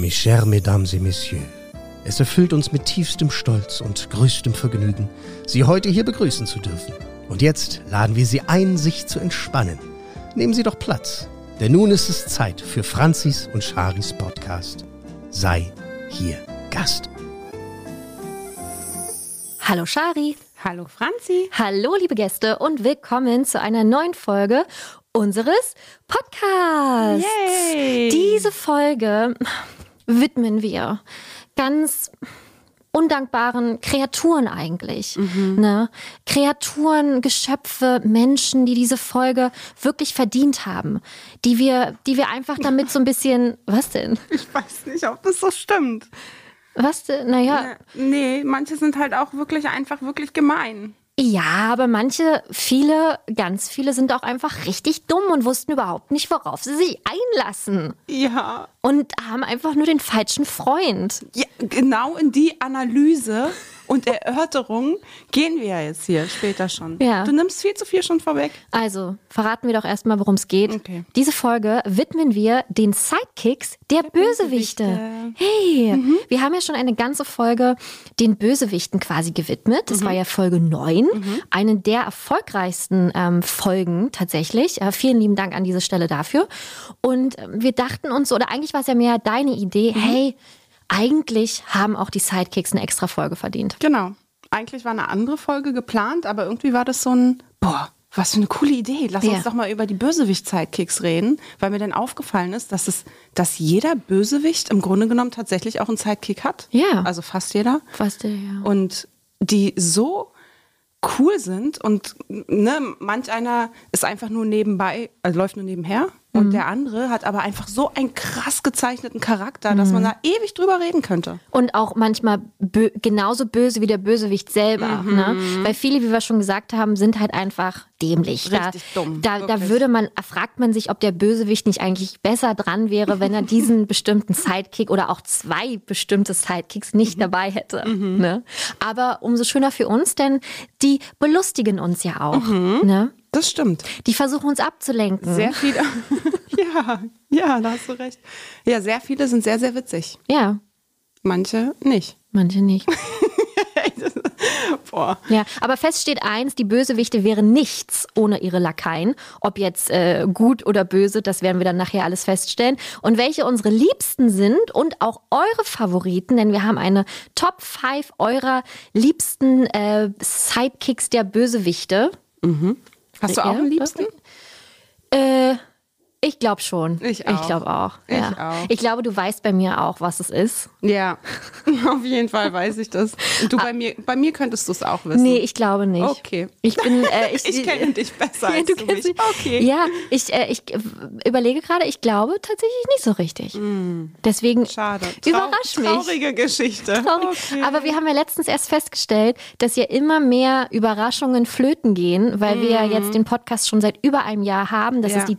Mes chers Mesdames et Messieurs, es erfüllt uns mit tiefstem Stolz und größtem Vergnügen, Sie heute hier begrüßen zu dürfen. Und jetzt laden wir Sie ein, sich zu entspannen. Nehmen Sie doch Platz, denn nun ist es Zeit für Franzis und Charis Podcast. Sei hier Gast. Hallo Shari. Hallo Franzi. Hallo liebe Gäste und willkommen zu einer neuen Folge unseres Podcasts. Yay. Diese Folge widmen wir ganz undankbaren Kreaturen eigentlich. Ne? Kreaturen, Geschöpfe, Menschen, die diese Folge wirklich verdient haben. Die wir, die wir einfach damit so ein bisschen, was denn? Ich weiß nicht, ob das so stimmt. Was denn? Naja, Ja, nee, manche sind halt auch wirklich einfach wirklich gemein. Ja, aber manche, viele, ganz viele sind auch einfach richtig dumm und wussten überhaupt nicht, worauf sie sich einlassen. Ja. Und haben einfach nur den falschen Freund. ja. Genau in die Analyse und Erörterung gehen wir ja jetzt hier später schon. Ja. Du nimmst viel zu viel schon vorweg. Also, verraten wir doch erstmal, worum es geht. Okay. Diese Folge widmen wir den Sidekicks der, Bösewichte. Bösewichte. Hey, wir haben ja schon eine ganze Folge den Bösewichten quasi gewidmet. Das war ja Folge 9, eine der erfolgreichsten ähm, Folgen tatsächlich. Äh, vielen lieben Dank an diese Stelle dafür. Und ähm, wir dachten uns, oder eigentlich war es ja mehr deine Idee, hey, eigentlich haben auch die Sidekicks eine extra Folge verdient. Genau. Eigentlich war eine andere Folge geplant, aber irgendwie war das so ein, boah, was für eine coole Idee. Lass Ja. uns doch mal über die Bösewicht-Sidekicks reden, weil mir dann aufgefallen ist, dass es, dass jeder Bösewicht im Grunde genommen tatsächlich auch einen Sidekick hat. Ja. Also fast jeder. Was der, ja. Und die so cool sind und ne, manch einer ist einfach nur nebenbei, also läuft nur nebenher. Und Mhm. der andere hat aber einfach so einen krass gezeichneten Charakter, dass Mhm. man da ewig drüber reden könnte. Und auch manchmal bö genauso böse wie der Bösewicht selber. Mhm. Ne? Weil viele, wie wir schon gesagt haben, sind halt einfach dämlich. Richtig da, dumm, Da, da würde man, fragt man sich, ob der Bösewicht nicht eigentlich besser dran wäre, wenn er diesen bestimmten Sidekick oder auch zwei bestimmte Sidekicks nicht Mhm. dabei hätte. Ne? Aber umso schöner für uns, denn die belustigen uns ja auch. Mhm. Ne? Das stimmt. Die versuchen uns abzulenken. Sehr viele. ja, ja, da hast du recht. Ja, sehr viele sind sehr, sehr witzig. ja, Manche nicht. manche nicht. Boah. Ja, aber fest steht eins, die Bösewichte wären nichts ohne ihre Lakaien. Ob jetzt äh, gut oder böse, das werden wir dann nachher alles feststellen. Und welche unsere Liebsten sind und auch eure Favoriten, denn wir haben eine Top 5 eurer liebsten äh, Sidekicks der Bösewichte. Hast du auch einen Liebsten? Äh, ich glaube schon. Ich Ich auch. glaube auch. Ich ja. auch. Ich glaube, du weißt bei mir auch, was es ist. Ja, auf jeden Fall weiß ich das. Und du bei mir, bei mir könntest du es auch wissen. Ah. Nee, ich glaube nicht. Okay. Ich bin, äh, ich, Ich kenne dich besser Ja, als du mich. mich. Okay. Ja, ich, äh, ich überlege gerade, ich glaube tatsächlich nicht so richtig. Deswegen Mm. Schade. Trau überrasch mich. Traurige Geschichte. Traurig. Okay. Aber wir haben ja letztens erst festgestellt, dass ja immer mehr Überraschungen flöten gehen, weil wir ja jetzt den Podcast schon seit über einem Jahr haben. Das. Ja. ist die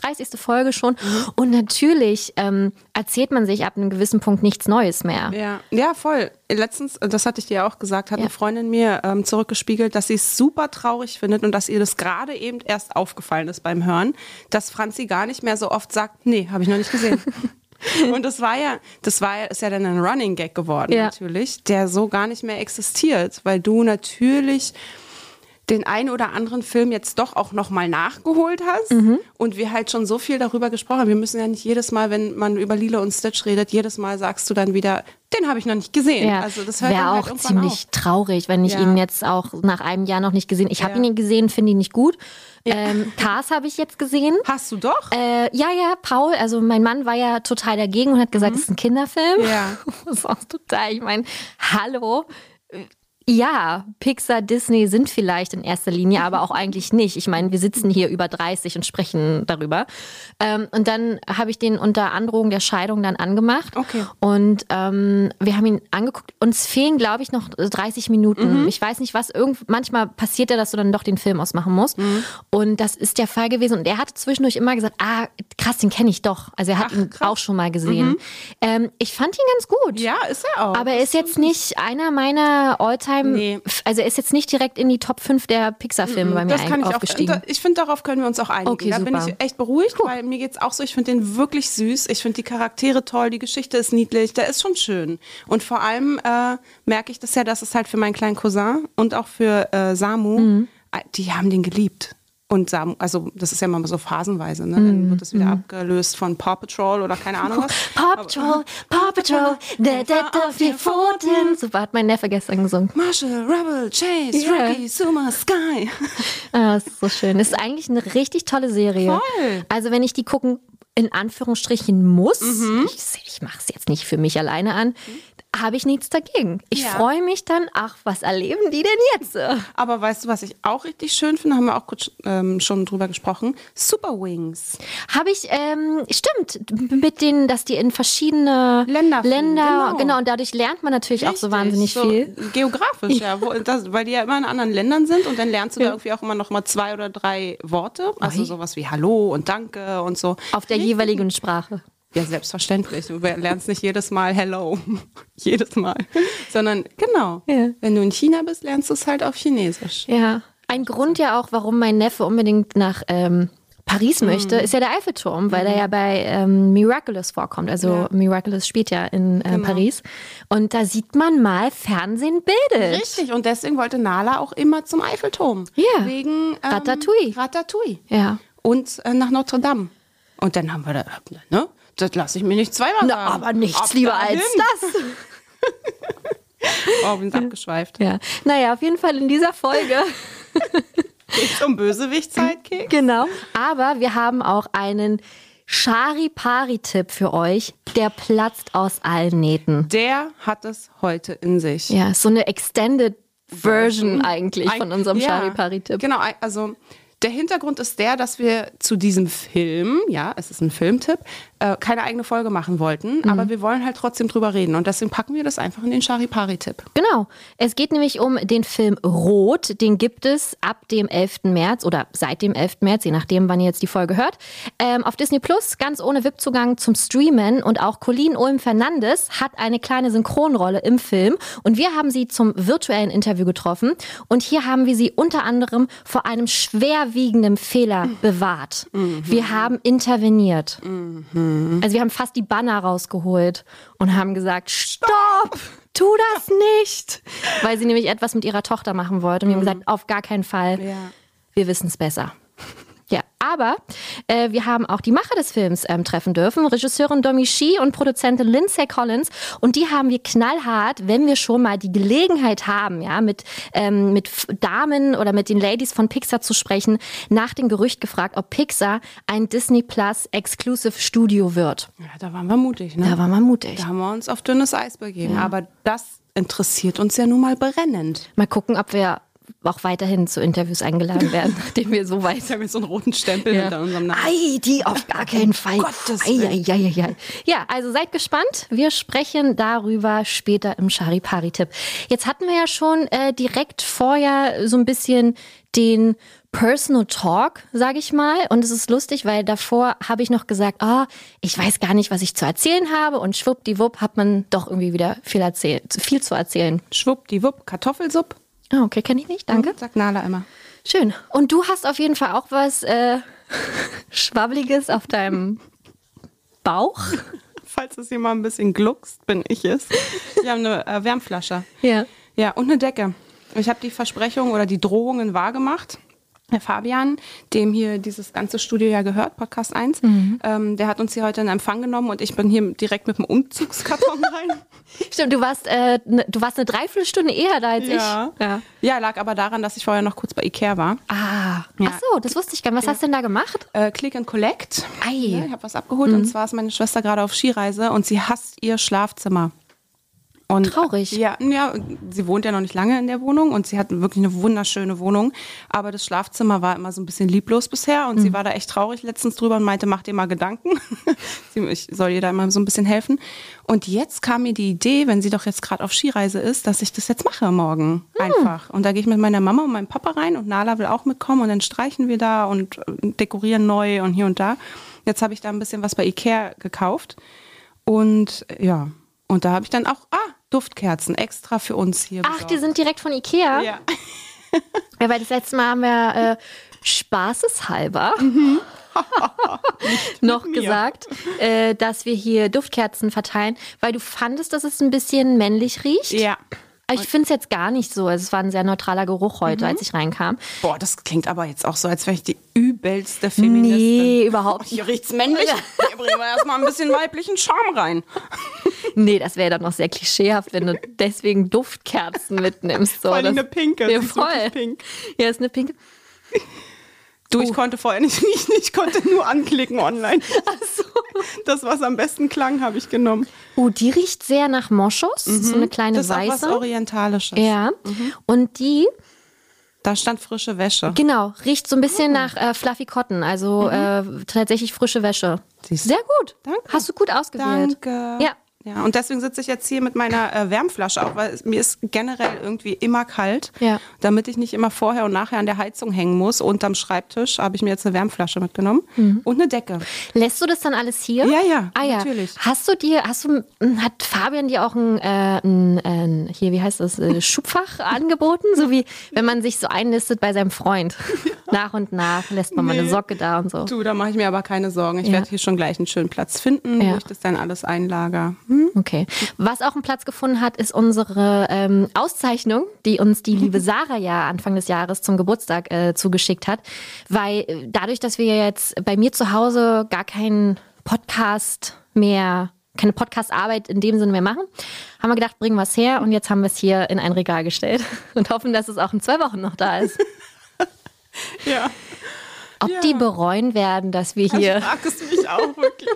32. Folge schon. Und natürlich ähm, erzählt man sich ab einem gewissen Punkt nichts Neues mehr. Ja, ja, voll. Letztens, das hatte ich dir auch gesagt, hat Ja. eine Freundin mir ähm, zurückgespiegelt, dass sie es super traurig findet und dass ihr das gerade eben erst aufgefallen ist beim Hören, dass Franzi gar nicht mehr so oft sagt, nee, habe ich noch nicht gesehen. und das war ja, das war ja, ist ja dann ein Running Gag geworden Ja. natürlich, der so gar nicht mehr existiert, weil du natürlich den einen oder anderen Film jetzt doch auch nochmal nachgeholt hast Mhm. und wir halt schon so viel darüber gesprochen haben. Wir müssen ja nicht jedes Mal, wenn man über Lilo und Stitch redet, jedes Mal sagst du dann wieder, den habe ich noch nicht gesehen. Ja, Also das hört wäre halt auch ziemlich auf. traurig, wenn ich Ja. ihn jetzt auch nach einem Jahr noch nicht gesehen. Ich habe Ja. ihn gesehen, finde ihn nicht gut. Ähm, Cars habe ich jetzt gesehen. Hast du doch? Äh, ja, ja, Paul, also mein Mann war ja total dagegen und hat gesagt, es ist ein Kinderfilm. Mhm. Ja. Das ist auch total, ich meine, hallo. Ja, Pixar, Disney sind vielleicht in erster Linie, aber auch eigentlich nicht. Ich meine, wir sitzen hier über 30 und sprechen darüber. Ähm, und dann habe ich den unter Androhung der Scheidung dann angemacht. Okay. Und ähm, wir haben ihn angeguckt. Uns fehlen, glaube ich, noch 30 Minuten. Mhm. Ich weiß nicht, was. Irgend, manchmal passiert ja, dass du dann doch den Film ausmachen musst. Mhm. Und das ist der Fall gewesen. Und er hatte zwischendurch immer gesagt, ah, krass, den kenne ich doch. Also er hat Ach, ihn krass. Mhm. auch schon mal gesehen. Ähm, ich fand ihn ganz gut. Ja, ist er auch. Aber er ist jetzt nicht einer meiner Alltime All-Time, Nee. also er ist jetzt nicht direkt in die Top 5 der Pixar-Filme bei mir Das kann ich auch. aufgestiegen. da- Ich finde, darauf können wir uns auch einigen. Okay, da bin super. ich echt beruhigt, weil mir geht's auch so. Ich finde den wirklich süß. Ich finde die Charaktere toll. Die Geschichte ist niedlich. Der ist schon schön. Und vor allem äh, merke ich das ja, dass es halt für meinen kleinen Cousin und auch für äh, Samu, Mhm. äh, die haben den geliebt. Und Samu, also das ist ja immer so phasenweise, ne? Mhm. Dann wird das wieder abgelöst von Paw Patrol oder keine Ahnung was. Paw Patrol, Paw Patrol, der, der, der, vier Pfoten. Super, hat mein Neffe gestern gesungen. Marshall, Rebel, Chase, Ja. Rocky, Suma, Sky. Ah, das ist so schön. Das ist eigentlich eine richtig tolle Serie. Voll. Also wenn ich die gucken, in Anführungsstrichen muss, Mhm. ich, ich mache es jetzt nicht für mich alleine an, habe ich nichts dagegen. Ich Ja. freue mich dann, ach, was erleben die denn jetzt? Aber weißt du, was ich auch richtig schön finde, haben wir auch kurz ähm, schon drüber gesprochen, Super Wings. Habe ich, ähm, stimmt, mit denen, dass die in verschiedene Länder Länder genau. genau, und dadurch lernt man natürlich auch so wahnsinnig so viel. Geografisch, ja. Wo, das, weil die ja immer in anderen Ländern sind und dann lernst du da irgendwie auch immer noch mal zwei oder drei Worte. Also sowas wie Hallo und Danke und so. Auf der jeweiligen Sprache. Ja, selbstverständlich. Du lernst nicht jedes Mal Hello. jedes Mal. Sondern genau. Ja. Wenn du in China bist, lernst du es halt auf Chinesisch. Ja. Ein Grund ja auch, warum mein Neffe unbedingt nach ähm, Paris Mhm. möchte, ist ja der Eiffelturm, weil er ja bei ähm, Miraculous vorkommt. Also Ja. Genau. Miraculous spielt ja in äh, Paris. Und da sieht man mal Fernsehen bildet. Richtig. Und deswegen wollte Nala auch immer zum Eiffelturm. Ja. Wegen ähm, Ratatouille. Ratatouille. Ja. und äh, nach Notre Dame. Und dann haben wir da, ne? Das lasse ich mir nicht zweimal Na, sagen. aber nichts Ab lieber dahin. als das. Oh, bin abgeschweift. Ja. Naja, auf jeden Fall in dieser Folge. Geht's um Bösewicht-Sidekick? genau. Aber wir haben auch einen Chari-Pari-Tipp für euch. Der platzt aus allen Nähten. Der hat es heute in sich. Ja, so eine Extended Version eigentlich von Ein- unserem ja, Chari-Pari-Tipp. Genau, also der Hintergrund ist der, dass wir zu diesem Film, ja, es ist ein Filmtipp, äh, keine eigene Folge machen wollten, Mhm. aber wir wollen halt trotzdem drüber reden und deswegen packen wir das einfach in den Charipari-Tipp. Genau. Es geht nämlich um den Film Rot. Den gibt es ab dem 11. März oder seit dem 11. März, je nachdem, wann ihr jetzt die Folge hört. Ähm, auf Disney Plus, ganz ohne VIP-Zugang zum Streamen. Und auch Colleen Ulm Fernandes hat eine kleine Synchronrolle im Film. Und wir haben sie zum virtuellen Interview getroffen. Und hier haben wir sie unter anderem vor einem schwerwiegenden Fehler bewahrt. Wir haben interveniert. Also wir haben fast die Banner rausgeholt und haben gesagt, stopp, tu das nicht. Weil sie nämlich etwas mit ihrer Tochter machen wollte. Und wir haben gesagt, auf gar keinen Fall. Ja. Wir wissen es besser. Ja, aber äh, wir haben auch die Macher des Films ähm, treffen dürfen, Regisseurin Domi Shi und Produzentin Lindsay Collins. Und die haben wir knallhart, wenn wir schon mal die Gelegenheit haben, ja, mit, ähm, mit Damen oder mit den Ladies von Pixar zu sprechen, nach dem Gerücht gefragt, ob Pixar ein Disney Plus Exclusive Studio wird. Ja, da waren wir mutig, ne? Da war man mutig. Da haben wir uns auf dünnes Eis begeben. Aber das interessiert uns ja nun mal brennend. Mal gucken, ob wir auch weiterhin zu Interviews eingeladen werden, nachdem wir so weit haben wir so einen roten Stempel hinter unserem Namen. Ei, die auf gar keinen Fall. Gottes ei, ei, ei, ei. Ja, also seid gespannt. Wir sprechen darüber später im Charipari-Tipp. Jetzt hatten wir ja schon äh, direkt vorher so ein bisschen den Personal Talk, sage ich mal. Und es ist lustig, weil davor habe ich noch gesagt, ah, ich weiß gar nicht, was ich zu erzählen habe. Und schwuppdiwupp hat man doch irgendwie wieder viel, erzähl viel zu erzählen. Schwuppdiwupp, Kartoffelsupp. Ah, okay, kenne ich nicht. Danke. Sagt Nala immer. Schön. Und du hast auf jeden Fall auch was äh, Schwabbeliges auf deinem Bauch. Falls es hier mal ein bisschen gluckst, bin ich es. Wir haben eine äh, Wärmflasche. Ja. Ja, und eine Decke. Ich habe die Versprechungen oder die Drohungen wahrgemacht. Herr Fabian, dem hier dieses ganze Studio ja gehört, Podcast 1, ähm, der hat uns hier heute in Empfang genommen und ich bin hier direkt mit dem Umzugskarton rein. Stimmt, du warst, äh, ne, du warst eine Dreiviertelstunde eher da als ich. Ja. ja, lag aber daran, dass ich vorher noch kurz bei Ikea war. Ah. Ja. Ach so, das wusste ich gar nicht. Was hast du denn da gemacht? Äh, Click and Collect. Ei. Ja, ich habe was abgeholt und zwar ist meine Schwester gerade auf Skireise und sie hasst ihr Schlafzimmer. Und Traurig. Ja, ja, sie wohnt ja noch nicht lange in der Wohnung und sie hat wirklich eine wunderschöne Wohnung. Aber das Schlafzimmer war immer so ein bisschen lieblos bisher und sie war da echt traurig letztens drüber und meinte, mach dir mal Gedanken. Ich soll ihr da immer so ein bisschen helfen. Und jetzt kam mir die Idee, wenn sie doch jetzt gerade auf Skireise ist, dass ich das jetzt mache morgen. Einfach. Und da gehe ich mit meiner Mama und meinem Papa rein und Nala will auch mitkommen und dann streichen wir da und äh, dekorieren neu und hier und da. Jetzt habe ich da ein bisschen was bei Ikea gekauft. Und ja, Und da habe ich dann auch, ah, Duftkerzen extra für uns hier. Ach, die sind direkt von Ikea? Ja. Ja, weil das letzte Mal haben wir äh, spaßeshalber noch mir. gesagt, äh, dass wir hier Duftkerzen verteilen, weil du fandest, dass es ein bisschen männlich riecht. Ja. Aber Ich finde es jetzt gar nicht so. Also es war ein sehr neutraler Geruch heute, als ich reinkam. Boah, das klingt aber jetzt auch so, als wäre ich die übelste Feministin. Nee, überhaupt nicht. Hier riecht's männlich. Hier bringen wir erstmal ein bisschen weiblichen Charme rein. Nee, das wäre dann noch sehr klischeehaft, wenn du deswegen Duftkerzen mitnimmst. So, Vor allem das- eine pinke. Ja, voll. pink. Ja, ist eine pinke. Du, Oh. ich konnte vorher nicht riechen, ich konnte nur anklicken online. Das, was am besten klang, habe ich genommen. Oh, die riecht sehr nach Moschus. So eine kleine Mhm. Das ist auch was weiße. Orientalisches. Ja. Mhm. Und die, Da stand frische Wäsche. genau, riecht so ein bisschen nach äh, Fluffy Cotton, also äh, tatsächlich frische Wäsche. Mhm. Siehst du. Sehr gut. Danke. Hast du gut ausgewählt. Danke. Ja. Ja, und deswegen sitze ich jetzt hier mit meiner äh, Wärmflasche auch, weil mir ist generell irgendwie immer kalt. Ja. Damit ich nicht immer vorher und nachher an der Heizung hängen muss, unterm Schreibtisch, habe ich mir jetzt eine Wärmflasche mitgenommen und eine Decke. Lässt du das dann alles hier? Ja, ja, ah, ja. natürlich. Hast du dir, hast du, hat Fabian dir auch ein, äh, ein, ein hier, wie heißt das, äh, Schubfach angeboten? So wie, wenn man sich so einlistet bei seinem Freund. Nach und nach lässt man mal eine Nee. Socke da und so. Du, da mache ich mir aber keine Sorgen. Ich Ja. werde hier schon gleich einen schönen Platz finden, Ja. wo ich das dann alles einlager. Okay. Was auch einen Platz gefunden hat, ist unsere ähm, Auszeichnung, die uns die liebe Sarah ja Anfang des Jahres zum Geburtstag äh, zugeschickt hat. Weil äh, dadurch, dass wir jetzt bei mir zu Hause gar keinen Podcast mehr, keine Podcast-Arbeit in dem Sinne mehr machen, haben wir gedacht, bringen wir es her und jetzt haben wir es hier in ein Regal gestellt und hoffen, dass es auch in zwei Wochen noch da ist. Ja. Ob Ja. die bereuen werden, dass wir hier. frag es mich auch wirklich.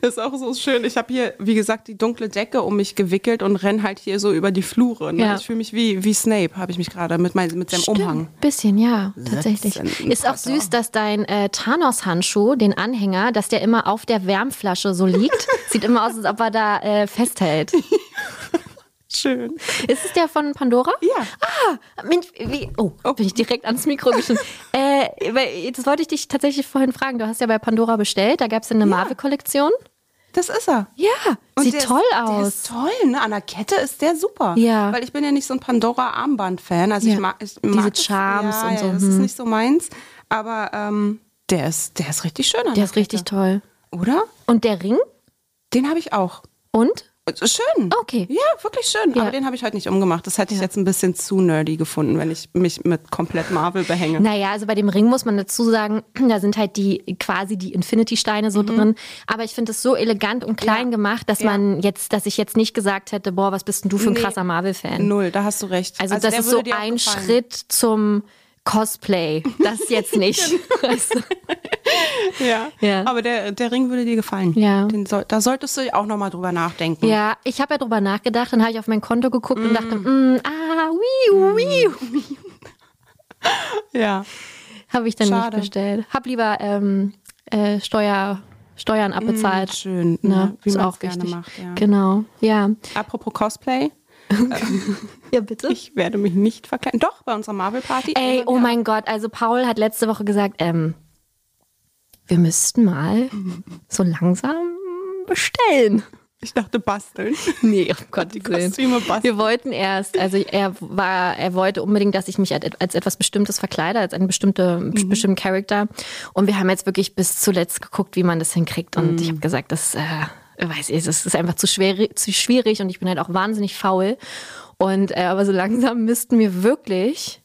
Das ist auch so schön. Ich habe hier, wie gesagt, die dunkle Decke um mich gewickelt und renn halt hier so über die Flure. Ne? Ja. Ich fühle mich wie, wie Snape, habe ich mich gerade mit, mein, mit seinem Umhang. Bisschen, ja, tatsächlich. Ist auch süß, dass dein äh, Thanos-Handschuh, den Anhänger, dass der immer auf der Wärmflasche so liegt. Sieht immer aus, als ob er da äh, festhält. Schön. Ist es der von Pandora? Ja. Ah, Mensch, wie, oh, bin ich direkt ans Mikro geschnitten. äh, das wollte ich dich tatsächlich vorhin fragen. Du hast ja bei Pandora bestellt, da gab es eine Marvel-Kollektion. Das ist er. Ja, Und sieht der toll ist, Der aus. ist toll, ne? An der Kette ist der super. Ja. Weil ich bin ja nicht so ein Pandora-Armband-Fan. Also Ja. ich mag, ich Diese mag das- Charms ja, und so, Ja, das hm. ist nicht so meins. Aber ähm, der, ist, der ist richtig schön an Der der ist richtig Kette. toll. Oder? Und der Ring? Den habe ich auch. Und? Schön. Okay. Ja, wirklich schön. Ja. Aber den habe ich heute nicht umgemacht. Das hätte ich jetzt ein bisschen zu nerdy gefunden, wenn ich mich mit komplett Marvel behänge. Naja, also bei dem Ring muss man dazu sagen, da sind halt die quasi die Infinity-Steine so drin. Aber ich finde es so elegant und klein Mhm. Ja. gemacht, dass Ja. man jetzt, dass ich jetzt nicht gesagt hätte, boah, was bist denn du für ein Nee. krasser Marvel-Fan? Null, da hast du recht. Also, das der ist so ein. Schritt zum Cosplay. Das jetzt nicht. Weißt du? Ja. Ja. Aber der, der Ring würde dir gefallen. Ja. Soll, da solltest du auch nochmal drüber nachdenken. Ja, ich habe ja drüber nachgedacht, dann habe ich auf mein Konto geguckt und Mhm. dachte, mm, ah, wiu, wiu, Ja. habe ich dann Schade. nicht bestellt. Hab lieber ähm, äh, Steuer, Steuern abbezahlt. Schön, Ne, ne? wie ist man auch gerne wichtig. macht. Ja. Genau, ja. Apropos Cosplay, Ja, bitte. ich werde mich nicht verkleiden. Doch, bei unserer Marvel-Party. Ey, oh mein Gott, also Paul hat letzte Woche gesagt, ähm, wir müssten mal so langsam bestellen. Ich dachte basteln. Nee, um Gottes Die Willen. Wir wollten erst, also er war, er wollte unbedingt, dass ich mich als, als etwas Bestimmtes verkleide, als einen bestimmte, Mhm. bestimmten Charakter. Und wir haben jetzt wirklich bis zuletzt geguckt, wie man das hinkriegt. Und Mhm. ich habe gesagt, das, äh, weiß ich, das ist einfach zu, schwer, zu schwierig und ich bin halt auch wahnsinnig faul. Und äh, aber so langsam müssten wir wirklich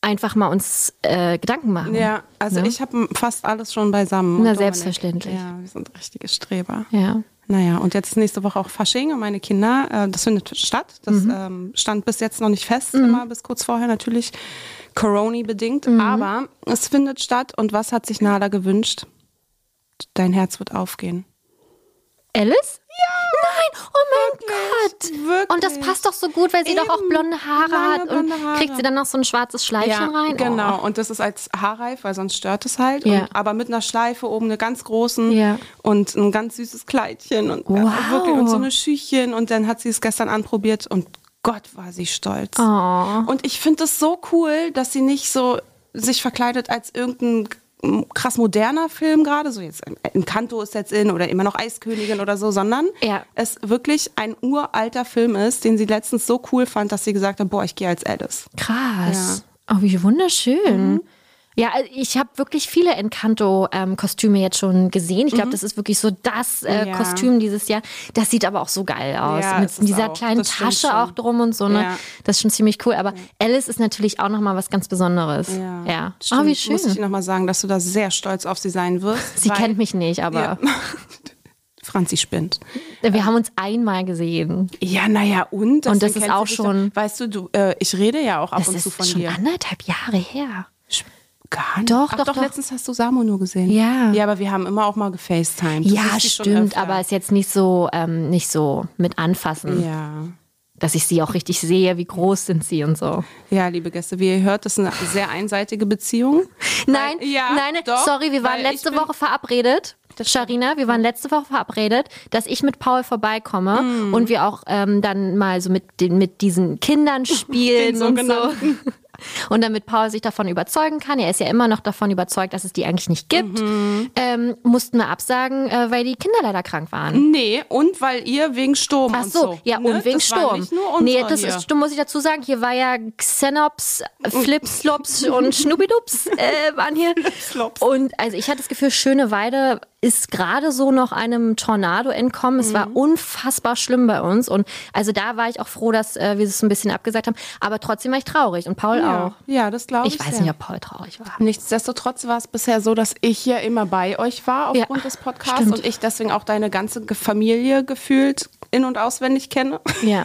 einfach mal uns äh, Gedanken machen. Mhm. Ja, also Ne? ich habe fast alles schon beisammen. Na, selbstverständlich. Ja, wir sind richtige Streber. Ja. Naja, und jetzt nächste Woche auch Fasching und meine Kinder, äh, das findet statt. Das ähm, stand bis jetzt noch nicht fest, immer bis kurz vorher natürlich Corona bedingt. Aber es findet statt und was hat sich Nala gewünscht? Dein Herz wird aufgehen. Alice? Ja! Nein! Oh mein Gott! wirklich. Und das passt doch so gut, weil sie doch auch Eben, blonde Haare lange hat. Und Haare. kriegt sie dann noch so ein schwarzes Schleifchen rein? Genau, Oh. und das ist als haarreif, weil sonst stört es halt. Ja. Und, aber mit einer Schleife oben, eine ganz großen Ja. und ein ganz süßes Kleidchen und, ja, Wow. wirklich, und so eine Schüchchen. Und dann hat sie es gestern anprobiert und Gott war sie stolz. Oh. Und ich finde es so cool, dass sie nicht so sich verkleidet als irgendein krass moderner Film gerade, so jetzt Encanto ist jetzt in oder immer noch Eiskönigin oder so, sondern Ja. es wirklich ein uralter Film ist, den sie letztens so cool fand, dass sie gesagt hat, boah, ich gehe als Alice. Krass. Oh, wie wunderschön. Ja, also ich habe wirklich viele Encanto-Kostüme jetzt schon gesehen. Ich glaube, das ist wirklich so das äh, Ja. Kostüm dieses Jahr. Das sieht aber auch so geil aus. Ja, Mit ist es dieser auch. kleinen Das Tasche schon. auch drum und so. Ne? Ja. Das ist schon ziemlich cool. Aber Alice ist natürlich auch nochmal was ganz Besonderes. Ja. Stimmt, Oh, wie schön. Muss ich nochmal sagen, dass du da sehr stolz auf sie sein wirst. Sie kennt mich nicht, aber Ja. Franzi spinnt. wir haben uns einmal gesehen. Ja, naja, und? Und das ist auch schon-. Weißt du, du äh, ich rede ja auch ab Das und zu ist von schon dir. anderthalb Jahre her. Gar nicht. Doch, Ach, doch, doch, doch. letztens hast du Samu nur gesehen. Ja. Ja, aber wir haben immer auch mal gefacetimed. Ja, stimmt, aber ist jetzt nicht so, ähm, nicht so mit anfassen, Ja. dass ich sie auch richtig sehe, wie groß sind sie und so. Ja, liebe Gäste, wie ihr hört, das ist eine sehr einseitige Beziehung. Nein, Weil- ja, nein, doch, sorry, wir waren letzte Woche verabredet. Sharina, wir waren letzte Woche verabredet, dass ich mit Paul vorbeikomme Mm. und wir auch ähm, dann mal so mit, den, mit diesen Kindern spielen Den und so. Und damit Paul sich davon überzeugen kann, er ist ja immer noch davon überzeugt, dass es die eigentlich nicht gibt, Mhm. ähm, mussten wir absagen, äh, weil die Kinder leider krank waren. Nee, und weil ihr wegen Sturm Ach und so, so. ja, ne? und wegen das Sturm. nee, das ist, muss ich dazu sagen, hier war ja Xenops, Flipslops und Schnubbidups äh, waren hier. Und also ich hatte das Gefühl, Schöneweide ist gerade so noch einem Tornado entkommen. Es Mhm. war unfassbar schlimm bei uns. Und also da war ich auch froh, dass äh, wir es ein bisschen abgesagt haben. Aber trotzdem war ich traurig und Paul ja. auch. Ja, das glaube ich. Ich weiß sehr. nicht, ob Paul traurig war. Nichtsdestotrotz war es bisher so, dass ich ja immer bei euch war aufgrund Ja, des Podcasts stimmt. und ich deswegen auch deine ganze Familie gefühlt in- und auswendig kenne. Ja.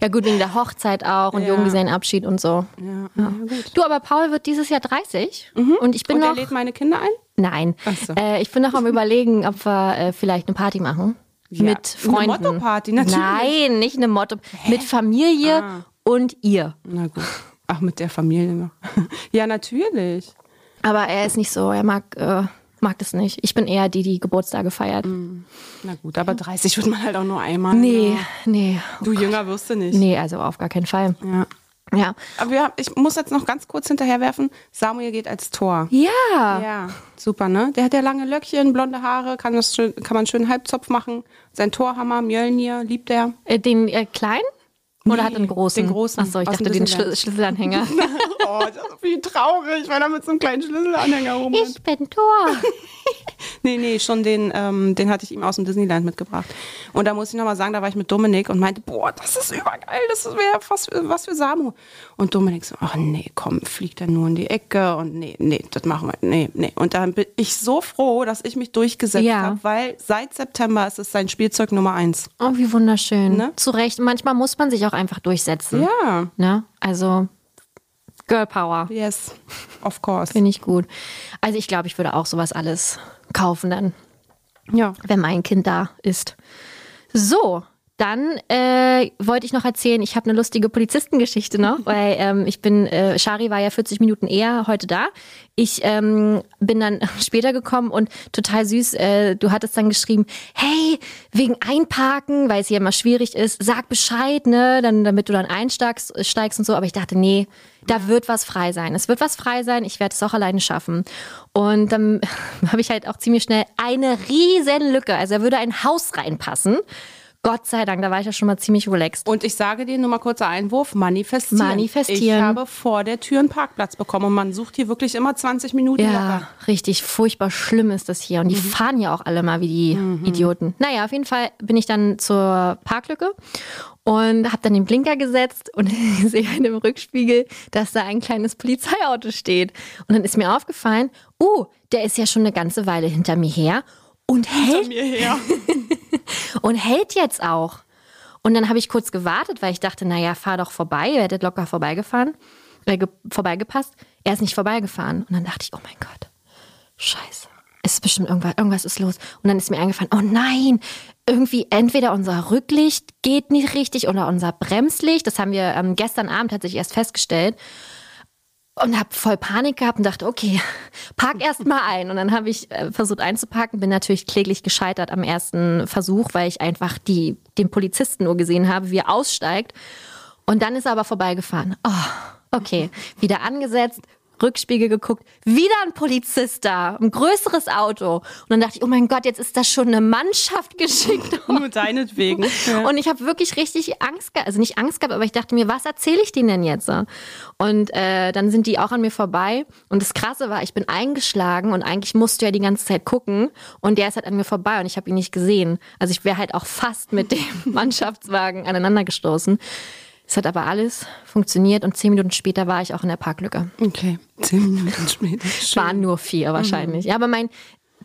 Ja, gut, wegen der Hochzeit auch und Ja. Junggesellenabschied und so. Ja, ja. gut. Du, aber Paul wird dieses Jahr 30 und ich bin Und er noch. lädt meine Kinder ein? Nein. So. Äh, ich bin noch am überlegen, ob wir äh, vielleicht eine Party machen. Ja, Mit eine Freunden. Motto-Party, natürlich. Nein, nicht eine Motto. Mit Familie Ah. und ihr. Na gut. Ach, mit der Familie noch. Ja, natürlich. Aber er ist nicht so, er mag, äh, mag das nicht. Ich bin eher die, die Geburtstage feiert. Na gut, aber 30 wird man halt auch nur einmal. Nee, Ja. nee. Du jünger wirst du nicht. Nee, also auf gar keinen Fall. Ja. Ja. Aber wir, ich muss jetzt noch ganz kurz hinterherwerfen. Samuel geht als Tor. Ja. Ja, super, ne? Der hat ja lange Löckchen, blonde Haare, kann, das schön, kann man schön Halbzopf machen. Sein Torhammer, Mjölnir, liebt er. Äh, Den äh, kleinen? Oder Nee, hat er einen großen? den großen, Achso, ich dachte dem den. Schlü Schlüsselanhänger. Oh, das ist wie traurig, weil er mit so einem kleinen Schlüsselanhänger rumrennt. ich bin Tor. Nee, nee, schon den, ähm, den hatte ich ihm aus dem Disneyland mitgebracht. Und da muss ich nochmal sagen, da war ich mit Dominik und meinte, boah, das ist übergeil, das wäre was, für- was für Samu. Und Dominik so, ach nee, komm, fliegt er nur in die Ecke und nee, nee, das machen wir, nee, nee. Und dann bin ich so froh, dass ich mich durchgesetzt Ja. habe, weil seit September ist es sein Spielzeug Nummer eins. Oh, wie wunderschön. Ne? Zu Recht. Manchmal muss man sich auch einfach durchsetzen. Ja, Ne? Also Girl Power. yes, of course. Finde ich gut. Also ich glaube, ich würde auch sowas alles kaufen dann, Ja. wenn mein Kind da ist. So, dann äh, wollte ich noch erzählen, ich habe eine lustige Polizistengeschichte noch, weil ähm, ich bin, äh, Shari war ja 40 Minuten eher heute da. Ich ähm, bin dann später gekommen und total süß, äh, du hattest dann geschrieben, hey, wegen Einparken, weil es hier immer schwierig ist, sag Bescheid, ne, dann, damit du dann einsteigst steigst und so. Aber ich dachte, nee, da wird was frei sein. Es wird was frei sein, ich werde es auch alleine schaffen. Und dann habe ich halt auch ziemlich schnell eine riesen Lücke. Also da würde ein Haus reinpassen. Gott sei Dank, da war ich ja schon mal ziemlich relaxed. Und ich sage dir nur mal kurzer Einwurf, manifestieren. Manifestieren. Ich habe vor der Tür einen Parkplatz bekommen und man sucht hier wirklich immer 20 Minuten Ja, locker. richtig furchtbar schlimm ist das hier. Und die fahren ja auch alle mal wie die Idioten. Naja, auf jeden Fall bin ich dann zur Parklücke und habe dann den Blinker gesetzt und sehe in dem Rückspiegel, dass da ein kleines Polizeiauto steht. Und dann ist mir aufgefallen, oh, der ist ja schon eine ganze Weile hinter mir her und hält mir her. und hält jetzt auch. Und dann habe ich kurz gewartet, weil ich dachte, naja, fahr doch vorbei. Ihr hättet locker vorbeigefahren, äh, ge vorbeigepasst. Er ist nicht vorbeigefahren. Und dann dachte ich, oh mein Gott, scheiße. Es ist bestimmt irgendwas, irgendwas ist los. Und dann ist mir eingefallen, oh nein, irgendwie entweder unser Rücklicht geht nicht richtig oder unser Bremslicht. Das haben wir ähm, gestern Abend tatsächlich erst festgestellt und habe voll Panik gehabt und dachte, okay, park erst mal ein. Und dann habe ich äh, versucht einzuparken, bin natürlich kläglich gescheitert am ersten Versuch, weil ich einfach die, den Polizisten nur gesehen habe, wie er aussteigt. Und dann ist er aber vorbeigefahren. Oh, okay, wieder angesetzt, Rückspiegel geguckt, wieder ein Polizist da, ein größeres Auto. Und dann dachte ich, oh mein Gott, jetzt ist da schon eine Mannschaft geschickt. Nur deinetwegen. Ja. Und ich habe wirklich richtig Angst gehabt, also nicht Angst gehabt, aber ich dachte mir, was erzähle ich denen denn jetzt? Und äh, dann sind die auch an mir vorbei. Und das Krasse war, ich bin eingeschlagen und eigentlich musste ja die ganze Zeit gucken. Und der ist halt an mir vorbei und ich habe ihn nicht gesehen. Also ich wäre halt auch fast mit dem Mannschaftswagen aneinander gestoßen. Es hat aber alles funktioniert und zehn Minuten später war ich auch in der Parklücke. Okay, zehn Minuten später. Schön. Waren nur vier wahrscheinlich. Mhm. Ja, aber mein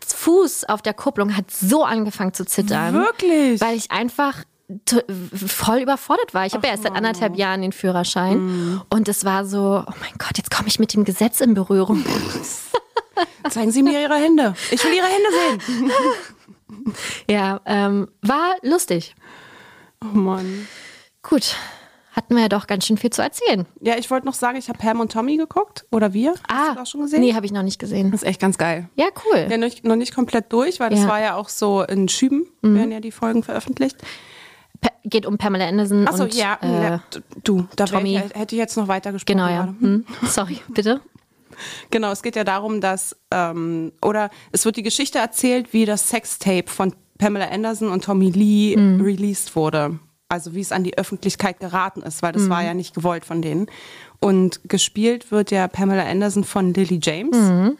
Fuß auf der Kupplung hat so angefangen zu zittern. Wirklich? Weil ich einfach voll überfordert war. Ich habe ja erst seit anderthalb Jahren den Führerschein mm. und es war so, oh mein Gott, jetzt komme ich mit dem Gesetz in Berührung. Zeigen Sie mir Ihre Hände. Ich will Ihre Hände sehen. ja, ähm, war lustig. Oh Mann. Gut, hatten wir ja doch ganz schön viel zu erzählen. Ja, ich wollte noch sagen, ich habe Pam und Tommy geguckt. Oder wir. Ah, Hast du das schon gesehen? Nee, habe ich noch nicht gesehen. Das ist echt ganz geil. Ja, cool. Ja, noch, noch nicht komplett durch, weil das ja. war ja auch so in Schüben, mhm. werden ja die Folgen veröffentlicht. Pa geht um Pamela Anderson Achso, ja, äh, ja, du, da Tommy. Ich, hätte ich jetzt noch weiter gesprochen. Genau, ja. Hm. Sorry, bitte. Genau, es geht ja darum, dass, ähm, oder es wird die Geschichte erzählt, wie das Sextape von Pamela Anderson und Tommy Lee mhm. released wurde also wie es an die Öffentlichkeit geraten ist, weil das mhm. war ja nicht gewollt von denen. Und gespielt wird ja Pamela Anderson von Lily James, mhm.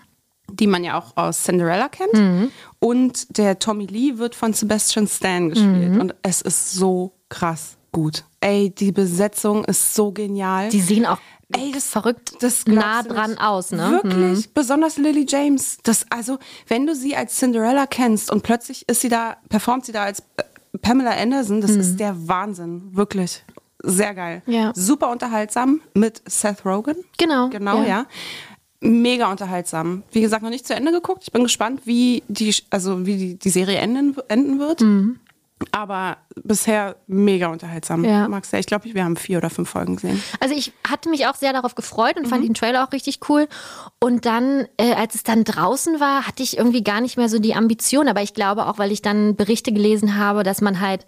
die man ja auch aus Cinderella kennt. Mhm. Und der Tommy Lee wird von Sebastian Stan gespielt. Mhm. Und es ist so krass gut. Ey, die Besetzung ist so genial. Die sehen auch Ey, das verrückt das nah dran nicht. aus, ne? Wirklich, hm. besonders Lily James. Das also, wenn du sie als Cinderella kennst und plötzlich ist sie da, performt sie da als Pamela Anderson, das mhm. ist der Wahnsinn, wirklich. Sehr geil. Ja. Super unterhaltsam mit Seth Rogen. Genau. Genau, ja. ja. Mega unterhaltsam. Wie gesagt, noch nicht zu Ende geguckt. Ich bin gespannt, wie die, also wie die, die Serie enden, enden wird. Mhm. Aber bisher mega unterhaltsam. Ja. Magst du? Ich glaube, wir haben vier oder fünf Folgen gesehen. Also ich hatte mich auch sehr darauf gefreut und mhm. fand den Trailer auch richtig cool. Und dann, äh, als es dann draußen war, hatte ich irgendwie gar nicht mehr so die Ambition. Aber ich glaube auch, weil ich dann Berichte gelesen habe, dass man halt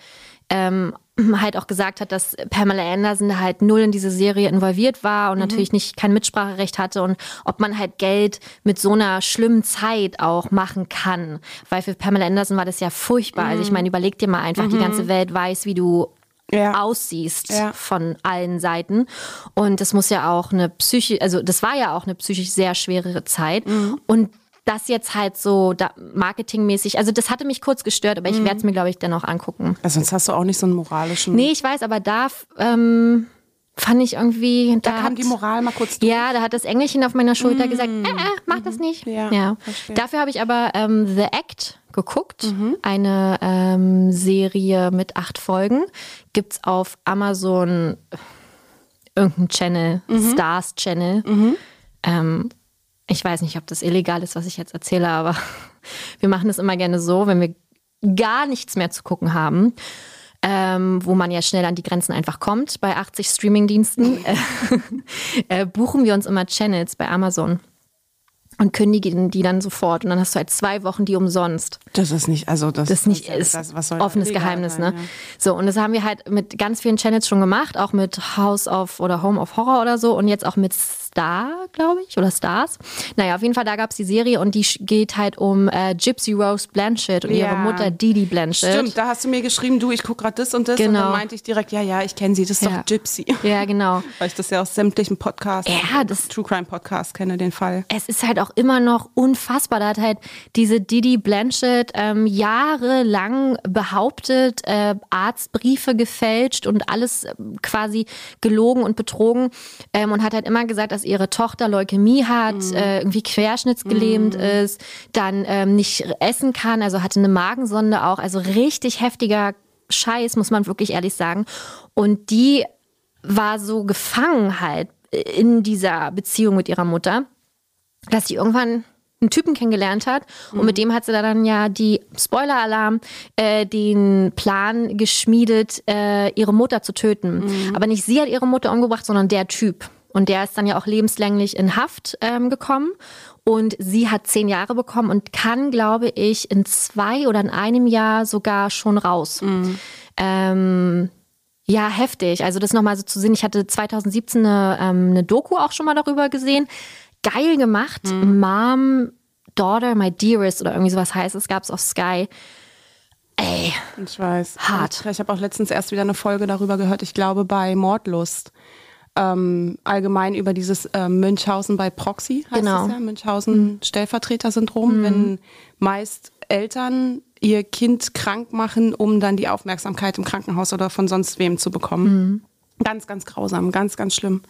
ähm, halt auch gesagt hat, dass Pamela Anderson halt null in diese Serie involviert war und mhm. natürlich nicht kein Mitspracherecht hatte und ob man halt Geld mit so einer schlimmen Zeit auch machen kann. Weil für Pamela Anderson war das ja furchtbar. Mhm. Also ich mhm. meine, überleg dir mal einfach, mhm. die ganze Welt weiß, wie du ja. aussiehst ja. von allen Seiten. Und das muss ja auch eine psychisch, also das war ja auch eine psychisch sehr schwere Zeit. Mhm. Und das jetzt halt so marketingmäßig, also das hatte mich kurz gestört, aber ich mhm. werde es mir, glaube ich, dennoch angucken. Also sonst hast du auch nicht so einen moralischen. Nee, ich weiß, aber da ähm, fand ich irgendwie. Da, da kam hat, die Moral mal kurz durch. Ja, da hat das Engelchen auf meiner Schulter mm. gesagt, äh, äh, mach mm. das nicht. Ja. ja. Dafür habe ich aber ähm, The Act geguckt. Mhm. Eine ähm, Serie mit acht Folgen. Gibt's auf Amazon irgendein Channel, mhm. Stars Channel. Mhm. Ähm, ich weiß nicht, ob das illegal ist, was ich jetzt erzähle, aber wir machen es immer gerne so, wenn wir gar nichts mehr zu gucken haben, ähm, wo man ja schnell an die Grenzen einfach kommt bei 80 Streamingdiensten, äh, äh, buchen wir uns immer Channels bei Amazon und kündigen die dann sofort und dann hast du halt zwei Wochen die umsonst. Das ist nicht, also das, das ist nicht ist das, was offenes Geheimnis, sein, ne? Ja. So und das haben wir halt mit ganz vielen Channels schon gemacht, auch mit House of oder Home of Horror oder so und jetzt auch mit Star, glaube ich, oder Stars. Naja, auf jeden Fall, da gab es die Serie und die geht halt um äh, Gypsy Rose Blanchett und ja. ihre Mutter Didi Blanchett. Stimmt, da hast du mir geschrieben, du, ich gucke gerade das und das. Genau. Und dann meinte ich direkt, ja, ja, ich kenne sie, das ist ja. doch Gypsy. Ja, genau. Weil ich das ja aus sämtlichen Podcasts, ja, das, True Crime Podcasts kenne, den Fall. Es ist halt auch immer noch unfassbar. Da hat halt diese Didi Blanchett ähm, jahrelang behauptet, äh, Arztbriefe gefälscht und alles äh, quasi gelogen und betrogen ähm, und hat halt immer gesagt, dass ihre Tochter Leukämie hat, mhm. äh, irgendwie querschnittsgelähmt mhm. ist, dann ähm, nicht essen kann, also hatte eine Magensonde auch, also richtig heftiger Scheiß, muss man wirklich ehrlich sagen. Und die war so gefangen halt in dieser Beziehung mit ihrer Mutter, dass sie irgendwann einen Typen kennengelernt hat und mit mhm. dem hat sie dann ja die Spoiler-Alarm äh, den Plan geschmiedet, äh, ihre Mutter zu töten. Mhm. Aber nicht sie hat ihre Mutter umgebracht, sondern der Typ. Und der ist dann ja auch lebenslänglich in Haft ähm, gekommen. Und sie hat zehn Jahre bekommen und kann, glaube ich, in zwei oder in einem Jahr sogar schon raus. Mhm. Ähm, ja, heftig. Also das nochmal so zu sehen. Ich hatte 2017 eine, ähm, eine Doku auch schon mal darüber gesehen geil gemacht. Mom, Daughter, My Dearest oder irgendwie sowas heißt es, gab es auf Sky. Ey, Ich weiß. Hart. Ich habe auch letztens erst wieder eine Folge darüber gehört, ich glaube bei Mordlust. Ähm, allgemein über dieses äh, Münchhausen bei Proxy, heißt Genau. es ja, Münchhausen Stellvertreter-Syndrom, wenn meist Eltern ihr Kind krank machen, um dann die Aufmerksamkeit im Krankenhaus oder von sonst wem zu bekommen. Ganz, ganz grausam, ganz, ganz schlimm.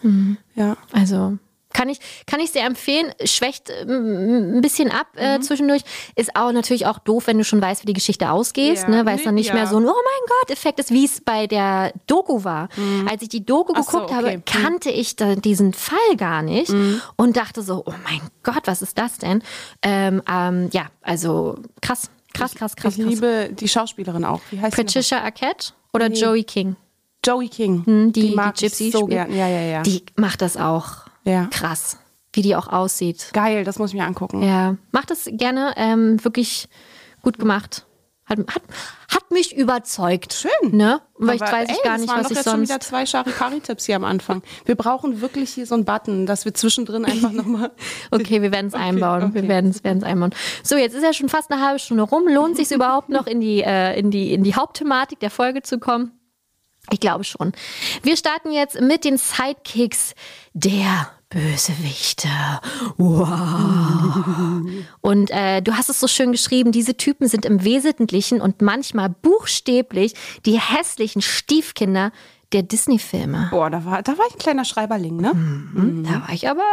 Ja. Also kann ich, kann ich sehr empfehlen. Schwächt ähm, ein bisschen ab äh, Mhm. zwischendurch. Ist auch natürlich auch doof, wenn du schon weißt, wie die Geschichte ausgeht, Ja. ne? weil es Nee, dann nicht ja. mehr so ein Oh mein Gott Effekt ist, wie es bei der Doku war. Als ich die Doku Mhm. Ach so, geguckt habe, okay. Mhm. kannte ich diesen Fall gar nicht und dachte so, oh mein Gott, was ist das denn? Ähm, ähm, ja, also krass, krass, krass, krass. Ich krass. liebe die Schauspielerin auch. Wie heißt? Patricia Arquette oder Joey King? Joey King. Hm, die, die, mag Gypsy ich so spielt. gern. Ja, ja, ja. Die macht das auch Ja. krass, wie die auch aussieht. Geil, das muss ich mir angucken. Ja, macht das gerne, ähm, wirklich gut gemacht. Hat, hat, hat mich überzeugt. Schön. Ne? Weil ich weiß ich ey, gar das nicht, was ich jetzt schon wieder sonst. zwei Charikari-Tipps hier am Anfang. Wir brauchen wirklich hier so einen Button, dass wir zwischendrin einfach nochmal. Okay, wir werden es einbauen. Wir okay. werden es einbauen. So, jetzt ist ja schon fast eine halbe Stunde rum. Lohnt sich überhaupt noch in die, äh, in die, in die Hauptthematik der Folge zu kommen? Ich glaube schon. Wir starten jetzt mit den Sidekicks der Bösewichte. Wow. Und äh, du hast es so schön geschrieben, diese Typen sind im Wesentlichen und manchmal buchstäblich die hässlichen Stiefkinder der Disney-Filme. Boah, da war, da war ich ein kleiner Schreiberling, ne? Da war ich aber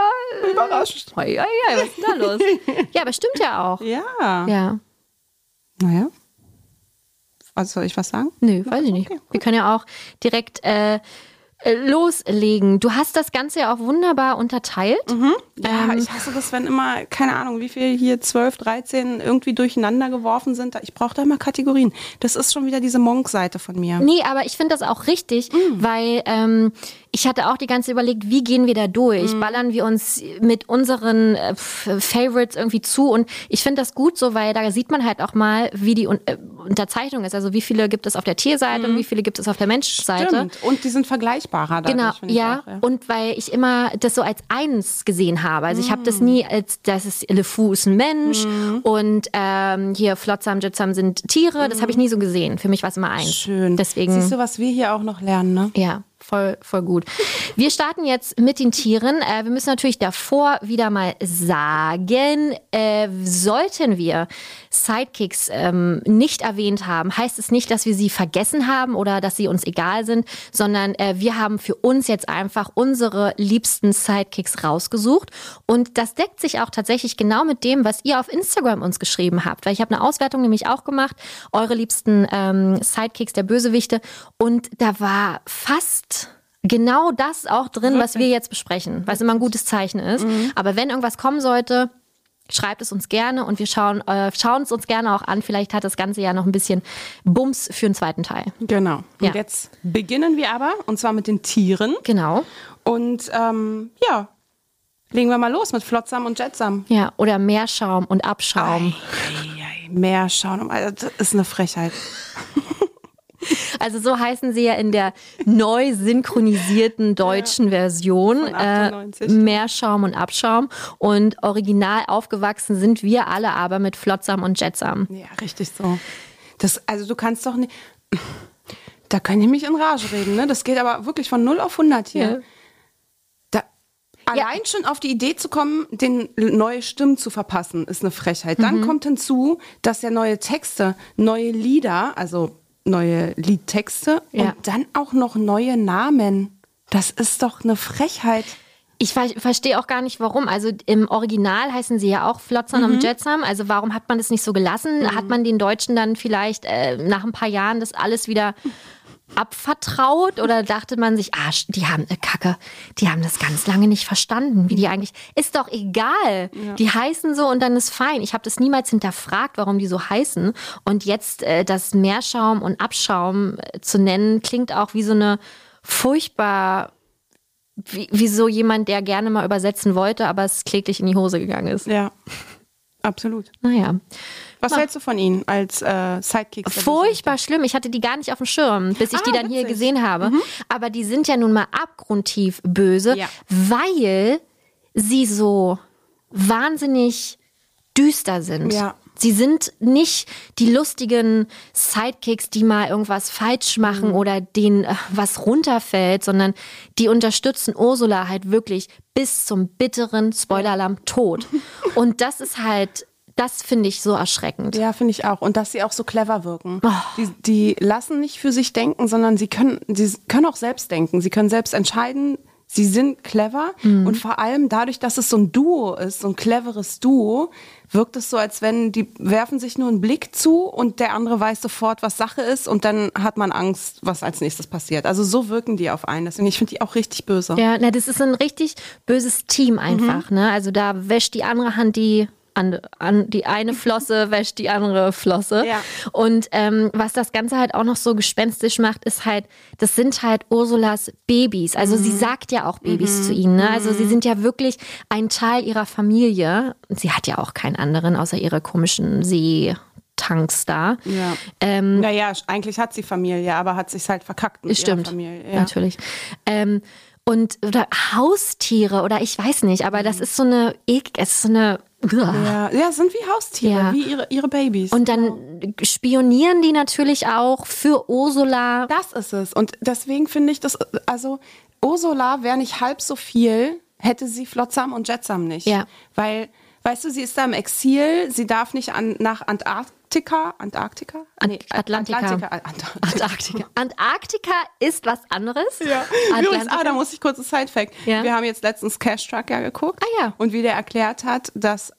äh, Überrascht. Ja, ja, was ist denn da los? ja, aber stimmt ja auch. Ja. Ja. Naja. Was soll ich was sagen? Nö, weiß ich nicht. Okay, Wir können ja auch direkt äh, äh, loslegen. Du hast das Ganze ja auch wunderbar unterteilt. Ja, Ähm. ich hasse das, wenn immer, keine Ahnung, wie viel hier 12, 13 irgendwie durcheinander geworfen sind. Ich brauche da immer Kategorien. Das ist schon wieder diese Monk-Seite von mir. Nee, aber ich finde das auch richtig, weil ähm, ich hatte auch die ganze Zeit überlegt, wie gehen wir da durch? Ballern wir uns mit unseren äh, Favorites irgendwie zu? Und ich finde das gut so, weil da sieht man halt auch mal, wie die Un äh, Unterzeichnung ist. Also wie viele gibt es auf der Tierseite und wie viele gibt es auf der Menschseite. Stimmt. Und die sind vergleichbarer dadurch, Genau, ja. auch, ja. Und weil ich immer das so als eins gesehen habe. Also ich habe das nie als, das ist LeFou ist ein Mensch Mhm. und ähm, hier Flotsam, Jitsam sind Tiere. Das habe ich nie so gesehen. Für mich war es immer eins. Schön. Deswegen. Siehst du, was wir hier auch noch lernen, ne? Ja, voll, voll gut. Wir starten jetzt mit den Tieren. Äh, wir müssen natürlich davor wieder mal sagen, äh, sollten wir Sidekicks ähm, nicht erwähnt haben, heißt es nicht, dass wir sie vergessen haben oder dass sie uns egal sind, sondern äh, wir haben für uns jetzt einfach unsere liebsten Sidekicks rausgesucht. Und das deckt sich auch tatsächlich genau mit dem, was ihr auf Instagram uns geschrieben habt. Weil ich habe eine Auswertung nämlich auch gemacht, eure liebsten ähm, Sidekicks der Bösewichte. Und da war fast genau das auch drin, was wir jetzt besprechen, was immer ein gutes Zeichen ist. Aber wenn irgendwas kommen sollte, schreibt es uns gerne und wir schauen, äh, schauen es uns gerne auch an. Vielleicht hat das Ganze ja noch ein bisschen Bums für einen zweiten Teil. Genau. Und Ja. jetzt beginnen wir aber, und zwar mit den Tieren. Genau. Und ähm, ja, legen wir mal los mit Flotsam und Jetsam. Ja, oder Meerschaum und Abschaum. Schauen. Also, das ist eine Frechheit. Also so heißen sie ja in der neu synchronisierten deutschen Version. Von 98. Äh, Meerschaum und Abschaum. Und original aufgewachsen sind wir alle aber mit Flotsam und Jetsam. Ja, richtig so. Das, also du kannst doch nicht. Da kann ich mich in Rage reden, ne? Das geht aber wirklich von 0 auf 100 hier. Ja. Da, allein schon auf die Idee zu kommen, den neue Stimmen zu verpassen, ist eine Frechheit. Mhm. Dann kommt hinzu, dass ja neue Texte, neue Lieder, also neue Liedtexte Ja. und dann auch noch neue Namen. Das ist doch eine Frechheit. Ich ver verstehe auch gar nicht, warum. Also im Original heißen sie ja auch Flotsam und Jetsam. Also warum hat man das nicht so gelassen? Hat man den Deutschen dann vielleicht äh, nach ein paar Jahren das alles wieder abvertraut oder dachte man sich, ah, die haben eine Kacke, die haben das ganz lange nicht verstanden, wie die eigentlich ist doch egal. Die heißen so und dann ist fein. Ich habe das niemals hinterfragt, warum die so heißen und jetzt äh, das Meerschaum und Abschaum äh, zu nennen klingt auch wie so eine furchtbar wie, wie so jemand, der gerne mal übersetzen wollte, aber es kläglich in die Hose gegangen ist. Ja, absolut. Naja. Was hältst du von ihnen als äh, Sidekicks? Furchtbar schlimm. Ich hatte die gar nicht auf dem Schirm, bis ich Ah, die dann hier witzig. gesehen habe. Aber die sind ja nun mal abgrundtief böse, Ja. weil sie so wahnsinnig düster sind. Ja. Sie sind nicht die lustigen Sidekicks, die mal irgendwas falsch machen oder denen äh, was runterfällt, sondern die unterstützen Ursula halt wirklich bis zum bitteren Spoiler-Alarm Tod. Und das ist halt, das finde ich so erschreckend. Ja, finde ich auch. Und dass sie auch so clever wirken. Die, die lassen nicht für sich denken, sondern sie können, sie können auch selbst denken. Sie können selbst entscheiden. Sie sind clever und vor allem dadurch, dass es so ein Duo ist, so ein cleveres Duo, wirkt es so, als wenn die werfen sich nur einen Blick zu und der andere weiß sofort, was Sache ist und dann hat man Angst, was als nächstes passiert. Also so wirken die auf einen. Deswegen, ich finde die auch richtig böse. Ja, na, das ist ein richtig böses Team einfach, ne? Also da wäscht die andere Hand die an, an die eine Flosse wäscht die andere Flosse. Ja. Und ähm, was das Ganze halt auch noch so gespenstisch macht, ist halt, das sind halt Ursulas Babys. Also sie sagt ja auch Babys zu ihnen. Ne? Also sie sind ja wirklich ein Teil ihrer Familie. Sie hat ja auch keinen anderen außer ihre komischen Seetanks da. Ja. Ähm, Naja, eigentlich hat sie Familie, aber hat sich halt verkackt mit Stimmt, ihrer Familie. Ja. natürlich. Ähm, und oder Haustiere oder ich weiß nicht, aber das ist so eine, es ist so eine. Ja, ja, sind wie Haustiere, Ja. wie ihre, ihre Babys. Und dann spionieren die natürlich auch für Ursula. das ist es. Und deswegen finde ich das, also Ursula wäre nicht halb so viel, hätte sie Flotsam und Jetsam nicht. Ja. Weil, weißt du, sie ist da im Exil, sie darf nicht an, nach Antarktika, Antarktika? Ant- Atlantika. Atlantika. Antarktika. Antarktika. Antarktika ist was anderes. Ja. Übrigens, ah, da muss ich kurz ein Side-Fact. Ja. Wir haben jetzt letztens Cash Truck ja geguckt. Ah, ja. Und wie der erklärt hat, dass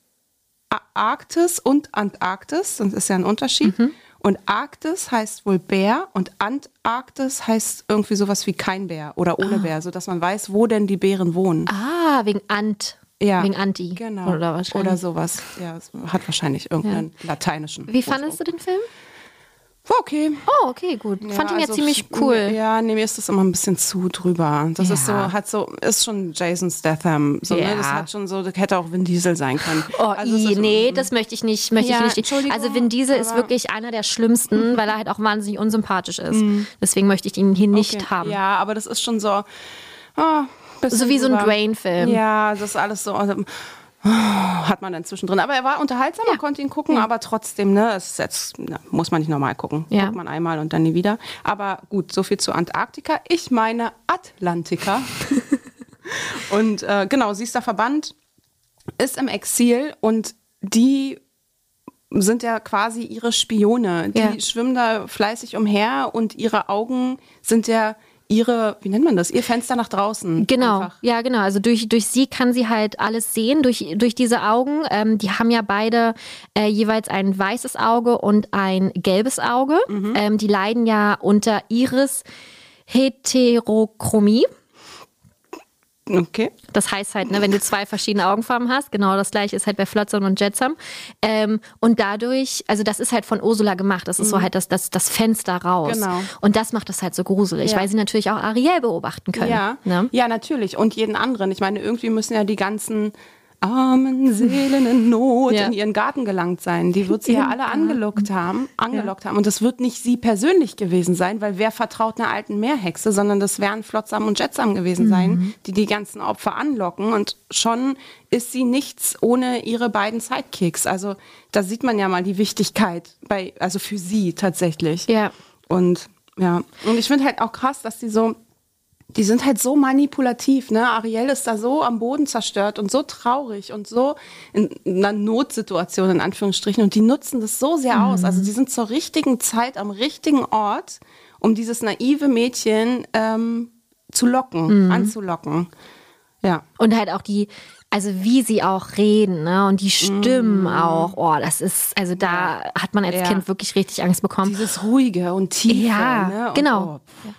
Arktis und Antarktis, das ist ja ein Unterschied. Mhm. Und Arktis heißt wohl Bär und Antarktis heißt irgendwie sowas wie kein Bär oder ohne Bär, sodass man weiß, wo denn die Bären wohnen. ah, wegen Ant. Ja. Wegen Anti. Genau. Oder wahrscheinlich. Oder sowas. Ja, es hat wahrscheinlich irgendeinen lateinischen. Wie fandest du den Film? War okay. Oh, okay, gut. Fand ihn ja also ziemlich cool. Ja, nee, mir ist das immer ein bisschen zu drüber. Das ist so, Ja. hat so, ist schon Jason Statham. So, ne? Ja. Das hat schon so, das hätte auch Vin Diesel sein können. Oh, Also i, ist- nee, das möchte ich nicht. Möchte Ja, ich nicht. Entschuldigung, Also Vin Diesel ist wirklich einer der schlimmsten, weil er halt auch wahnsinnig unsympathisch ist. Deswegen möchte ich ihn hier nicht. Okay. haben. Ja, aber das ist schon so, bisschen So wie so ein drüber. Dwayne-Film. Ja, das ist alles so. Also, ah, hat man dann zwischendrin. Aber er war unterhaltsam, man konnte ihn gucken, aber trotzdem, ne, es ist jetzt, na, muss man nicht normal gucken. Ja. Guckt man einmal und dann nie wieder. Aber gut, so viel zu Antarktika. Ich meine Atlantika. und äh, genau, sie ist da verbannt, ist im Exil und die sind ja quasi ihre Spione. Die Ja. schwimmen da fleißig umher und ihre Augen sind ja ihre, wie nennt man das? Ihr Fenster nach draußen. Genau, Einfach. ja, genau. Also durch, durch sie kann sie halt alles sehen, durch, durch diese Augen. Ähm, die haben ja beide äh, jeweils ein weißes Auge und ein gelbes Auge. Mhm. Ähm, die leiden ja unter Iris Heterochromie. Okay. Das heißt halt, ne, wenn du zwei verschiedene Augenfarben hast, genau das gleiche ist halt bei Flotsam und Jetsam. Ähm, und dadurch, also das ist halt von Ursula gemacht. Das ist so halt das, das, das Fenster raus. Mhm. Genau. Und das macht das halt so gruselig, Ja. weil sie natürlich auch Ariel beobachten können. Ja. Ne? ja, natürlich. Und jeden anderen. Ich meine, irgendwie müssen ja die ganzen armen Seelen in Not Ja. in ihren Garten gelangt sein. Die wird sie ja alle angelockt haben, angelockt haben. Und das wird nicht sie persönlich gewesen sein, weil wer vertraut einer alten Meerhexe, sondern das wären Flotsam und Jetsam gewesen Mhm. sein, die die ganzen Opfer anlocken. Und schon ist sie nichts ohne ihre beiden Sidekicks. Also da sieht man ja mal die Wichtigkeit bei, also für sie tatsächlich. Ja. Und ja, und ich finde halt auch krass, dass die so, die sind halt so manipulativ, ne? Ariel ist da so am Boden zerstört und so traurig und so in einer Notsituation in Anführungsstrichen und die nutzen das so sehr aus. Also die sind zur richtigen Zeit am richtigen Ort, um dieses naive Mädchen ähm, zu locken, anzulocken. Ja. Und halt auch die, also wie sie auch reden, ne? Und die Stimmen auch. Oh, das ist, also da hat man als Ja. Kind wirklich richtig Angst bekommen. Dieses ruhige und tiefe. Ja, ne? und, genau. Oh, ja.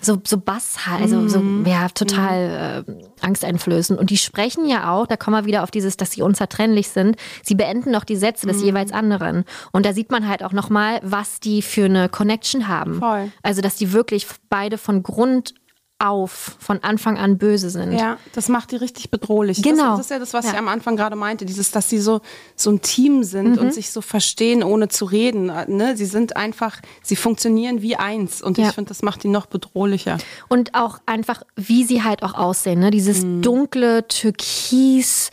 So, so Bass, also so, ja, total äh, angsteinflößend. Und die sprechen ja auch, da kommen wir wieder auf dieses, dass sie unzertrennlich sind. Sie beenden noch die Sätze des jeweils anderen. Und da sieht man halt auch nochmal, was die für eine Connection haben. Voll. Also, dass die wirklich beide von Grund auf, von Anfang an böse sind. Ja, das macht die richtig bedrohlich. Genau. Das, das ist ja das, was Ja. ich am Anfang gerade meinte, dieses, dass sie so, so ein Team sind Mhm. und sich so verstehen, ohne zu reden. Ne? Sie sind einfach, sie funktionieren wie eins und Ja. ich finde, das macht die noch bedrohlicher. Und auch einfach, wie sie halt auch aussehen. Ne? Dieses Mhm. dunkle Türkis,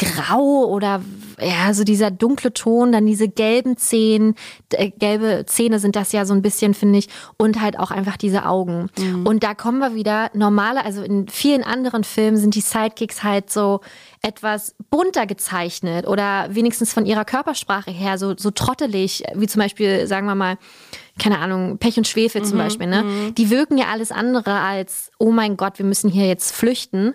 grau oder ja, so dieser dunkle Ton, dann diese gelben Zähne, äh, gelbe Zähne sind das ja so ein bisschen, finde ich, und halt auch einfach diese Augen. Mhm. Und da kommen wir wieder, normale, also in vielen anderen Filmen sind die Sidekicks halt so etwas bunter gezeichnet oder wenigstens von ihrer Körpersprache her so, so trottelig, wie zum Beispiel, sagen wir mal, keine Ahnung, Pech und Schwefel zum mhm, Beispiel, ne? Mhm. Die wirken ja alles andere als, oh mein Gott, wir müssen hier jetzt flüchten.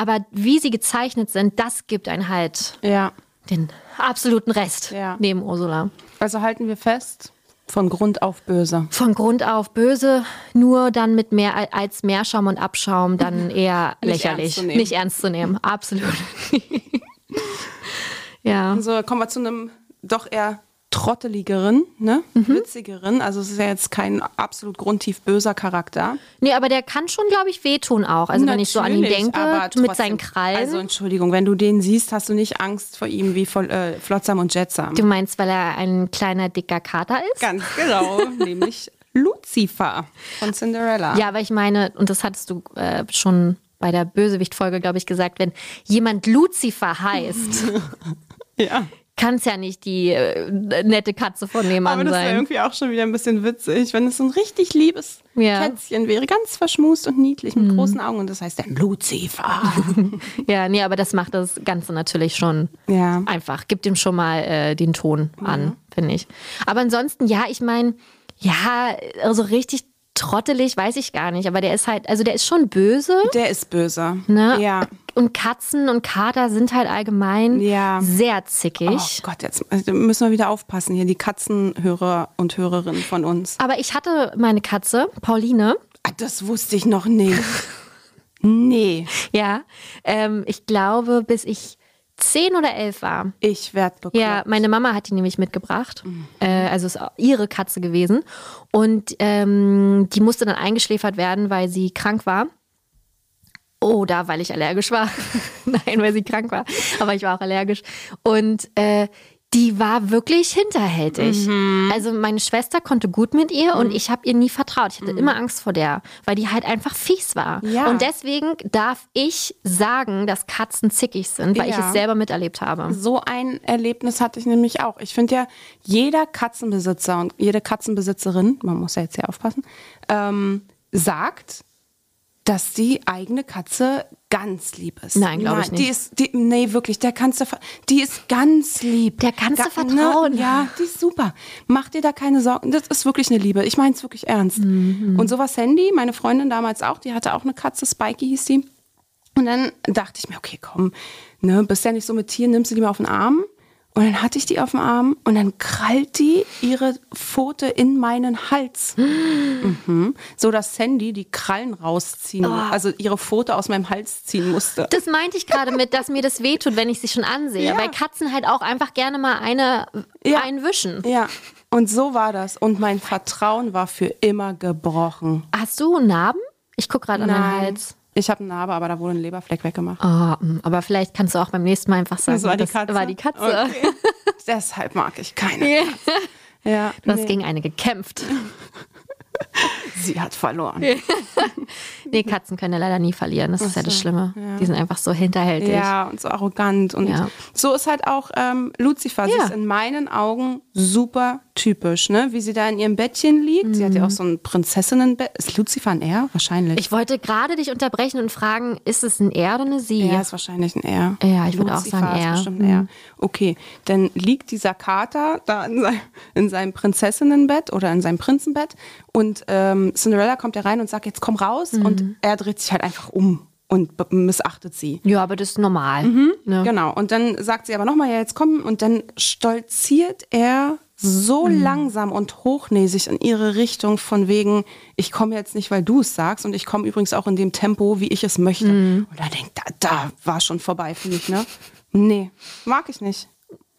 Aber wie sie gezeichnet sind, das gibt einen halt ja. den absoluten Rest ja. neben Ursula. Also halten wir fest, von Grund auf böse. Von Grund auf böse, nur dann mit mehr als Meerschaum und Abschaum dann eher lächerlich. Ernst Nicht ernst zu nehmen, absolut. ja. Also kommen wir zu einem doch eher trotteligeren, ne? Mhm. witzigeren. Also es ist ja jetzt kein absolut grundtief böser Charakter. Nee, aber der kann schon, glaube ich, wehtun auch. Also Natürlich, wenn ich so an ihn denke, trotzdem, mit seinen Krallen. Also Entschuldigung, wenn du den siehst, hast du nicht Angst vor ihm wie vor äh, Flotsam und Jetsam. Du meinst, weil er ein kleiner, dicker Kater ist? Ganz genau, nämlich Lucifer von Cinderella. Ja, aber ich meine, und das hattest du äh, schon bei der Bösewicht-Folge, glaube ich, gesagt, wenn jemand Lucifer heißt, ja kann es ja nicht die äh, nette Katze von nebenan sein. Aber das wäre irgendwie auch schon wieder ein bisschen witzig, wenn es so ein richtig liebes ja. Kätzchen wäre, ganz verschmust und niedlich mit mhm. großen Augen und das heißt dann Lucifer. ja, nee, aber das macht das Ganze natürlich schon ja. einfach. Gibt ihm schon mal äh, den Ton an, mhm. finde ich. Aber ansonsten, ja, ich meine, ja, also richtig trottelig, weiß ich gar nicht, aber der ist halt, also der ist schon böse. Der ist böse. Ne? Ja. Und Katzen und Kater sind halt allgemein ja. sehr zickig. Oh Gott, jetzt müssen wir wieder aufpassen hier, die Katzenhörer und Hörerinnen von uns. Aber ich hatte meine Katze, Pauline. Ah, das wusste ich noch nicht. nee. Ja, ähm, ich glaube, bis ich zehn oder elf war. Ich werde bekloppt. Ja, meine Mama hat die nämlich mitgebracht. Mhm. Äh, also ist ihre Katze gewesen. Und ähm, die musste dann eingeschläfert werden, weil sie krank war. Oder weil ich allergisch war. Nein, weil sie krank war. Aber ich war auch allergisch. Und äh, die war wirklich hinterhältig. Mhm. Also meine Schwester konnte gut mit ihr mhm. und ich habe ihr nie vertraut. Ich hatte mhm. immer Angst vor der, weil die halt einfach fies war. Ja. Und deswegen darf ich sagen, dass Katzen zickig sind, weil ja. ich es selber miterlebt habe. So ein Erlebnis hatte ich nämlich auch. Ich finde ja, jeder Katzenbesitzer und jede Katzenbesitzerin, man muss ja jetzt hier aufpassen, ähm, sagt, dass die eigene Katze ganz lieb ist. Nein, glaube ich nicht. Die ist, die, nee, wirklich, der kannst du, die ist ganz lieb. Der kannst du vertrauen. Ne, ja, die ist super. Mach dir da keine Sorgen. Das ist wirklich eine Liebe. Ich meine es wirklich ernst. Mhm. Und so war Sandy, meine Freundin damals auch, die hatte auch eine Katze, Spikey hieß die. Und dann dachte ich mir, okay, komm, ne, bist ja nicht so mit Tieren, nimmst du die mal auf den Arm. Und dann hatte ich die auf dem Arm und dann krallt die ihre Pfote in meinen Hals. Mhm. So dass Sandy die Krallen rausziehen, oh. also ihre Pfote aus meinem Hals ziehen musste. Das meinte ich gerade mit, dass mir das wehtut, wenn ich sie schon ansehe. Ja. Weil Katzen halt auch einfach gerne mal eine ja. einwischen. Ja. Und so war das. Und mein Vertrauen war für immer gebrochen. Hast du Narben? Ich gucke gerade an deinen Hals. Ich habe eine Narbe, aber da wurde ein Leberfleck weggemacht. Oh, aber vielleicht kannst du auch beim nächsten Mal einfach sagen, das war die Katze. War die Katze. Okay. Deshalb mag ich keine yeah. Ja, du hast gegen eine gekämpft. Sie hat verloren. nee, Katzen können ja leider nie verlieren. Das ist ja das Schlimme. Ja. Die sind einfach so hinterhältig. Ja, und so arrogant. Und ja. so ist halt auch ähm, Lucifer. Sie ist in meinen Augen super typisch, ne? Wie sie da in ihrem Bettchen liegt. Mhm. Sie hat ja auch so ein Prinzessinnenbett. Ist Lucifer ein R? Wahrscheinlich. Ich wollte gerade dich unterbrechen und fragen, ist es ein R oder eine Sie? Ja, ist wahrscheinlich ein R. Ja, ich würde auch sagen R. Ist bestimmt ein R. Mhm. Okay, dann liegt dieser Kater da in, sein, in seinem Prinzessinnenbett oder in seinem Prinzenbett und ähm, Cinderella kommt ja rein und sagt, jetzt komm raus mhm. und er dreht sich halt einfach um und missachtet sie. Ja, aber das ist normal. Mhm, ne? Genau. Und dann sagt sie aber nochmal, ja, jetzt komm. Und dann stolziert er so mhm. langsam und hochnäsig in ihre Richtung von wegen, ich komme jetzt nicht, weil du es sagst und ich komme übrigens auch in dem Tempo, wie ich es möchte. Mhm. Und da denkt, da, da war schon vorbei für mich, ne? Nee, mag ich nicht.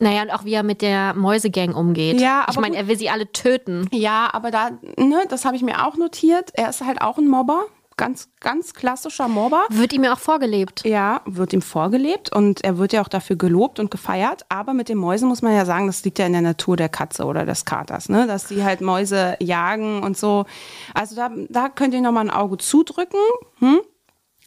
Naja, und auch wie er mit der Mäusegang umgeht. Ja, aber ich meine, er will sie alle töten. Ja, aber da, ne, das habe ich mir auch notiert. Er ist halt auch ein Mobber ganz, ganz klassischer Mobber. Wird ihm ja auch vorgelebt. Ja, wird ihm vorgelebt und er wird ja auch dafür gelobt und gefeiert. Aber mit den Mäusen muss man ja sagen, das liegt ja in der Natur der Katze oder des Katers, ne? dass die halt Mäuse jagen und so. Also da, da könnt ihr nochmal ein Auge zudrücken. Hm?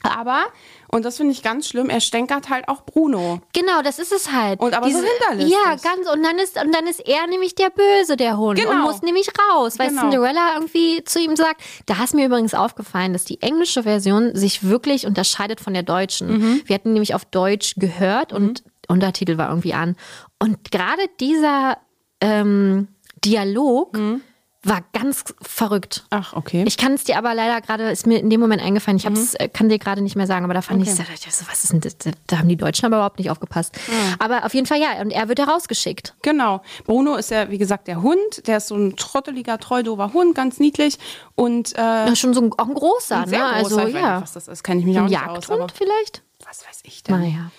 Aber, und das finde ich ganz schlimm, er stänkert halt auch Bruno. Genau, das ist es halt. Und aber so hinterlistig. Ja, ganz. Und dann ist und dann ist er nämlich der Böse, der Hund, und Genau. muss nämlich raus, weil Genau. Cinderella irgendwie zu ihm sagt. Da ist mir übrigens aufgefallen, dass die englische Version sich wirklich unterscheidet von der deutschen. Mhm. Wir hatten nämlich auf Deutsch gehört und Untertitel war irgendwie an. Und gerade dieser ähm, Dialog Mhm. War ganz verrückt. Ach, okay. Ich kann es dir aber leider gerade, ist mir in dem Moment eingefallen, ich hab's, äh, kann dir gerade nicht mehr sagen, aber da fand dachte ich so, was ist denn das? Da- haben die Deutschen aber überhaupt nicht aufgepasst. Aber auf jeden Fall ja, und er wird herausgeschickt. Genau. Bruno ist ja, wie gesagt, der Hund. Der ist so ein trotteliger, treudober Hund, ganz niedlich. Und äh, ist schon so ein, auch ein großer, sehr ne? großer. Also ich weiß nicht, ja. was das ist, kenne ich mich auch Ein nicht aus. Aber Jagdhund vielleicht? was weiß ich denn? Naja.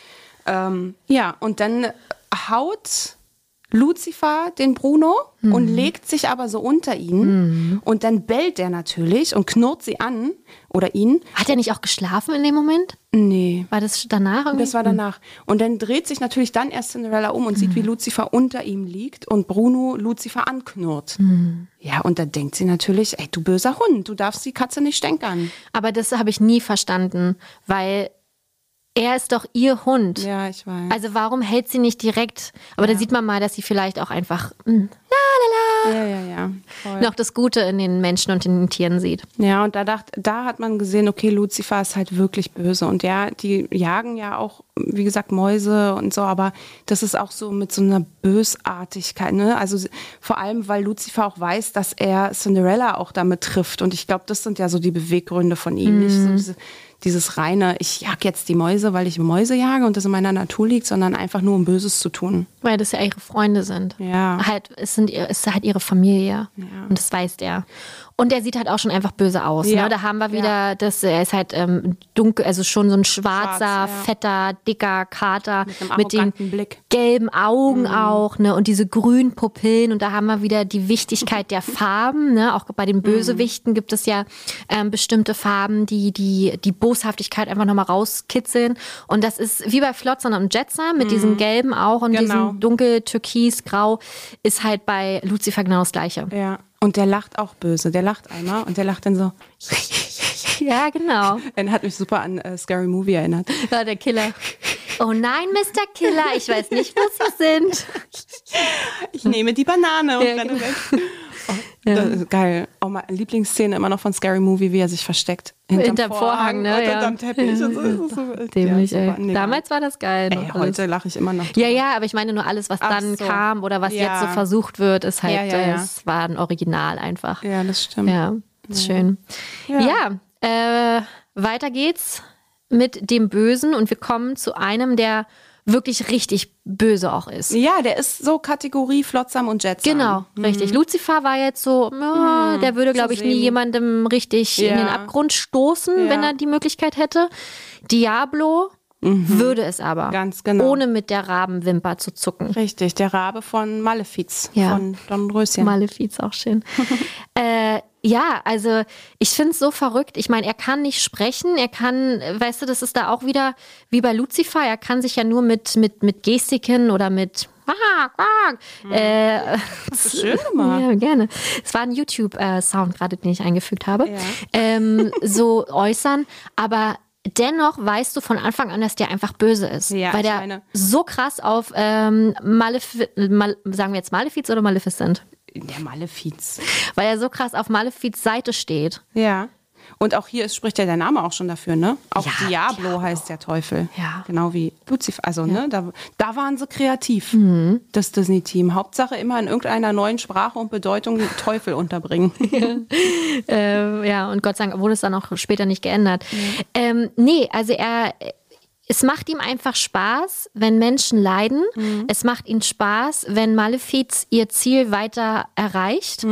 Ähm, ja, und dann haut Lucifer den Bruno und Mhm. legt sich aber so unter ihn. Und dann bellt er natürlich und knurrt sie an. Oder ihn. Hat er nicht auch geschlafen in dem Moment? Nee. War das danach irgendwie? Das war danach. Und dann dreht sich natürlich dann erst Cinderella um und sieht, wie Lucifer unter ihm liegt und Bruno Lucifer anknurrt. Ja, und da denkt sie natürlich, ey, du böser Hund, du darfst die Katze nicht stänkern. aber das habe ich nie verstanden, weil er ist doch ihr Hund. Ja, ich weiß. Also warum hält sie nicht direkt? Aber da sieht man mal, dass sie vielleicht auch einfach mm, ja, ja, ja. Voll. noch das Gute in den Menschen und in den Tieren sieht. Ja, und da dacht, da hat man gesehen, okay, Lucifer ist halt wirklich böse. Und ja, die jagen ja auch, wie gesagt, Mäuse und so, aber das ist auch so mit so einer Bösartigkeit, ne? Also vor allem, weil Lucifer auch weiß, dass er Cinderella auch damit trifft. Und ich glaube, das sind ja so die Beweggründe von ihm. Nicht so diese, dieses reine, ich jag jetzt die Mäuse, weil ich Mäuse jage und das in meiner Natur liegt, sondern einfach nur um Böses zu tun. Weil das ja ihre Freunde sind. Ja. Halt, es, sind, ihr- es ist halt ihre Familie. Und das weiß der. Und er sieht halt auch schon einfach böse aus. Ja. Ne? Da haben wir wieder, das, er ist halt ähm, dunkel, also schon so ein schwarzer, Schwarz, ja. fetter, dicker Kater Mit mit den Blick. gelben Augen Mhm. auch, ne? Und diese grünen Pupillen. Und da haben wir wieder die Wichtigkeit der Farben, ne? Auch bei Mhm. den Bösewichten gibt es ja ähm, bestimmte Farben, die, die die Boshaftigkeit einfach nochmal rauskitzeln. Und das ist wie bei Flotsam und Jetson mit diesem gelben auch und Genau. diesem dunkel, türkis, grau, ist halt bei Lucifer genau das Gleiche. Ja. Und der lacht auch böse. Der lacht einmal und der lacht dann so. Ja, genau. Er hat mich super an äh, Scary Movie erinnert. Ja, der Killer. Oh nein, Mr. Killer, ich weiß nicht, wo Sie sind. Ich nehme die Banane und Ja, renne genau. weg. Ist geil. Oh, meine Lieblingsszene immer noch von Scary Movie, wie er sich versteckt. Hinterm Vorhang, ne, Und ja. hinterm Teppich. Und so, ist so, Dämlich, ja, ey. Nee, Damals war das geil. ey, heute lache ich immer noch. Ja, ja, aber ich meine nur alles, was Ach dann so. kam oder was Ja. jetzt so versucht wird, ist halt, Ja, ja, ja. es war ein Original einfach. Ja, das stimmt. Ja, ist schön. Ja, äh, weiter geht's mit dem Bösen und wir kommen zu einem, der wirklich richtig böse auch ist. Ja, der ist so Kategorie Flotsam und Jetsam. Genau, richtig. Lucifer war jetzt so, ja, der würde, glaube ich, nie jemandem richtig in Ja. den Abgrund stoßen, Ja. wenn er die Möglichkeit hätte. Diablo würde es aber. Ganz genau. Ohne mit der Rabenwimper zu zucken. Richtig, der Rabe von Malefiz. Ja. Von Don Röschen. Malefiz auch schön. äh, ja, also ich finde es so verrückt. Ich meine, er kann nicht sprechen, er kann, äh, weißt du, das ist da auch wieder wie bei Lucifer, er kann sich ja nur mit, mit, mit Gestiken oder mit Ah, ah, äh, Hast du schön gemacht. Ja, gerne. Es war ein YouTube-Sound gerade, den ich eingefügt habe. Ja. Ähm, so äußern, aber dennoch weißt du von Anfang an, dass der einfach böse ist. Ja, weil der meine- so krass auf ähm, Malefi Mal sagen wir jetzt Malefiz oder Maleficent? Der Malefiz. Weil er so krass auf Malefiz Seite steht. Ja. Und auch hier ist, spricht ja der Name auch schon dafür, ne? Auch Ja, Diablo, Diablo. heißt der Teufel. Ja. Genau wie Lucifer. Also, ne? Da, da waren sie kreativ, Mhm. das Disney-Team. Hauptsache immer in irgendeiner neuen Sprache und Bedeutung Teufel unterbringen. Äh, ja, und Gott sei Dank wurde es dann auch später nicht geändert. Ähm, nee, also er. Es macht ihm einfach Spaß, wenn Menschen leiden. Es macht ihm Spaß, wenn Malefiz ihr Ziel weiter erreicht.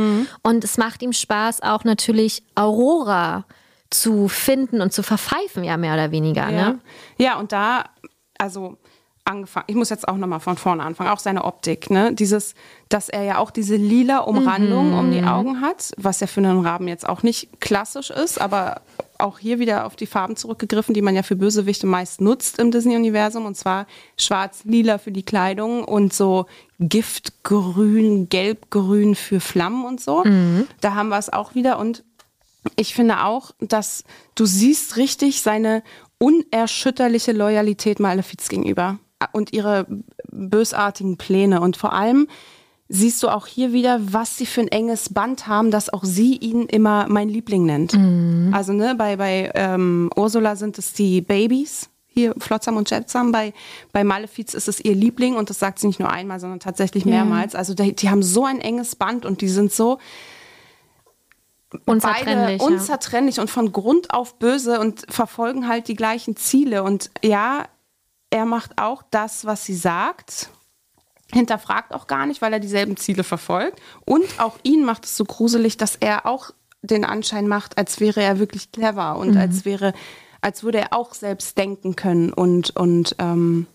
Und es macht ihm Spaß, auch natürlich Aurora zu finden und zu verpfeifen, ja, mehr oder weniger. Ja. Ne? ja, und da, also angefangen, ich muss jetzt auch nochmal von vorne anfangen, auch seine Optik, ne? Dieses, dass er ja auch diese lila Umrandung um die Augen hat, was ja für einen Raben jetzt auch nicht klassisch ist, aber auch hier wieder auf die Farben zurückgegriffen, die man ja für Bösewichte meist nutzt im Disney-Universum, und zwar schwarz-lila für die Kleidung und so Giftgrün, gelbgrün für Flammen und so. Da haben wir es auch wieder. Und ich finde auch, dass du siehst richtig seine unerschütterliche Loyalität Malefiz gegenüber und ihre bösartigen Pläne. Und vor allem siehst du auch hier wieder, was sie für ein enges Band haben, dass auch sie ihn immer mein Liebling nennt. Mhm. Also ne, bei, bei ähm, Ursula sind es die Babys, hier Flotsam und Jetsam. Bei, bei Malefiz ist es ihr Liebling und das sagt sie nicht nur einmal, sondern tatsächlich mehrmals. Ja. Also die, die, haben so ein enges Band und die sind so unzertrennlich, beide unzertrennlich ja. und von Grund auf böse und verfolgen halt die gleichen Ziele. Und ja, er macht auch das, was sie sagt hinterfragt auch gar nicht, weil er dieselben Ziele verfolgt. Und auch ihn macht es so gruselig, dass er auch den Anschein macht, als wäre er wirklich clever und mhm. als wäre, als würde er auch selbst denken können und, und ähm,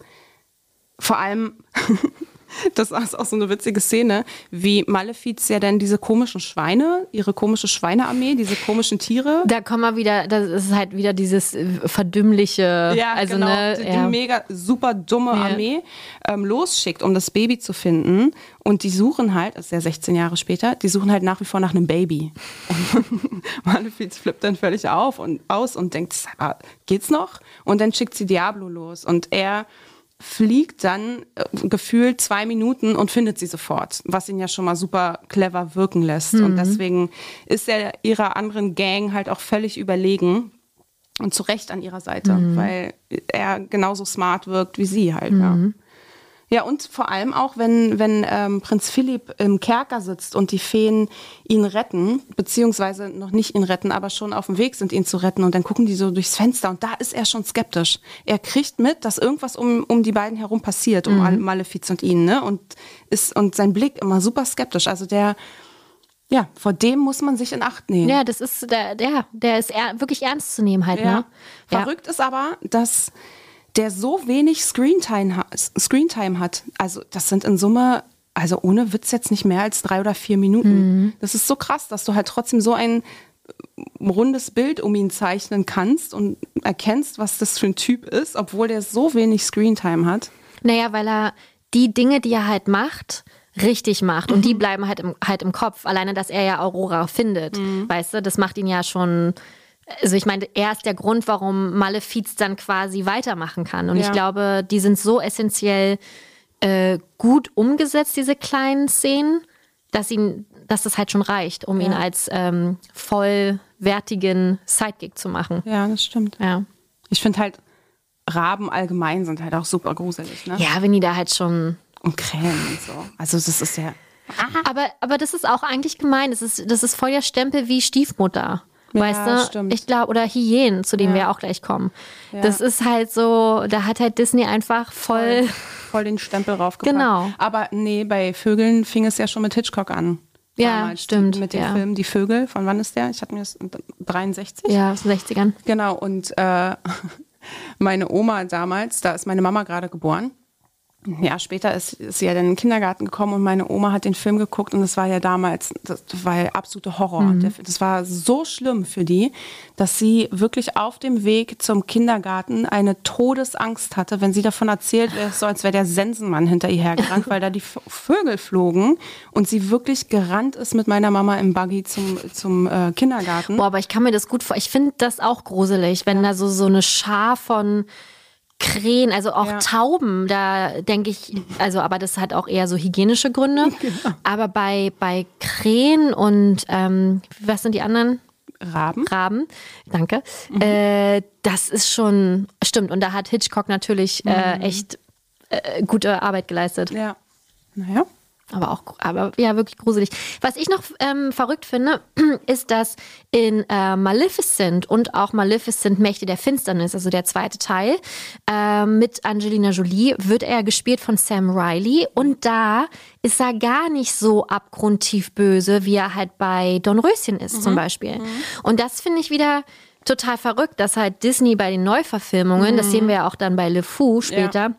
vor allem das ist auch so eine witzige Szene, wie Malefiz ja dann diese komischen Schweine, ihre komische Schweinearmee, diese komischen Tiere. Da kommen wir wieder, das ist halt wieder dieses äh, verdümmliche, ja, also genau, ne, die, ja. mega super dumme ja. Armee ähm, losschickt, um das Baby zu finden. Und die suchen halt, das ist ja 16 Jahre später, die suchen halt nach wie vor nach einem Baby. Und Malefiz flippt dann völlig auf und aus und denkt, geht's noch? Und dann schickt sie Diablo los und er fliegt dann äh, gefühlt zwei Minuten und findet sie sofort, was ihn ja schon mal super clever wirken lässt. Mhm. Und deswegen ist er ihrer anderen Gang halt auch völlig überlegen und zu Recht an ihrer Seite, mhm. weil er genauso smart wirkt wie sie halt. Mhm. Ja. Ja, und vor allem auch, wenn, wenn ähm, Prinz Philipp im Kerker sitzt und die Feen ihn retten, beziehungsweise noch nicht ihn retten, aber schon auf dem Weg sind, ihn zu retten. Und dann gucken die so durchs Fenster und da ist er schon skeptisch. Er kriegt mit, dass irgendwas um, um die beiden herum passiert, um mhm. Malefiz und ihn, ne? Und ist, und sein Blick immer super skeptisch. Also der, ja, vor dem muss man sich in Acht nehmen. Ja, das ist der, der, der ist er, wirklich ernst zu nehmen halt, ja. ne? Verrückt ist aber, dass der so wenig Screentime, ha Screentime hat. Also das sind in Summe, also ohne Witz jetzt nicht mehr als drei oder vier Minuten. Mhm. Das ist so krass, dass du halt trotzdem so ein rundes Bild um ihn zeichnen kannst und erkennst, was das für ein Typ ist, obwohl der so wenig Screentime hat. Naja, weil er die Dinge, die er halt macht, richtig macht. Und mhm. die bleiben halt im, halt im Kopf. Alleine, dass er ja Aurora findet. Mhm. Weißt du, das macht ihn ja schon also ich meine, er ist der Grund, warum Malefiz dann quasi weitermachen kann. Und ja. ich glaube, die sind so essentiell äh, gut umgesetzt, diese kleinen Szenen, dass ihn, dass das halt schon reicht, um ja. ihn als ähm, vollwertigen Sidekick zu machen. Ja, das stimmt. Ja. Ich finde halt, Raben allgemein sind halt auch super gruselig, ne? Ja, wenn die da halt schon. Und Krähen und so. Also das ist ja. Aber, aber das ist auch eigentlich gemein. Das ist, das ist voll der Stempel wie Stiefmutter. Ja, weißt du? Stimmt. Ich glaube, oder Hyänen, zu denen ja. wir auch gleich kommen. Ja. Das ist halt so, da hat halt Disney einfach voll. Voll, voll den Stempel draufgepackt. Genau. Aber nee, bei Vögeln fing es ja schon mit Hitchcock an. Ja, damals, stimmt. Mit dem ja. Film Die Vögel, von wann ist der? Ich hatte mir das 63. Ja, aus den 60ern. Genau, und äh, meine Oma damals, da ist meine Mama gerade geboren. Ein Jahr später ist, ist sie ja dann in den Kindergarten gekommen und meine Oma hat den Film geguckt und das war ja damals, das war ja absolute Horror. Mhm. Das war so schlimm für die, dass sie wirklich auf dem Weg zum Kindergarten eine Todesangst hatte, wenn sie davon erzählt wäre, so als wäre der Sensenmann hinter ihr hergerannt, weil da die Vögel flogen und sie wirklich gerannt ist mit meiner Mama im Buggy zum, zum äh, Kindergarten. Boah, aber ich kann mir das gut vor. Ich finde das auch gruselig, wenn ja. da so, so eine Schar von Krähen, also auch ja. Tauben, da denke ich, also aber das hat auch eher so hygienische Gründe. Genau. Aber bei, bei Krähen und ähm, was sind die anderen? Raben. Raben, danke. Mhm. Äh, das ist schon, stimmt. Und da hat Hitchcock natürlich äh, mhm. echt äh, gute Arbeit geleistet. Ja. Naja. Aber auch, aber ja, wirklich gruselig. Was ich noch ähm, verrückt finde, ist, dass in äh, Maleficent und auch Maleficent Mächte der Finsternis, also der zweite Teil, äh, mit Angelina Jolie, wird er gespielt von Sam Riley. Und da ist er gar nicht so abgrundtief böse, wie er halt bei Don Röschen ist, mhm. zum Beispiel. Mhm. Und das finde ich wieder total verrückt, dass halt Disney bei den Neuverfilmungen, mhm. das sehen wir ja auch dann bei Le Fou später, ja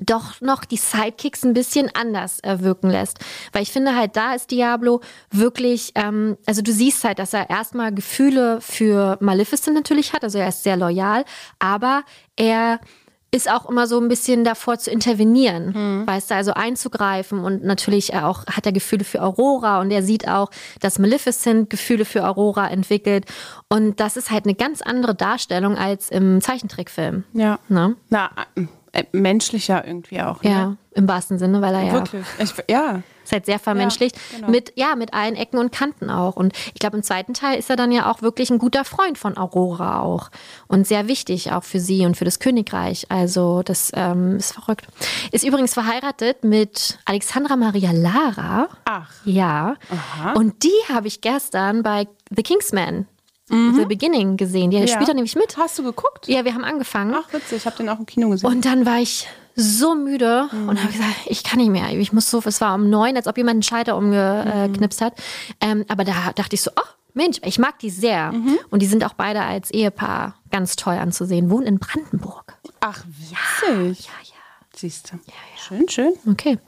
doch noch die Sidekicks ein bisschen anders äh, wirken lässt. Weil ich finde halt, da ist Diablo wirklich, ähm, also du siehst halt, dass er erstmal Gefühle für Maleficent natürlich hat, also er ist sehr loyal, aber er ist auch immer so ein bisschen davor zu intervenieren, weißt du, also einzugreifen und natürlich auch hat er Gefühle für Aurora und er sieht auch, dass Maleficent Gefühle für Aurora entwickelt und das ist halt eine ganz andere Darstellung als im Zeichentrickfilm. Ja. Ne? Na, äh, menschlicher irgendwie auch. Ne? Ja, im wahrsten Sinne, weil er ja Wirklich. Ich, ja. ist halt sehr vermenschlicht. genau. Mit, ja, mit allen Ecken und Kanten auch. Und ich glaube, im zweiten Teil ist er dann ja auch wirklich ein guter Freund von Aurora auch. Und sehr wichtig auch für sie und für das Königreich. Also, das ähm, ist verrückt. Ist übrigens verheiratet mit Alexandra Maria Lara. Ach. Ja. Und die habe ich gestern bei The Kingsman, The Beginning gesehen. Die Mhm. Ja. spielt da nämlich mit. Hast du geguckt? Ja, wir haben angefangen. Ach, witzig. Ich habe den auch im Kino gesehen. Und dann war ich so müde und habe gesagt, ich kann nicht mehr. Ich muss so, es war um neun, als ob jemand einen Schalter umgeknipst hat. Ähm, aber da dachte ich so, ach Mensch, ich mag die sehr. Und die sind auch beide als Ehepaar ganz toll anzusehen. Wohnen in Brandenburg. Ach, witzig. Ja, ja. Siehst du. Schön, schön. Okay.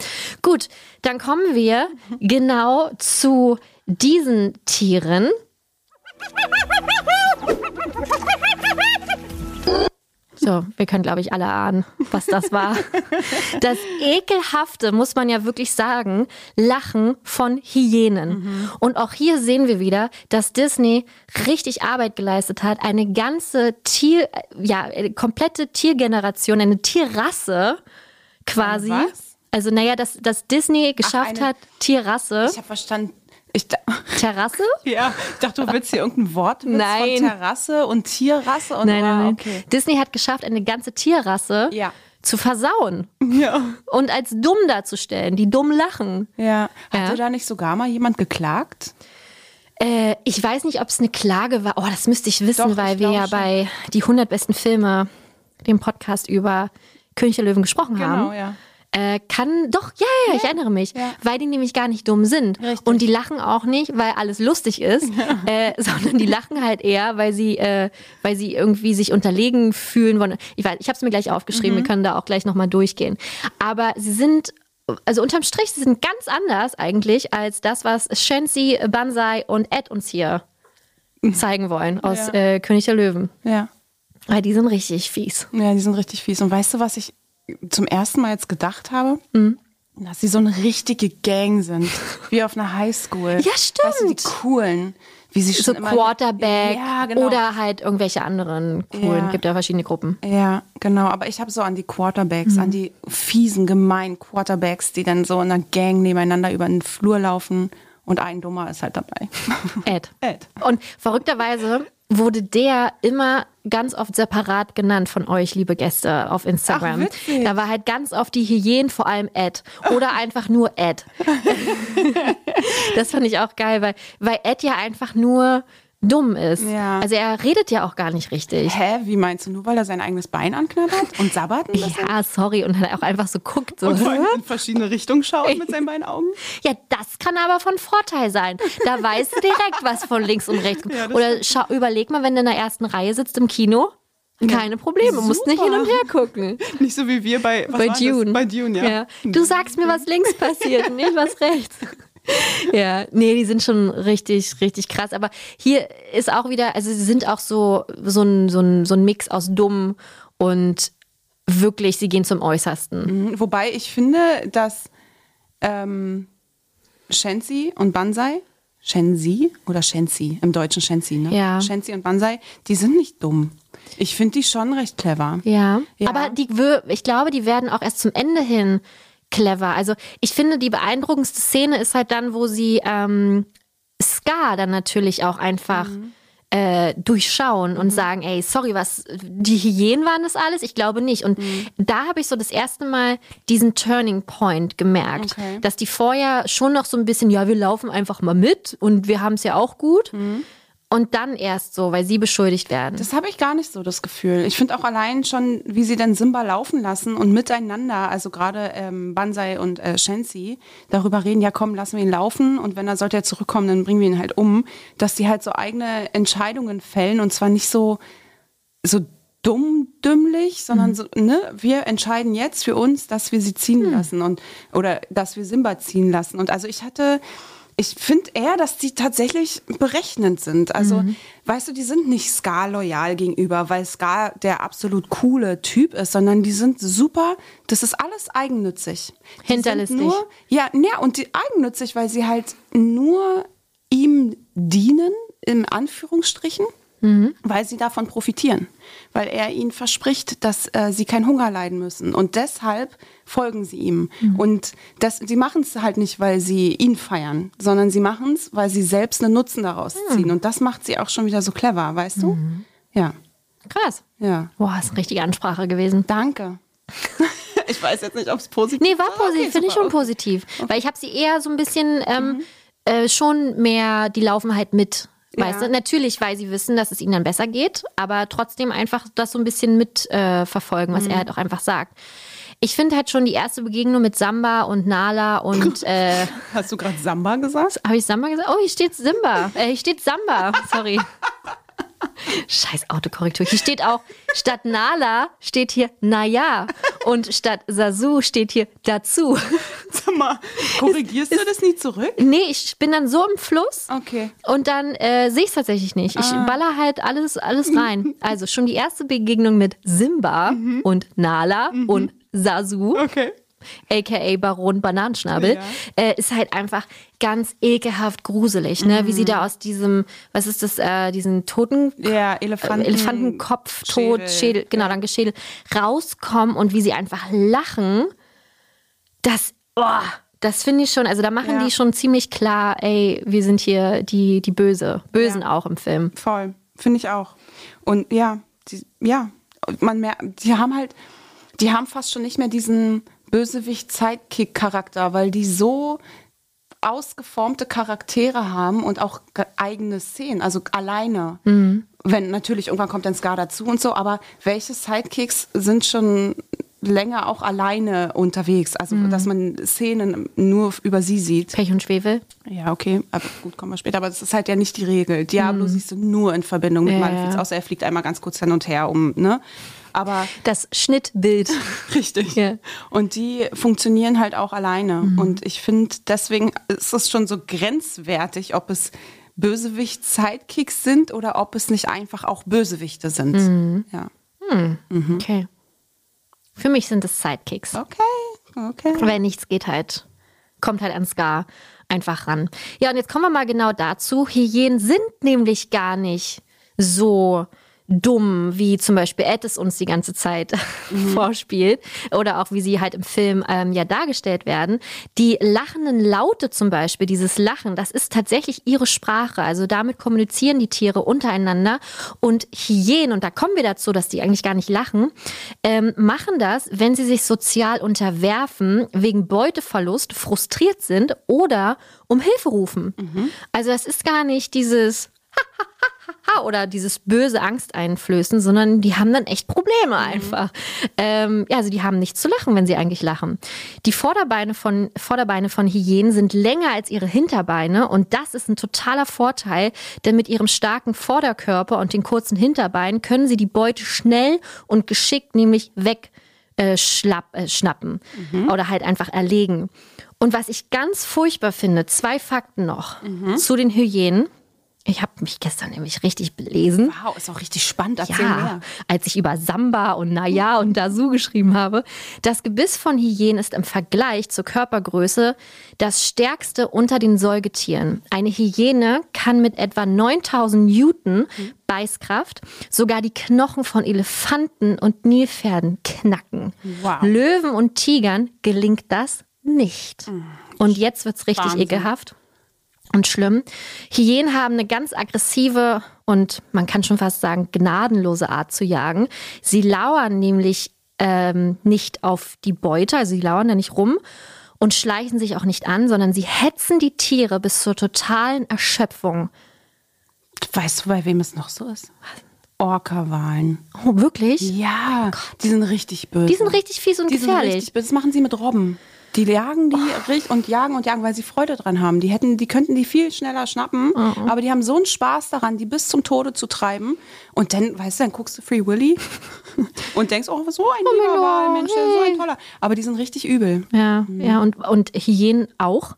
Gut, dann kommen wir genau zu diesen Tieren. So, wir können, glaube ich, alle ahnen, was das war. Das ekelhafte, muss man ja wirklich sagen, Lachen von Hyänen. Und auch hier sehen wir wieder, dass Disney richtig Arbeit geleistet hat, eine ganze Tier, ja, eine komplette Tiergeneration, eine Tierrasse quasi. was? Also, naja, dass, dass Disney geschafft eine- hat, Tierrasse, Ich habe verstanden. Ich, da- Terrasse? ja, ich dachte, du willst hier irgendein Wort Nein. von Terrasse und Tierrasse und Nein, nein, nein. okay. Disney hat geschafft, eine ganze Tierrasse Ja. zu versauen Ja. und als dumm darzustellen, die dumm lachen. Ja. Ja. Hatte da nicht sogar mal jemand geklagt? Äh, ich weiß nicht, ob es eine Klage war. Oh, das müsste ich wissen, Doch, weil ich wir ja schon. bei die 100 besten Filme, dem Podcast über König der Löwen gesprochen haben. Genau, ja. Äh, kann, doch, ja, ja, ich erinnere mich, ja. weil die nämlich gar nicht dumm sind. Richtig. Und die lachen auch nicht, weil alles lustig ist, äh, sondern die lachen halt eher, weil sie, äh, weil sie irgendwie sich unterlegen fühlen wollen. Ich weiß, ich habe es mir gleich aufgeschrieben, Mhm. wir können da auch gleich nochmal durchgehen. Aber sie sind, also unterm Strich, sie sind ganz anders eigentlich als das, was Shensi, Banzai und Ed uns hier zeigen wollen aus. Ja. äh, König der Löwen. Ja. Weil die sind richtig fies. Ja, die sind richtig fies. Und weißt du, was ich zum ersten Mal jetzt gedacht habe? Mhm. Dass sie so eine richtige Gang sind. Wie auf einer Highschool. Ja, Weißt du, die stimmt. coolen. Wie sie so Quarterback Ja, genau. oder halt irgendwelche anderen coolen. Ja. Gibt ja verschiedene Gruppen. Ja, genau. Aber ich habe so an die Quarterbacks, Mhm. an die fiesen, gemeinen Quarterbacks, die dann so in einer Gang nebeneinander über den Flur laufen und ein Dummer ist halt dabei. Ed. Ed. Und verrückterweise wurde der immer ganz oft separat genannt von euch, liebe Gäste, auf Instagram. Ach, da war halt ganz oft die Hyänen, vor allem Ed. Oder einfach nur Ed. das fand ich auch geil, weil, weil Ed ja einfach nur dumm ist. Ja. Also er redet ja auch gar nicht richtig. Hä, wie meinst du? Nur weil er sein eigenes Bein anknabbert und sabbert? Ja, sorry. Und dann auch einfach so guckt. So. Und vor allem in verschiedene Richtungen schaut mit seinen beiden Augen? Ja, das kann aber von Vorteil sein. Da weißt du direkt, was von links und rechts kommt. Ja, Oder schau, überleg mal, wenn du in der ersten Reihe sitzt im Kino. Keine Probleme, musst nicht hin und her gucken. Nicht so wie wir bei, was Bei das? Dune. Bei Dune, ja. Du sagst mir, was links passiert, nicht was rechts. Ja, nee, die sind schon richtig, richtig krass. Aber hier ist auch wieder, also sie sind auch so, so ein, so ein, so ein Mix aus dumm und wirklich, sie gehen zum Äußersten. Mhm, Wobei ich finde, dass ähm, Shensi und Banzai, Shensi oder Shensi, im Deutschen Shensi, ne? Ja. Shensi und Banzai, die sind nicht dumm. Ich finde die schon recht clever. Ja. Ja. Aber die, ich glaube, die werden auch erst zum Ende hin clever. Also ich finde, die beeindruckendste Szene ist halt dann, wo sie ähm, Scar dann natürlich auch einfach äh, durchschauen und sagen, ey, sorry, was, die Hyänen waren das alles? Ich glaube nicht. Und da habe ich so das erste Mal diesen Turning Point gemerkt, Okay. dass die vorher schon noch so ein bisschen, ja, wir laufen einfach mal mit und wir haben es ja auch gut. Und dann erst so, weil sie beschuldigt werden. Das habe ich gar nicht so das Gefühl. Ich finde auch allein schon, wie sie dann Simba laufen lassen und miteinander, also gerade ähm, Banzai und äh, Shensi, darüber reden, ja komm, lassen wir ihn laufen und wenn er sollte er zurückkommen, dann bringen wir ihn halt um, dass die halt so eigene Entscheidungen fällen und zwar nicht so, so dumm dümmlich, sondern so, ne, wir entscheiden jetzt für uns, dass wir sie ziehen lassen und oder dass wir Simba ziehen lassen. Und also ich hatte ich finde eher, dass die tatsächlich berechnend sind. Also, weißt du, die sind nicht Scar loyal gegenüber, weil Scar der absolut coole Typ ist, sondern die sind super, das ist alles eigennützig. Die Hinterlistig. Nur, ja, ja, und die eigennützig, weil sie halt nur ihm dienen, in Anführungsstrichen. Weil sie davon profitieren. Weil er ihnen verspricht, dass äh, sie keinen Hunger leiden müssen. Und deshalb folgen sie ihm. Und das, sie machen es halt nicht, weil sie ihn feiern, sondern sie machen es, weil sie selbst einen Nutzen daraus ziehen. Und das macht sie auch schon wieder so clever, weißt du? Ja, Krass. ja. Boah, ist eine richtige Ansprache gewesen. Danke. ich weiß jetzt nicht, ob es positiv Nee, war Ah, okay, positiv, finde ich schon positiv. Weil ich habe sie eher so ein bisschen ähm, äh, schon mehr, die laufen halt mit. Weißt Ja. du? Natürlich, weil sie wissen, dass es ihnen dann besser geht, aber trotzdem einfach das so ein bisschen mit äh, verfolgen, was er halt auch einfach sagt. Ich finde halt schon die erste Begegnung mit Samba und Nala und äh, Hast du gerade Samba gesagt? habe ich Samba gesagt? Oh, hier steht Simba. Äh, hier steht Samba. Sorry. Scheiß Autokorrektur. Hier steht auch, statt Nala steht hier Naja. Und statt Sasu steht hier dazu. Sag mal, korrigierst du das nie zurück? Nee, ich bin dann so im Fluss. Okay. Und dann äh, sehe ich es tatsächlich nicht. Ich baller halt alles, alles rein. Also schon die erste Begegnung mit Simba und Nala und Sasu. Okay. Aka Baron Bananenschnabel, Ja. äh, ist halt einfach ganz ekelhaft gruselig, ne? Wie sie Mhm. da aus diesem, was ist das, äh, diesen toten Ja, Elefanten. äh, Elefantenkopf, Schädel. Schädel, genau, dann Geschädel, rauskommen und wie sie einfach lachen, das, oh, das finde ich schon, also da machen Ja. die schon ziemlich klar, ey, wir sind hier die, die Böse, Bösen auch im Film. Voll, finde ich auch. Und ja, die, ja, man merkt, die haben halt, die haben fast schon nicht mehr diesen Bösewicht-Sidekick-Charakter, weil die so ausgeformte Charaktere haben und auch ge- eigene Szenen, also alleine. Wenn natürlich irgendwann kommt dann Scar dazu und so, aber welche Sidekicks sind schon länger auch alleine unterwegs, also dass man Szenen nur über sie sieht. Pech und Schwefel. Ja, okay, aber gut, kommen wir später. Aber das ist halt ja nicht die Regel. Diablo siehst du nur in Verbindung mit Ja, Malefiz, außer er fliegt einmal ganz kurz hin und her um, ne? Aber Das Schnittbild. richtig. Ja. Und die funktionieren halt auch alleine. Und ich finde, deswegen ist es schon so grenzwertig, ob es Bösewicht-Sidekicks sind oder ob es nicht einfach auch Bösewichte sind. Ja. Okay. Für mich sind es Sidekicks. Okay, okay. Wenn nichts geht halt, kommt halt an Scar einfach ran. Ja, und jetzt kommen wir mal genau dazu. Hyänen sind nämlich gar nicht so dumm, wie zum Beispiel Ed es uns die ganze Zeit vorspielt oder auch wie sie halt im Film ähm, ja dargestellt werden. Die lachenden Laute zum Beispiel, dieses Lachen, das ist tatsächlich ihre Sprache. Also damit kommunizieren die Tiere untereinander und Hyänen, und da kommen wir dazu, dass die eigentlich gar nicht lachen, ähm, machen das, wenn sie sich sozial unterwerfen, wegen Beuteverlust frustriert sind oder um Hilfe rufen. Also das ist gar nicht dieses Ha, oder dieses böse Angst einflößen, sondern die haben dann echt Probleme einfach. Ähm, ja, also die haben nicht zu lachen, wenn sie eigentlich lachen. Die Vorderbeine von, Vorderbeine von Hyänen sind länger als ihre Hinterbeine und das ist ein totaler Vorteil, denn mit ihrem starken Vorderkörper und den kurzen Hinterbeinen können sie die Beute schnell und geschickt nämlich weg äh, schlapp, äh, schnappen oder halt einfach erlegen. Und was ich ganz furchtbar finde, zwei Fakten noch zu den Hyänen. Ich habe mich gestern nämlich richtig belesen. Wow, ist auch richtig spannend. Erzähl Ja, mehr. als ich über Samba und Naya und Dasu geschrieben habe. Das Gebiss von Hyänen ist im Vergleich zur Körpergröße das stärkste unter den Säugetieren. Eine Hyäne kann mit etwa 9000 Newton Beißkraft sogar die Knochen von Elefanten und Nilpferden knacken. Wow. Löwen und Tigern gelingt das nicht. Und jetzt wird's richtig Wahnsinn. ekelhaft und schlimm. Hyänen haben eine ganz aggressive und man kann schon fast sagen gnadenlose Art zu jagen. Sie lauern nämlich ähm, nicht auf die Beute, also sie lauern da nicht rum und schleichen sich auch nicht an, sondern sie hetzen die Tiere bis zur totalen Erschöpfung. Weißt du, bei wem es noch so ist? Orca-Walen. Oh, wirklich? Ja, die sind richtig böse. Die sind richtig fies und Die sind gefährlich. richtig böse. Das machen sie mit Robben. Die jagen die richtig und jagen und jagen, weil sie Freude dran haben. Die hätten, die könnten die viel schneller schnappen, aber die haben so einen Spaß daran, die bis zum Tode zu treiben. Und dann, weißt du, dann guckst du Free Willy und denkst, oh, so ein lieber Milo, Walmensch, so hey. ein toller. Aber die sind richtig übel. Ja, ja, und, und Hyänen auch.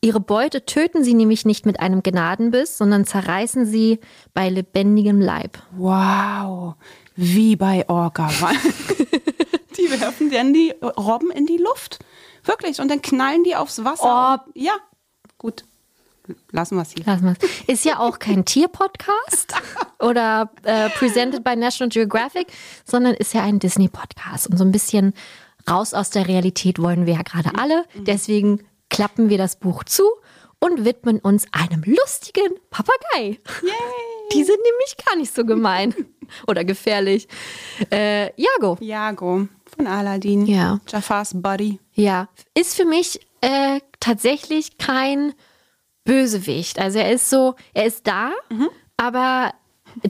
Ihre Beute töten sie nämlich nicht mit einem Gnadenbiss, sondern zerreißen sie bei lebendigem Leib. Wow, wie bei Orca. die werfen dann die Robben in die Luft. Wirklich. Und dann knallen die aufs Wasser. Oh. Ja, gut. Lassen wir es hier. Lass mal. Ist ja auch kein Tierpodcast oder äh, presented by National Geographic, sondern ist ja ein Disney-Podcast. Und so ein bisschen raus aus der Realität wollen wir ja gerade alle. Deswegen klappen wir das Buch zu und widmen uns einem lustigen Papagei. Die sind nämlich gar nicht so gemein oder gefährlich. Äh, Jago. Jago von Aladdin. Ja. Jafars Buddy. Ja, ist für mich äh, tatsächlich kein Bösewicht. Also er ist so, er ist da, aber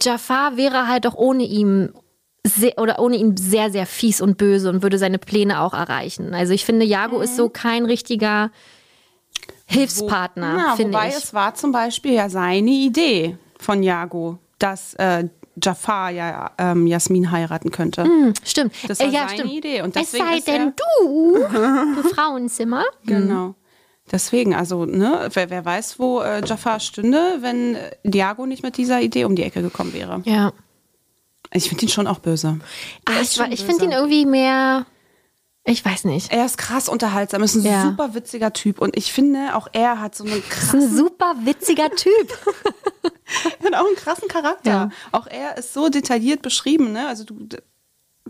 Jafar wäre halt auch ohne ihn sehr, oder ohne ihn sehr, sehr fies und böse und würde seine Pläne auch erreichen. Also ich finde, Jago ist so kein richtiger Hilfspartner, Na, finde wobei ich. es war zum Beispiel ja seine Idee von Jago, dass äh, Jafar ja ähm, Jasmin heiraten könnte. Hm, stimmt. Das war Äh, ja, seine stimmt. Idee. Und es deswegen sei ist er- denn du im Frauenzimmer. Genau. Deswegen, also, ne, wer, wer weiß, wo äh, Jafar stünde, wenn äh, Diago nicht mit dieser Idee um die Ecke gekommen wäre. Ja. Ich finde ihn schon auch böse. Ist ich ich finde ihn irgendwie mehr, ich weiß nicht. Er ist krass unterhaltsam, ist ein Ja. super witziger Typ und ich finde, auch er hat so einen Ist ein krassen, super witziger Typ. hat auch einen krassen Charakter. Ja. Auch er ist so detailliert beschrieben, ne? Also du,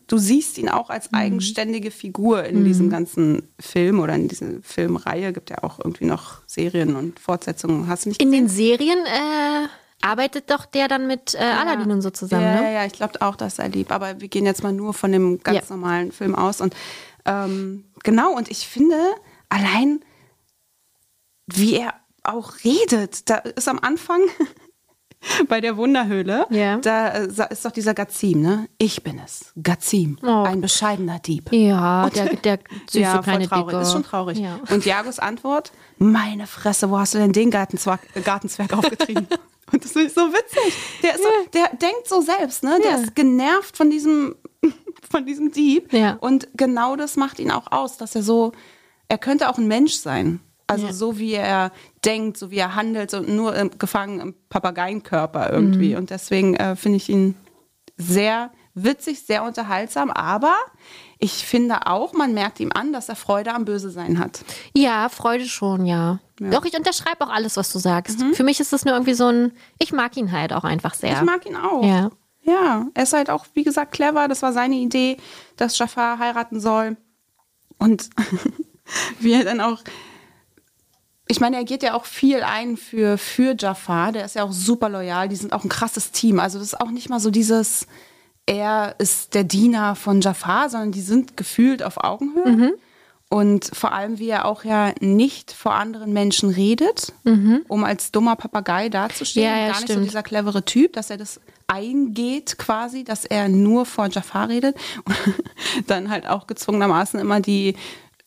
du siehst ihn auch Mhm. als eigenständige Figur in diesem ganzen Film oder in dieser Filmreihe. Gibt ja auch irgendwie noch Serien und Fortsetzungen. Hast du nicht In den Serien äh, arbeitet doch der dann mit äh, Aladdin und so zusammen, ja, ne? Ja, ja, ich glaube auch, dass er lieb. Aber wir gehen jetzt mal nur von dem ganz Ja. normalen Film aus. Und ähm, genau, und ich finde, allein wie er auch redet, da ist am Anfang bei der Wunderhöhle, Ja. da äh, ist doch dieser Gazim, ne? Ich bin es, Gazim, Oh. ein bescheidener Dieb. Ja, der, der süße ja, kleine traurig. Dicke. Ist schon traurig. Ja. Und Jagos Antwort: Meine Fresse, wo hast du denn den Gartenzwerg, Gartenzwerg aufgetrieben? Und das finde ich so witzig. Der, ist so, der denkt so selbst, ne? Der Ja. ist genervt von diesem, von diesem Dieb. Ja. Und genau das macht ihn auch aus, dass er so, er könnte auch ein Mensch sein. Also Ja. so wie er denkt, so wie er handelt, so nur im, gefangen im Papageienkörper irgendwie. Mhm. Und deswegen äh, finde ich ihn sehr witzig, sehr unterhaltsam, aber ich finde auch, man merkt ihm an, dass er Freude am Böse-Sein hat. Ja, Freude schon, ja. Doch, ich unterschreibe auch alles, was du sagst. Für mich ist das nur irgendwie so ein, ich mag ihn halt auch einfach sehr. Ich mag ihn auch. Ja. Ja, er ist halt auch, wie gesagt, clever. Das war seine Idee, dass Jafar heiraten soll. Und wie er dann auch. Ich meine, er geht ja auch viel ein für, für Jafar. Der ist ja auch super loyal. Die sind auch ein krasses Team. Also, das ist auch nicht mal so dieses, er ist der Diener von Jafar, sondern die sind gefühlt auf Augenhöhe. Mhm. Und vor allem, wie er auch ja nicht vor anderen Menschen redet, um als dummer Papagei dazustehen. Mhm. Ja, ja, Gar nicht so stimmt. dieser clevere Typ, dass er das eingeht quasi, dass er nur vor Jafar redet. Und dann halt auch gezwungenermaßen immer die,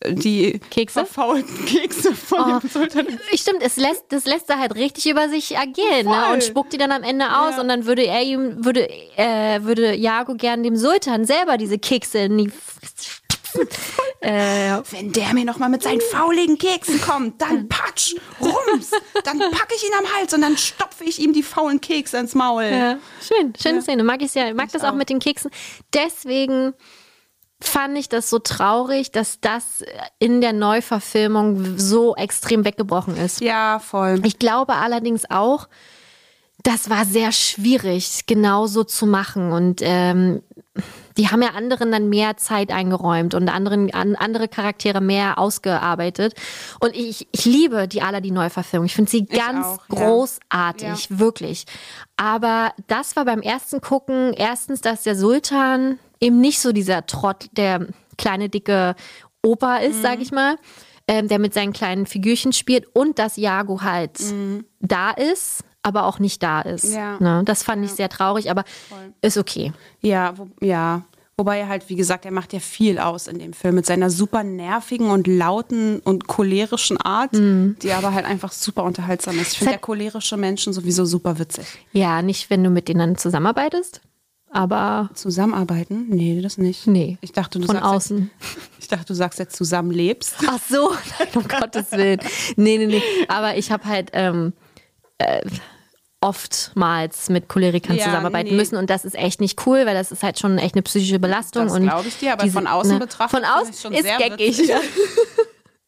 die Kekse? verfaulten Kekse von Oh. dem Sultan. Stimmt, es lässt, das lässt er halt richtig über sich ergehen ne? Und spuckt die dann am Ende aus Ja. und dann würde er ihm, würde, äh, würde Jago gern dem Sultan selber diese Kekse in die äh, Wenn der mir nochmal mit seinen fauligen Keksen kommt, dann patsch, rums, dann packe ich ihn am Hals und dann stopfe ich ihm die faulen Kekse ins Maul. Ja, schön, schöne Szene. Mag ich ja, mag Ich das auch auch. mit den Keksen. Deswegen fand ich das so traurig, dass das in der Neuverfilmung so extrem weggebrochen ist. Ja, voll. Ich glaube allerdings auch, das war sehr schwierig, genau so zu machen. Und ähm, die haben ja anderen dann mehr Zeit eingeräumt und anderen, an, andere Charaktere mehr ausgearbeitet. Und ich, ich liebe die Aladdin-Neuverfilmung. Ich finde sie ganz auch, ja. großartig, wirklich. Aber das war beim ersten Gucken erstens, dass der Sultan eben nicht so dieser Trott, der kleine, dicke Opa ist, Mhm. sag ich mal, ähm, der mit seinen kleinen Figürchen spielt und dass Jago halt da ist, aber auch nicht da ist. Mhm. Ja. Ne? Das fand ich sehr traurig, aber ist okay. Ja, wo, ja. Wobei er halt, wie gesagt, er macht ja viel aus in dem Film mit seiner super nervigen und lauten und cholerischen Art, die aber halt einfach super unterhaltsam ist. Ich finde ja cholerische Menschen sowieso super witzig. Ja, nicht, wenn du mit denen zusammenarbeitest, aber Zusammenarbeiten? Nee, das nicht. Nee. Ich dachte, du von sagst außen. Jetzt, ich dachte, du sagst jetzt zusammenlebst. Ach so, nein, um Gottes Willen. Nee, nee, nee. Aber ich habe halt ähm, äh, oftmals mit Cholerikern Ja, zusammenarbeiten nee. müssen und das ist echt nicht cool, weil das ist halt schon echt eine psychische Belastung. Das glaube ich dir, aber diese- von außen ne, betrachtet Von außen ich schon ist sehr geckig.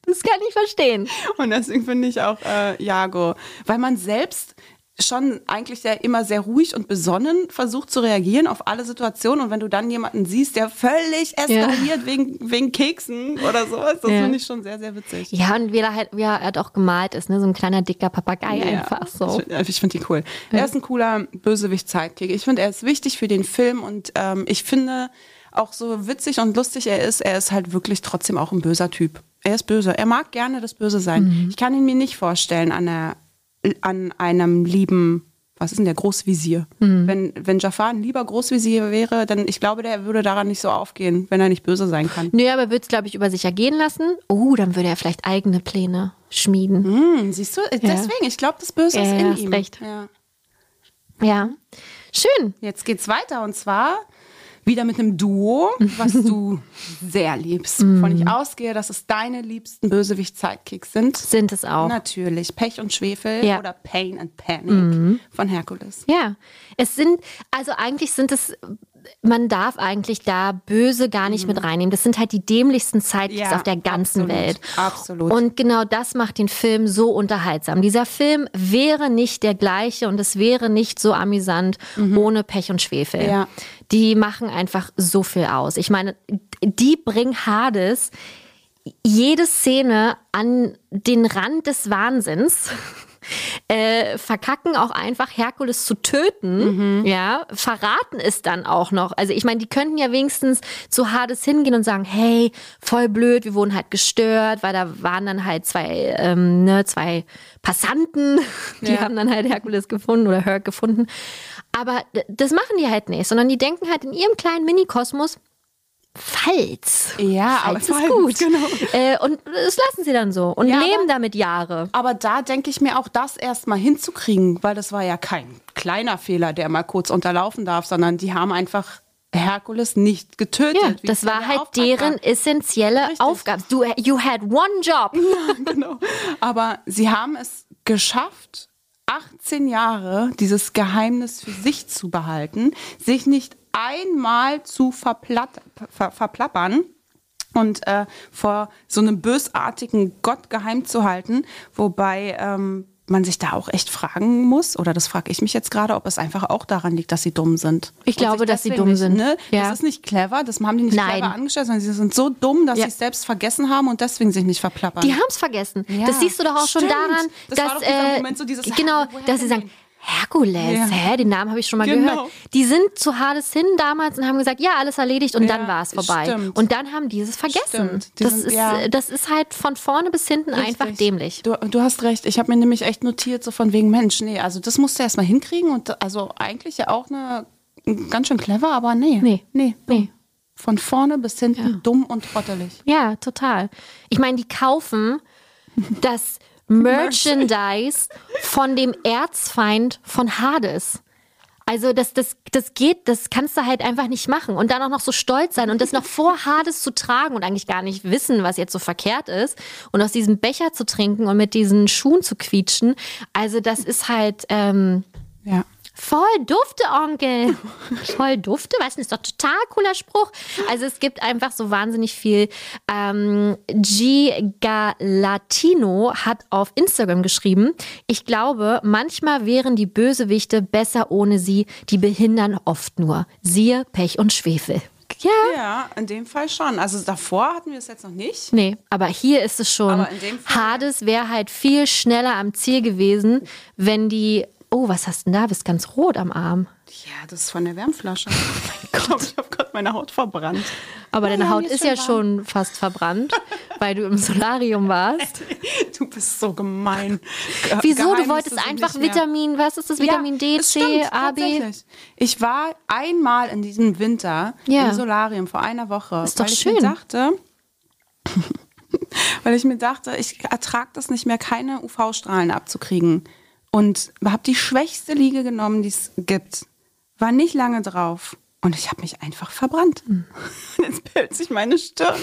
Das kann ich verstehen. Und deswegen finde ich auch äh, Jago, weil man selbst schon eigentlich ja immer sehr ruhig und besonnen versucht zu reagieren auf alle Situationen. Und wenn du dann jemanden siehst, der völlig eskaliert wegen, wegen Keksen oder sowas, das Ja. finde ich schon sehr, sehr witzig. Ja, und wie er halt, wie er halt auch gemalt ist, ne? So ein kleiner dicker Papagei einfach so. Ich, ich finde die cool. Er ist ein cooler Bösewicht-Sidekick. Ich finde, er ist wichtig für den Film und ähm, ich finde auch so witzig und lustig er ist, er ist halt wirklich trotzdem auch ein böser Typ. Er ist böse. Er mag gerne das Böse sein. Mhm. Ich kann ihn mir nicht vorstellen an, einer, an einem lieben, was ist denn der Großvisier? Mhm. Wenn, wenn Jafar ein lieber Großvisier wäre, dann ich glaube, der würde daran nicht so aufgehen, wenn er nicht böse sein kann. Nö, aber würde es, glaube ich, über sich ergehen lassen. Oh, dann würde er vielleicht eigene Pläne schmieden. Hm, siehst du? Deswegen, ich glaube, das Böse Ja, ist ja, in hast ihm. recht. Ja. Ja. Schön. Jetzt geht's weiter und zwar wieder mit einem Duo, was du sehr liebst. Wovon ich ausgehe, dass es deine liebsten Bösewicht-Sidekicks sind. Sind es auch. Natürlich. Pech und Schwefel Ja. oder Pain and Panic von Herkules. Ja, es sind, also eigentlich sind es, man darf eigentlich da böse gar nicht mit reinnehmen. Das sind halt die dämlichsten Sidekicks Ja, auf der ganzen absolut, Welt. absolut. Und genau das macht den Film so unterhaltsam. Dieser Film wäre nicht der gleiche und es wäre nicht so amüsant ohne Pech und Schwefel. Mhm. Ja. Die machen einfach so viel aus. Ich meine, die bringen Hades jede Szene an den Rand des Wahnsinns. Äh, verkacken auch einfach Herkules zu töten, ja, verraten es dann auch noch. Also ich meine, die könnten ja wenigstens zu Hades hingehen und sagen, hey, voll blöd, wir wurden halt gestört, weil da waren dann halt zwei, ähm, ne, zwei Passanten, die Ja. haben dann halt Herkules gefunden oder Herc gefunden. Aber das machen die halt nicht, sondern die denken halt in ihrem kleinen Minikosmos, falls. Ja, aber falls ist falls, gut. genau. Äh, und das lassen sie dann so und Ja, leben aber- damit Jahre. Aber da denke ich mir auch, das erstmal hinzukriegen, weil das war ja kein kleiner Fehler, der mal kurz unterlaufen darf, sondern die haben einfach Herkules nicht getötet. Ja, das ja war halt Auftrag deren essentielle Richtig. Aufgabe. Du, you had one job. genau. Aber sie haben es geschafft, 18 Jahre dieses Geheimnis für sich zu behalten, sich nicht einmal zu verplatt, ver, verplappern und äh, vor so einem bösartigen Gott geheim zu halten, wobei ähm, man sich da auch echt fragen muss, oder das frage ich mich jetzt gerade, ob es einfach auch daran liegt, dass sie dumm sind. Ich glaube, dass sie dumm nicht, sind. Ne? Ja. Das ist nicht clever, das haben die nicht Nein. clever angestellt, sondern sie sind so dumm, dass Ja. sie es selbst vergessen haben und deswegen sich nicht verplappern. Die haben es vergessen. Ja, das siehst du doch auch schon stimmt. daran, Das war dass äh, Moment, so dieses, genau, dass sie sagen, Herkules, Ja. hä, den Namen habe ich schon mal Genau. gehört. Die sind zu Hades hin damals und haben gesagt, ja, alles erledigt und Ja, dann war es vorbei. stimmt. Und dann haben die es vergessen. Die Das sind- ist, ja. das ist halt von vorne bis hinten einfach Richtig. dämlich. Du, du hast recht. Ich habe mir nämlich echt notiert, so von wegen Mensch, nee, also das musst du erstmal hinkriegen und also eigentlich ja auch eine ganz schön clever, aber nee. Nee. Nee. dumm. Nee. Von vorne bis hinten dumm und trottelig. Ja, total. Ich meine, die kaufen das Merchandise von dem Erzfeind von Hades. Also das, das, das geht, das kannst du halt einfach nicht machen. Und dann auch noch so stolz sein und das noch vor Hades zu tragen und eigentlich gar nicht wissen, was jetzt so verkehrt ist. Und aus diesem Becher zu trinken und mit diesen Schuhen zu quietschen. Also das ist halt ähm, Ja. Voll dufte, Onkel. Voll dufte, weißt du, ist doch total cooler Spruch. Also es gibt einfach so wahnsinnig viel. Ähm, G. Galatino hat auf Instagram geschrieben, ich glaube, manchmal wären die Bösewichte besser ohne sie, die behindern oft nur. Siehe Pech und Schwefel. Ja. Ja, in dem Fall schon. Also davor hatten wir es jetzt noch nicht. Nee, aber hier ist es schon. Aber in dem Fall- Hades wäre halt viel schneller am Ziel gewesen, wenn die. Oh, was hast du denn da? Bist ganz rot am Arm. Ja, das ist von der Wärmflasche. Oh mein Gott, ich habe gerade meine Haut verbrannt. Aber deine ja, Haut ist ist ja schon schon fast verbrannt, weil du im Solarium warst. Du bist so gemein. Ge Wieso? Du Geheimnisse wolltest einfach Vitamin, was ist das? Vitamin D, es C, stimmt, A, B? Ich war einmal in diesem Winter Ja. im Solarium vor einer Woche, Ist doch weil ich schön. mir dachte, weil ich mir dachte, ich ertrage das nicht mehr, keine UV-Strahlen abzukriegen. Und habe die schwächste Liege genommen, die es gibt. War nicht lange drauf. Und ich habe mich einfach verbrannt. Hm. Und jetzt pellt sich meine Stirn.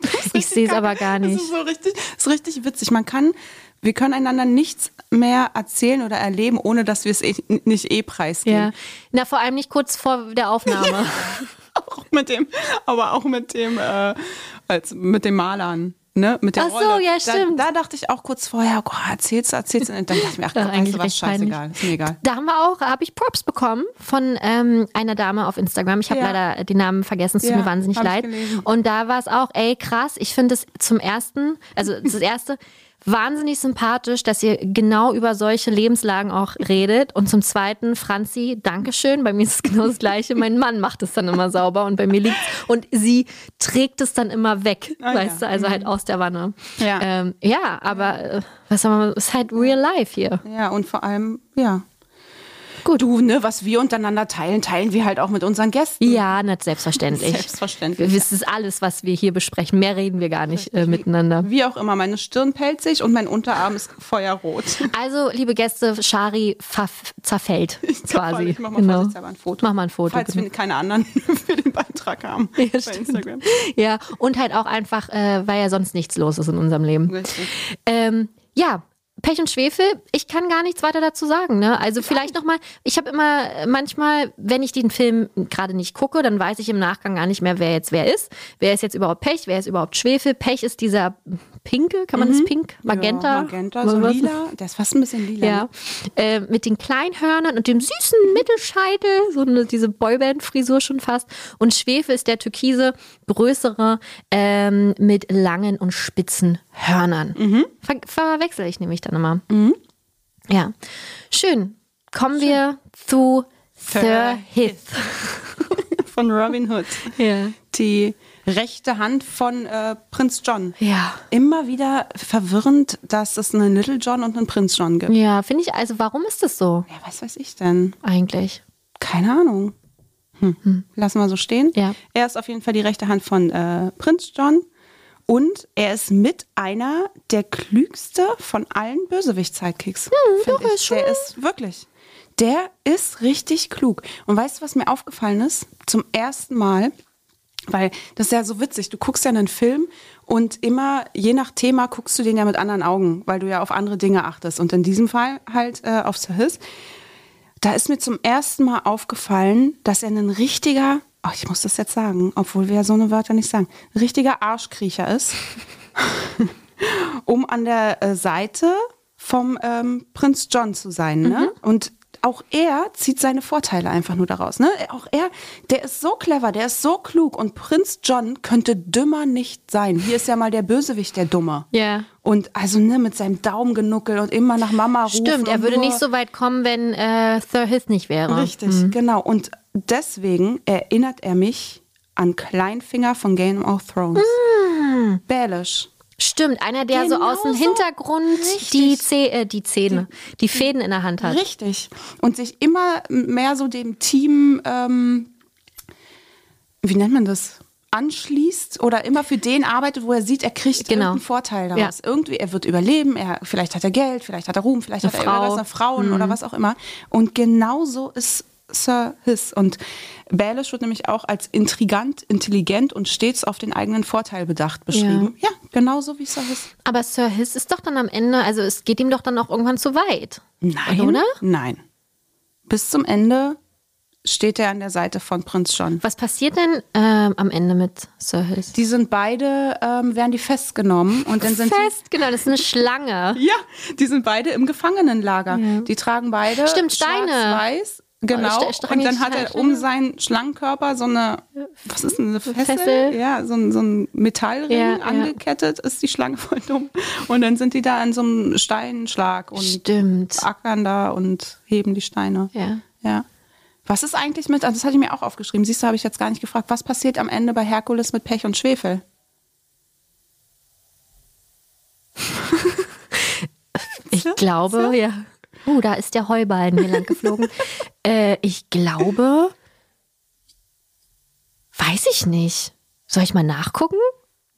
Das Ich sehe es aber gar Das nicht. ist so richtig, das ist richtig witzig. Man kann, wir können einander nichts mehr erzählen oder erleben, ohne dass wir es eh, nicht eh preisgeben. Ja. Na, vor allem nicht kurz vor der Aufnahme. Auch mit dem, aber auch mit dem, äh, als, mit dem Malern. Ne, mit der Ach so, Rolle. ja, stimmt. Da, da dachte ich auch kurz vorher, oh, erzählst du, erzählst du. Und dann dachte ich mir, ach, komm, ist weißt du eigentlich was, scheißegal, ist mir egal. Da haben wir auch, habe ich Props bekommen von ähm, einer Dame auf Instagram. Ich habe Ja. leider den Namen vergessen, es tut Ja, mir wahnsinnig leid. Und da war es auch, ey, krass, ich finde es zum ersten, also das erste, wahnsinnig sympathisch, dass ihr genau über solche Lebenslagen auch redet. Und zum zweiten, Franzi, Dankeschön. Bei mir ist es genau das Gleiche. Mein Mann macht es dann immer sauber und bei mir liegt und sie trägt es dann immer weg, Ah, weißt ja. du, also halt aus der Wanne. Ja. ähm, ja aber äh, was soll man, es ist halt real life hier. Ja, und vor allem, ja. Gut. Du, ne, was wir untereinander teilen, teilen wir halt auch mit unseren Gästen. Ja, nicht selbstverständlich. Selbstverständlich. Das ist alles, was wir hier besprechen. Mehr reden wir gar nicht äh, miteinander. Wie auch immer, meine Stirn pellt sich und mein Unterarm ist feuerrot. Also, liebe Gäste, Shari zerfällt quasi. Ich mach mal Genau. ein Foto. Mach mal ein Foto. Falls genau. wir keine anderen für den Beitrag haben Ja, bei stimmt. Instagram. Ja, und halt auch einfach, äh, weil ja sonst nichts los ist in unserem Leben. Richtig. Ähm, ja. Pech und Schwefel, ich kann gar nichts weiter dazu sagen. Ne? Also vielleicht nochmal, ich habe immer manchmal, wenn ich den Film gerade nicht gucke, dann weiß ich im Nachgang gar nicht mehr, wer jetzt wer ist. Wer ist jetzt überhaupt Pech, wer ist überhaupt Schwefel? Pech ist dieser pinke, kann man das pink? Magenta? Ja, Magenta, so Was- lila. Der ist fast ein bisschen lila. Ja, ne? äh, mit den Kleinhörnern und dem süßen Mittelscheitel, so eine, diese Boyband-Frisur schon fast. Und Schwefel ist der türkise, größere, ähm, mit langen und spitzen Hörnern. Mhm. Ver verwechsel ich nämlich dann immer. Ja, schön. Kommen wir zu Sir Hith. Von Robin Hood. Ja. Die rechte Hand von äh, Prinz John. Ja. Immer wieder verwirrend, dass es einen Little John und einen Prinz John gibt. Ja, finde ich, also warum ist das so Ja, was weiß ich denn? eigentlich? Keine Ahnung. Hm. Lassen wir so stehen. Ja. Er ist auf jeden Fall die rechte Hand von äh, Prinz John. Und er ist mit einer der klügste von allen Bösewicht-Sidekicks. find doch, ich. schon- Der ist wirklich. Der ist richtig klug. Und weißt du, was mir aufgefallen ist? Zum ersten Mal, weil das ist ja so witzig. Du guckst ja einen Film und immer, je nach Thema, guckst du den ja mit anderen Augen, weil du ja auf andere Dinge achtest. Und in diesem Fall halt äh, auf Sir Hiss. Da ist mir zum ersten Mal aufgefallen, dass er ein richtiger, oh, ich muss das jetzt sagen, obwohl wir ja so eine Wörter nicht sagen, ein richtiger Arschkriecher ist, um an der äh, Seite vom ähm, Prinz John zu sein. Ne? Und auch er zieht seine Vorteile einfach nur daraus. Ne? Auch er, der ist so clever, der ist so klug und Prinz John könnte dümmer nicht sein. Hier ist ja mal der Bösewicht, der Dumme. Ja. Und also ne, mit seinem Daumengenuckel und immer nach Mama rufen. Stimmt, er würde nicht so weit kommen, wenn äh, Sir Hith nicht wäre. Richtig, genau. Und deswegen erinnert er mich an Kleinfinger von Game of Thrones. Baelish. Stimmt, einer, der so aus dem Genau so. Hintergrund Richtig. die, Zäh äh, die Zähne, die Fäden in der Hand hat. Richtig. Und sich immer mehr so dem Team, ähm, wie nennt man das? anschließt oder immer für den arbeitet, wo er sieht, er kriegt Genau. irgendeinen Vorteil daraus. Ja. Irgendwie, er wird überleben, er, vielleicht hat er Geld, vielleicht hat er Ruhm, vielleicht Eine hat er Frau. Mhm. irgendwas, eine Frauen oder was auch immer. Und genauso ist Sir Hiss. Und Baelish wird nämlich auch als intrigant, intelligent und stets auf den eigenen Vorteil bedacht beschrieben. Ja, genauso wie Sir Hiss. Aber Sir Hiss ist doch dann am Ende, also es geht ihm doch dann auch irgendwann zu weit. Nein. Oder? Nein. Bis zum Ende steht er an der Seite von Prinz John. Was passiert denn ähm, am Ende mit Sir Hiss? Die sind beide, ähm, werden die festgenommen und dann sind Fest, genau, das ist eine Schlange. Ja, die sind beide im Gefangenenlager. Die tragen beide Stimmt, Steine. schwarz-weiß. Genau. Und dann hat er um seinen Schlangenkörper so eine, was ist denn eine Fessel? Fessel. Ja, so ein, so ein Metallring Ja, ja. angekettet, ist die Schlange voll dumm. Und dann sind die da an so einem Steinschlag und Stimmt. ackern da und heben die Steine. Ja. Ja. Was ist eigentlich mit, also das hatte ich mir auch aufgeschrieben, siehst du, habe ich jetzt gar nicht gefragt, was passiert am Ende bei Herkules mit Pech und Schwefel? glaube, ja. Oh, da ist der Heuballen hier lang geflogen. äh, ich glaube, weiß ich nicht. Soll ich mal nachgucken?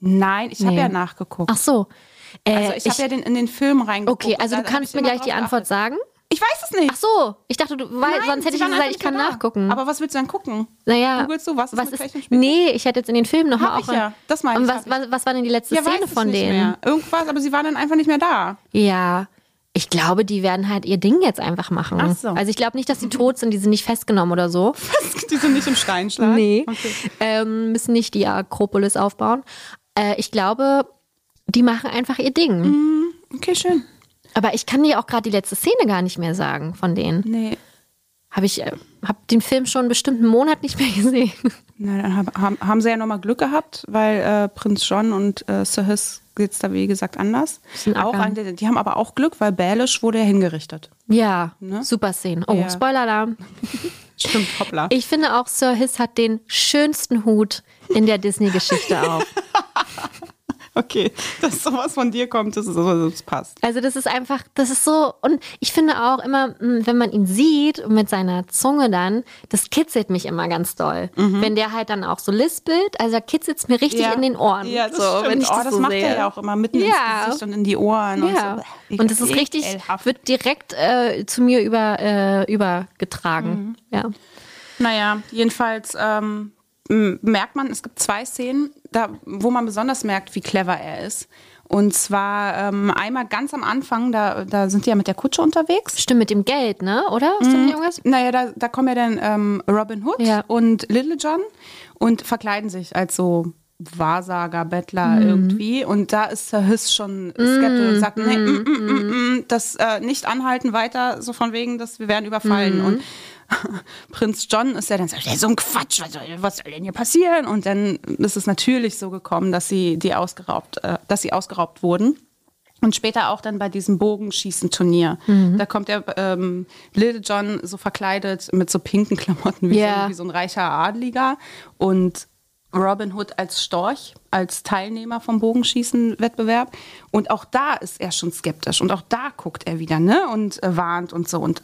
Nein, ich habe Nee. ja nachgeguckt. Ach so. Äh, also ich, habe ja den, in den Film reingeguckt. Okay, also du kannst ich mir gleich die Antwort geachtet. sagen. Ich weiß es nicht. Ach so, ich dachte, du, weil Nein, sonst hätte ich gesagt, einfach ich kann nicht da. nachgucken. Aber was willst du dann gucken? naja, Googlest du, was ist welchen ist? Spielen? Nee, ich hätte jetzt in den Film nochmal Hab auch. ich ja, das meine Und ich, was, hab ich. was, was war denn die letzte Ja, Szene von nicht denen? Mehr. Irgendwas, aber sie waren dann einfach nicht mehr da. Ja. Ich glaube, die werden halt ihr Ding jetzt einfach machen. Ach so. Also ich glaube nicht, dass sie tot sind, die sind nicht festgenommen oder so. Die sind nicht im Steinschlag. Nee. Okay. Ähm, müssen nicht die Akropolis aufbauen. Äh, ich glaube, die machen einfach ihr Ding. Mhm. okay, schön. Aber ich kann dir auch gerade die letzte Szene gar nicht mehr sagen von denen. Nee. Habe ich äh, hab den Film schon bestimmt einen Monat nicht mehr gesehen. Na, dann hab- haben, haben sie ja nochmal Glück gehabt, weil äh, Prinz John und äh, Sir Hiss geht es da wie gesagt anders. Auch die haben aber auch Glück, weil Baelish wurde ja hingerichtet. Ja, Ne? super Szene. Oh, Ja. Spoiler-Alarm. Stimmt, hoppla. Ich finde auch, Sir Hiss hat den schönsten Hut in der Disney-Geschichte auch. Okay, dass sowas von dir kommt, das, ist, das passt. Also das ist einfach, das ist so, und ich finde auch immer, mh, wenn man ihn sieht und mit seiner Zunge dann, das kitzelt mich immer ganz doll. Wenn der halt dann auch so lispelt, also da kitzelt es mir richtig in den Ohren. Ja, das so, stimmt. wenn ich oh, das, das so macht sehe. er ja auch immer mitten Ja. ins Gesicht und in die Ohren. Ja. Und, so. Und das ist richtig, Ekelhaft. wird direkt äh, zu mir über, äh, übergetragen. Ja. Naja, jedenfalls ähm, merkt man, es gibt zwei Szenen, da, wo man besonders merkt, wie clever er ist. Und zwar ähm, einmal ganz am Anfang, da, da sind die ja mit der Kutsche unterwegs. Stimmt, mit dem Geld, ne? Oder? Ist nicht irgendwas? Naja, da, da kommen ja dann ähm, Robin Hood Ja. und Little John und verkleiden sich als so Wahrsager, Bettler Mhm. irgendwie. Und da ist Sir Hiss schon skeptisch und sagt, nee, mm, mm, mm, mm, das äh, nicht anhalten weiter, so von wegen, dass wir werden überfallen. Mhm. Und Prinz John ist ja dann so, "Ja, so ein Quatsch, was soll, was soll denn hier passieren? Und dann ist es natürlich so gekommen, dass sie die ausgeraubt, äh, dass sie ausgeraubt wurden. Und später auch dann bei diesem Bogenschießen-Turnier. Mhm. Da kommt der ähm, Little John so verkleidet mit so pinken Klamotten wie, Ja. so, wie so ein reicher Adliger. Und Robin Hood als Storch, als Teilnehmer vom Bogenschießen-Wettbewerb. Und auch da ist er schon skeptisch. Und auch da guckt er wieder, ne? Und äh, warnt und so. Und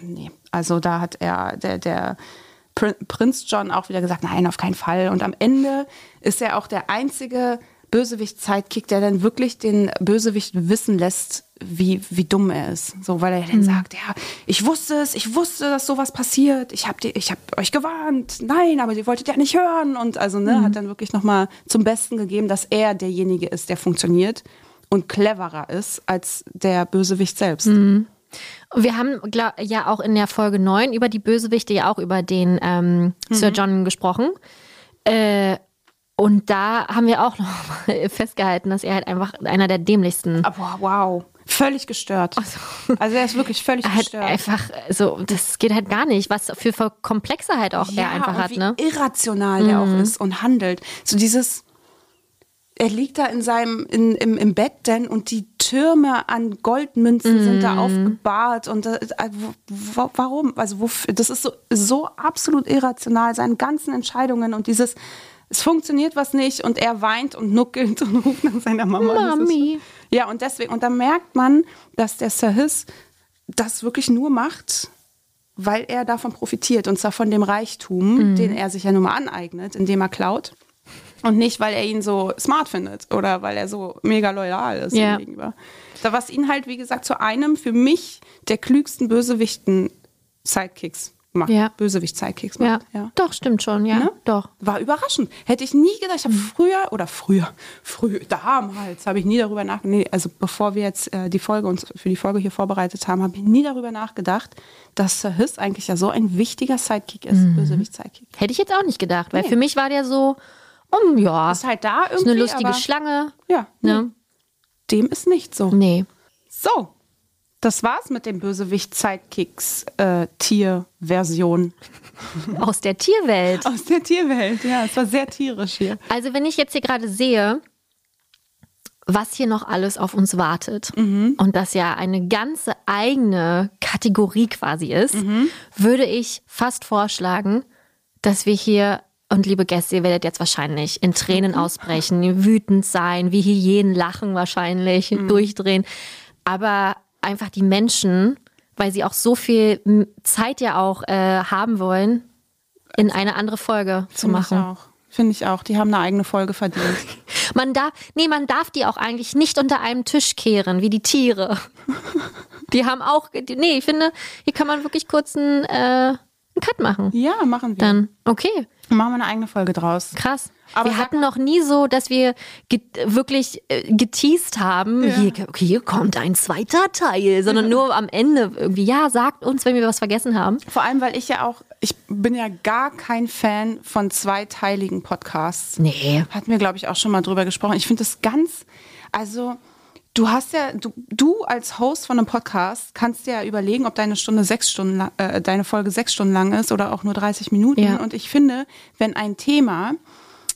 nee, also da hat er, der, der Prin- Prinz John auch wieder gesagt, nein, auf keinen Fall. Und am Ende ist er auch der einzige Bösewicht-Sidekick, der dann wirklich den Bösewicht wissen lässt, wie, wie dumm er ist. So, weil er dann sagt, ja, ich wusste es, ich wusste, dass sowas passiert. Ich habe ich hab euch gewarnt. Nein, aber ihr wolltet ja nicht hören. Und also, ne, hat dann wirklich nochmal zum Besten gegeben, dass er derjenige ist, der funktioniert und cleverer ist als der Bösewicht selbst. Wir haben glaub, ja auch in der Folge 9 über die Bösewichte, ja auch über den ähm, Sir John gesprochen. Äh, und da haben wir auch noch festgehalten, dass er halt einfach einer der dämlichsten Aber wow, völlig gestört. Also er ist wirklich völlig halt gestört. einfach so, das geht halt gar nicht, was für, Komplexe halt auch er einfach und hat, wie ne? irrational der auch ist und handelt. So dieses, er liegt da in seinem, in, im, im Bett denn und die Türme an Goldmünzen sind da aufgebahrt und äh, wo, wo, warum? Also wofür? Das ist so, so absolut irrational, seine ganzen Entscheidungen und dieses, es funktioniert was nicht und er weint und nuckelt und ruft nach seiner Mama. Mami. ja, und deswegen, und da merkt man, dass der Sir Hiss das wirklich nur macht, weil er davon profitiert und zwar von dem Reichtum, den er sich ja nun mal aneignet, indem er klaut. Und nicht, weil er ihn so smart findet oder weil er so mega loyal ist Ja. ihm gegenüber. Da was ihn halt, wie gesagt, zu einem für mich der klügsten Bösewichten Sidekicks macht. Ja. Bösewicht-Sidekicks Ja. macht. Ja. doch, stimmt schon, ja, Ne? doch. War überraschend. Hätte ich nie gedacht. Ich habe Mhm. früher oder früher, früher, damals habe ich nie darüber nachgedacht. Nee, also bevor wir jetzt äh, die Folge uns für die Folge hier vorbereitet haben, habe ich nie darüber nachgedacht, dass Sir Hiss eigentlich ja so ein wichtiger Sidekick ist, Mhm. Bösewicht-Sidekick. Hätte ich jetzt auch nicht gedacht, weil Nee. für mich war der so, um, ja, Ist halt da ist irgendwie. eine lustige Schlange. Ja, Ne? dem ist nicht so. Nee. So, das war's mit dem Bösewicht-Sidekicks äh, Aus der Tierwelt. aus der Tierwelt. Ja, es war sehr tierisch hier. Also wenn ich jetzt hier gerade sehe, was hier noch alles auf uns wartet und das ja eine ganze eigene Kategorie quasi ist, würde ich fast vorschlagen, dass wir hier, und liebe Gäste, ihr werdet jetzt wahrscheinlich in Tränen ausbrechen, wütend sein, wie Hyänen lachen wahrscheinlich, durchdrehen. Aber einfach die Menschen, weil sie auch so viel Zeit ja auch äh, haben wollen, in eine andere Folge zu Finde ich machen. auch. Finde ich auch. Die haben eine eigene Folge verdient. Man darf, nee, man darf die auch eigentlich nicht unter einem Tisch kehren, wie die Tiere. Die haben auch, die, nee, ich finde, hier kann man wirklich kurz einen, äh, einen Cut machen. Ja, machen wir. Dann, okay, machen wir eine eigene Folge draus. krass. Aber wir hatten noch nie so, dass wir ge wirklich äh, geteased haben, hier, okay, hier kommt ein zweiter Teil, sondern nur am Ende irgendwie, ja, sagt uns, wenn wir was vergessen haben. Vor allem, weil ich ja auch, ich bin ja gar kein Fan von zweiteiligen Podcasts. Nee. Hatten wir, glaube ich, auch schon mal drüber gesprochen. Ich finde das ganz, also du hast ja, du, du als Host von einem Podcast kannst dir ja überlegen, ob deine Stunde sechs Stunden, lang- äh, deine Folge sechs Stunden lang ist oder auch nur 30 Minuten. Ja. Und ich finde, wenn ein Thema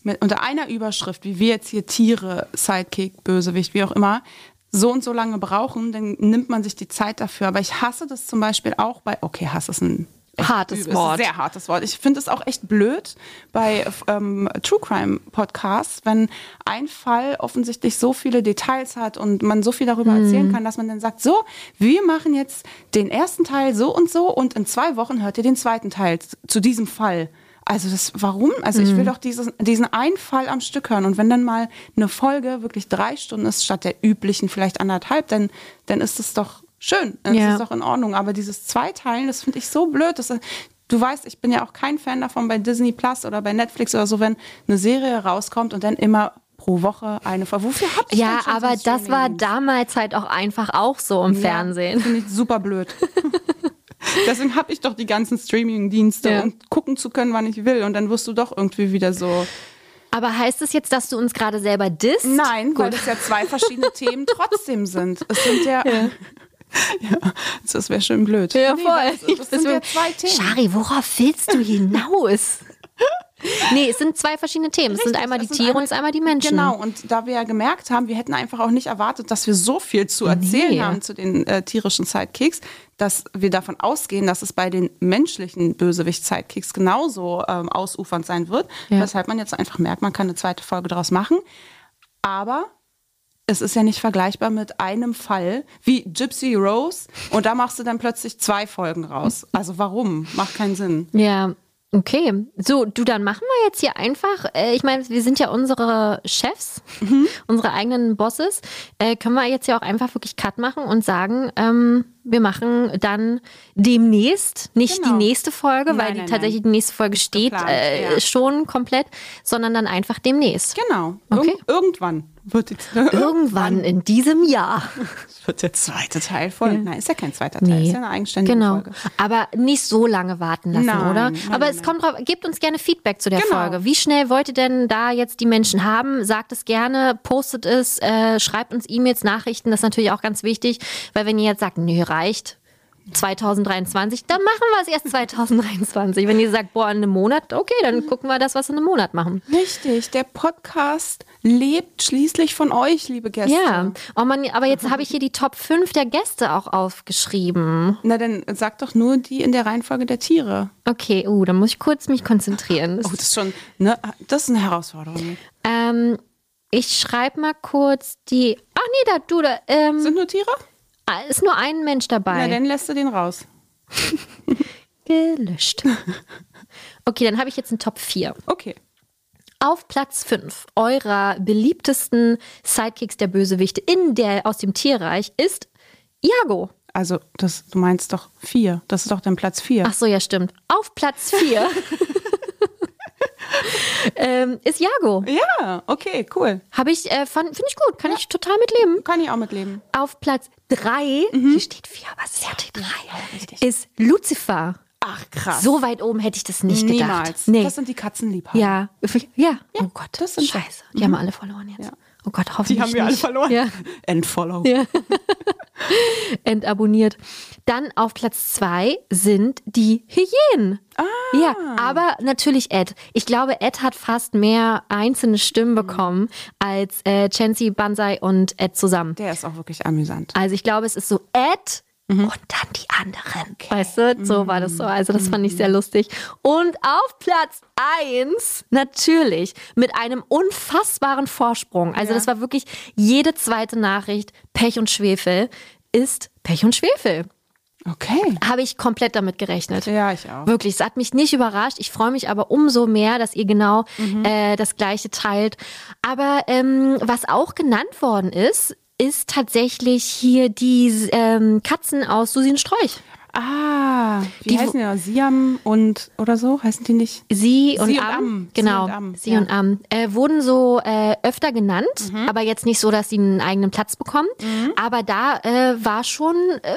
mit, unter einer Überschrift, wie wir jetzt hier Tiere, Sidekick, Bösewicht, wie auch immer, so und so lange brauchen, dann nimmt man sich die Zeit dafür. Aber ich hasse das zum Beispiel auch bei, okay, Hass ist ein Hartes übel, Wort. Sehr hartes Wort. Ich finde es auch echt blöd bei ähm, True Crime Podcasts, wenn ein Fall offensichtlich so viele Details hat und man so viel darüber Mhm. erzählen kann, dass man dann sagt, so, wir machen jetzt den ersten Teil so und so und in zwei Wochen hört ihr den zweiten Teil zu diesem Fall. Also das, warum? Also ich Mhm. will doch dieses, diesen einen Fall am Stück hören. Und wenn dann mal eine Folge wirklich drei Stunden ist, statt der üblichen vielleicht anderthalb, dann, dann ist es doch schön. Dann Ja. ist doch in Ordnung. Aber dieses Zweiteilen, das finde ich so blöd. Das, du weißt, ich bin ja auch kein Fan davon bei Disney Plus oder bei Netflix oder so, wenn eine Serie rauskommt und dann immer pro Woche eine Folge. Wofür hab ich Ja, aber das war damals halt auch einfach auch so im Ja, Fernsehen. Finde ich super blöd. Deswegen habe ich doch die ganzen Streaming-Dienste, Ja. um gucken zu können, wann ich will. Und dann wirst du doch irgendwie wieder so. Aber heißt es jetzt, dass du uns gerade selber disst? Nein, weil Gut. es ja zwei verschiedene Themen trotzdem sind. Es sind ja. Ja, das wäre schön blöd. Ja, Nee, voll. weil Es, es sind ja zwei Themen. Shari, worauf willst du hinaus? nee, es sind zwei verschiedene Themen. es sind Richtig, einmal die Tiere einmal- und es einmal die Menschen. Genau, und da wir ja gemerkt haben, wir hätten einfach auch nicht erwartet, dass wir so viel zu erzählen Nee. haben zu den äh, tierischen Sidekicks, dass wir davon ausgehen, dass es bei den menschlichen Bösewicht-Sidekicks genauso ähm, ausufernd sein wird, Ja. weshalb man jetzt einfach merkt, man kann eine zweite Folge daraus machen. Aber es ist ja nicht vergleichbar mit einem Fall wie Gypsy Rose und da machst du dann plötzlich zwei Folgen raus. Also warum? Macht keinen Sinn. Ja, okay. So, du, dann machen wir jetzt hier einfach, äh, ich meine, wir sind ja unsere Chefs, Mhm. unsere eigenen Bosses. Äh, können wir jetzt ja auch einfach wirklich Cut machen und sagen, ähm, wir machen dann demnächst, nicht Genau. die nächste Folge, weil Nein, die nein, tatsächlich nein. die nächste Folge steht geplant, äh, ja. schon komplett, sondern dann einfach demnächst. Genau. Okay. Irgend, irgendwann wird jetzt, Irgendwann in diesem Jahr. wird der zweite Teil folgen. Nein, ist ja kein zweiter Teil, Nee. ist ja eine eigenständige Genau. Folge. Aber nicht so lange warten lassen, Nein, oder? nein, Aber nein, es kommt drauf, gebt uns gerne Feedback zu der Genau. Folge. Wie schnell wollt ihr denn da jetzt die Menschen haben? Sagt es gerne, postet es, äh, schreibt uns E-Mails, Nachrichten. Das ist natürlich auch ganz wichtig, weil wenn ihr jetzt sagt, nö, reicht. 2023, dann machen wir es erst 2023. Wenn ihr sagt, boah, in einem Monat, okay, dann gucken wir das, was wir in einem Monat machen. Richtig, der Podcast lebt schließlich von euch, liebe Gäste. Ja, oh Mann, aber jetzt habe ich hier die Top 5 der Gäste auch aufgeschrieben. Na, dann sag doch nur die in der Reihenfolge der Tiere. Okay, uh, dann muss ich kurz mich konzentrieren. Das Oh, das ist schon, ne, das ist eine Herausforderung. Ähm, ich schreibe mal kurz die. Ach nee, da du da. Ähm, Sind nur Tiere? Ah, ist nur ein Mensch Na, dabei. dann lässt du den raus. Gelöscht. Okay, dann habe ich jetzt einen Top 4. Okay. Auf Platz 5 eurer beliebtesten Sidekicks der Bösewichte in der aus dem Tierreich ist Iago. Also, das, du meinst doch vier. Das ist doch dann Platz vier. Ach so, ja, stimmt. Auf Platz 4 ähm, ist Iago. Ja, okay, cool. Habe ich, äh, finde ich gut, kann ich total mitleben. Kann ich auch mitleben. Auf Platz 3, Mhm. hier steht 4, aber es ist ja die 3, ist Lucifer. Ach, krass. So weit oben hätte ich das nicht gedacht. Niemals. Nee. Das sind die Katzenliebhaber. ja. ja, oh Gott, das sind scheiße. Die haben alle verloren jetzt. Ja. Oh Gott, hoffentlich Die haben wir alle nicht. verloren. Ja, Entfollow. ja. Entabonniert. Dann auf Platz 2 sind die Hyänen. Ah. Ja, aber natürlich Ed. Ich glaube, Ed hat fast mehr einzelne Stimmen bekommen als äh, Chancy, Banzai und Ed zusammen. Der ist auch wirklich amüsant. Also ich glaube, es ist so Ed Mhm. und dann die anderen. Weißt du, so war das so. Also das fand ich sehr lustig. Und auf Platz eins natürlich mit einem unfassbaren Vorsprung. Also das war wirklich jede zweite Nachricht Pech und Schwefel. ist Pech und Schwefel. Okay. Habe ich komplett damit gerechnet. Ja, ich auch. Wirklich, es hat mich nicht überrascht. Ich freue mich aber umso mehr, dass ihr genau Mhm. äh, das Gleiche teilt. Aber ähm, was auch genannt worden ist, ist tatsächlich hier die ähm, Katzen aus Susi Strolch. Ah, wie Die- heißen noch? Siam und oder so? Heißen die nicht? Sie und Sie und Am, Am. Sie genau, und Am, Sie ja. und Am, äh, wurden so äh, öfter genannt, Mhm. aber jetzt nicht so, dass sie einen eigenen Platz bekommen. Aber da äh, war schon äh,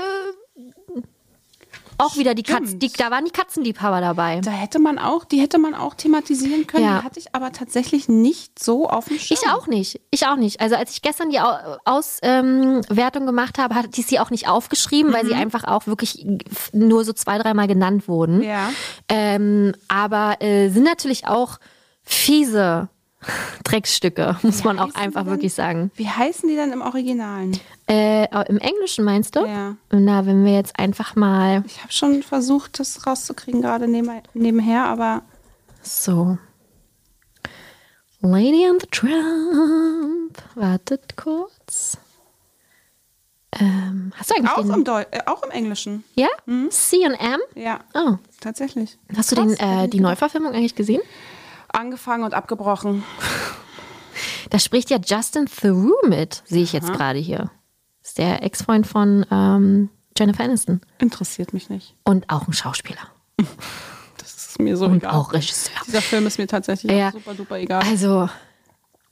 auch wieder die Katzen, die, da waren die Katzenliebhaber dabei. Da hätte man auch, die hätte man auch thematisieren können. Ja. Die hatte ich aber tatsächlich nicht so auf dem Schirm. Ich auch nicht. Ich auch nicht. Also als ich gestern die Au- Auswertung ähm, gemacht habe, hatte ich sie auch nicht aufgeschrieben, weil sie einfach auch wirklich nur so zwei, dreimal genannt wurden. Ja. Ähm, aber äh, sind natürlich auch fiese Drecksstücke, muss man auch einfach wirklich sagen. Wie heißen die denn im Originalen? Äh, Im Englischen meinst du? Ja. Na, wenn wir jetzt einfach mal Ich habe schon versucht, das rauszukriegen, gerade neben, nebenher, aber so. Lady and the Trump. Wartet kurz. Ähm, hast du eigentlich auch den? im, Deu äh, auch im Englischen. Ja? C und M? Ja, Oh. tatsächlich. Hast du Krass, den, hätte äh, die Neuverfilmung eigentlich gesehen? Angefangen und abgebrochen. Da spricht ja Justin Theroux mit, sehe ich jetzt gerade hier. Ist der Ex-Freund von ähm, Jennifer Aniston. Interessiert mich nicht. Und auch ein Schauspieler. Das ist mir so Und egal. auch Regisseur. Dieser Film ist mir tatsächlich Ja. auch super duper egal. Also,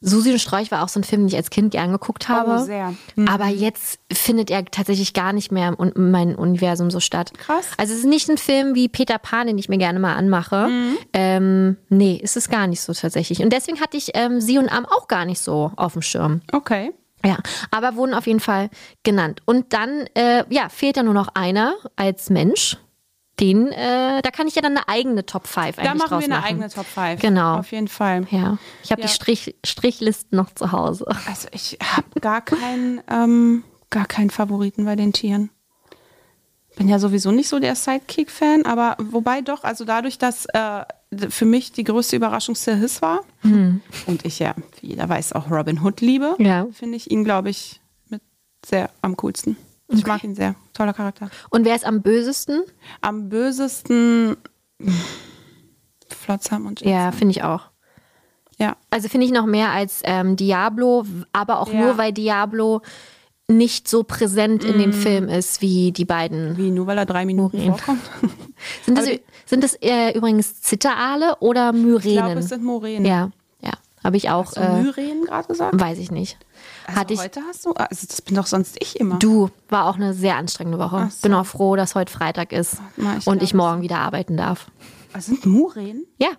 Susi und Sträuch war auch so ein Film, den ich als Kind gern geguckt habe. Oh, sehr. Aber jetzt findet er tatsächlich gar nicht mehr in meinem Universum so statt. Krass. Also es ist nicht ein Film wie Peter Pan, den ich mir gerne mal anmache. Ähm, nee, ist es gar nicht so tatsächlich. Und deswegen hatte ich ähm, Sie und Am auch gar nicht so auf dem Schirm. Okay. Ja, aber wurden auf jeden Fall genannt. Und dann, äh, ja, fehlt ja nur noch einer als Mensch. Den, äh, da kann ich ja dann eine eigene Top 5 eigentlich Da machen wir eine machen. eigene Top 5. Genau. Auf jeden Fall. Ja, ich habe Ja. die Strich, Strichlisten noch zu Hause. Also ich habe gar keinen, ähm, gar keinen Favoriten bei den Tieren. Bin ja sowieso nicht so der Sidekick-Fan, aber wobei doch, also dadurch, dass äh, für mich die größte Überraschung Sir Hiss war und ich ja, wie jeder weiß, auch Robin Hood liebe, Ja. finde ich ihn, glaube ich, mit sehr am coolsten. Ich mag ihn sehr. Toller Charakter. Und wer ist am bösesten? Am bösesten Flotsam und Jetson. Ja, finde ich auch. ja. Also finde ich noch mehr als ähm, Diablo, aber auch Ja. nur, weil Diablo nicht so präsent in Mm. dem Film ist wie die beiden. Wie, nur weil er drei Minuten Morin. vorkommt? Sind das, die- sind das äh, übrigens Zitteraale oder Ich glaube, Myrenen? es sind Moränen. ja, ja. Habe ich auch. Hast du Äh, Myren gerade gesagt? weiß ich nicht. Also Hatte ich. heute hast du, also das bin doch sonst ich immer. Du, war auch eine sehr anstrengende Woche. So. Bin auch froh, dass heute Freitag ist Na, ich und ich morgen wieder arbeiten darf. Also sind Muren? Ja,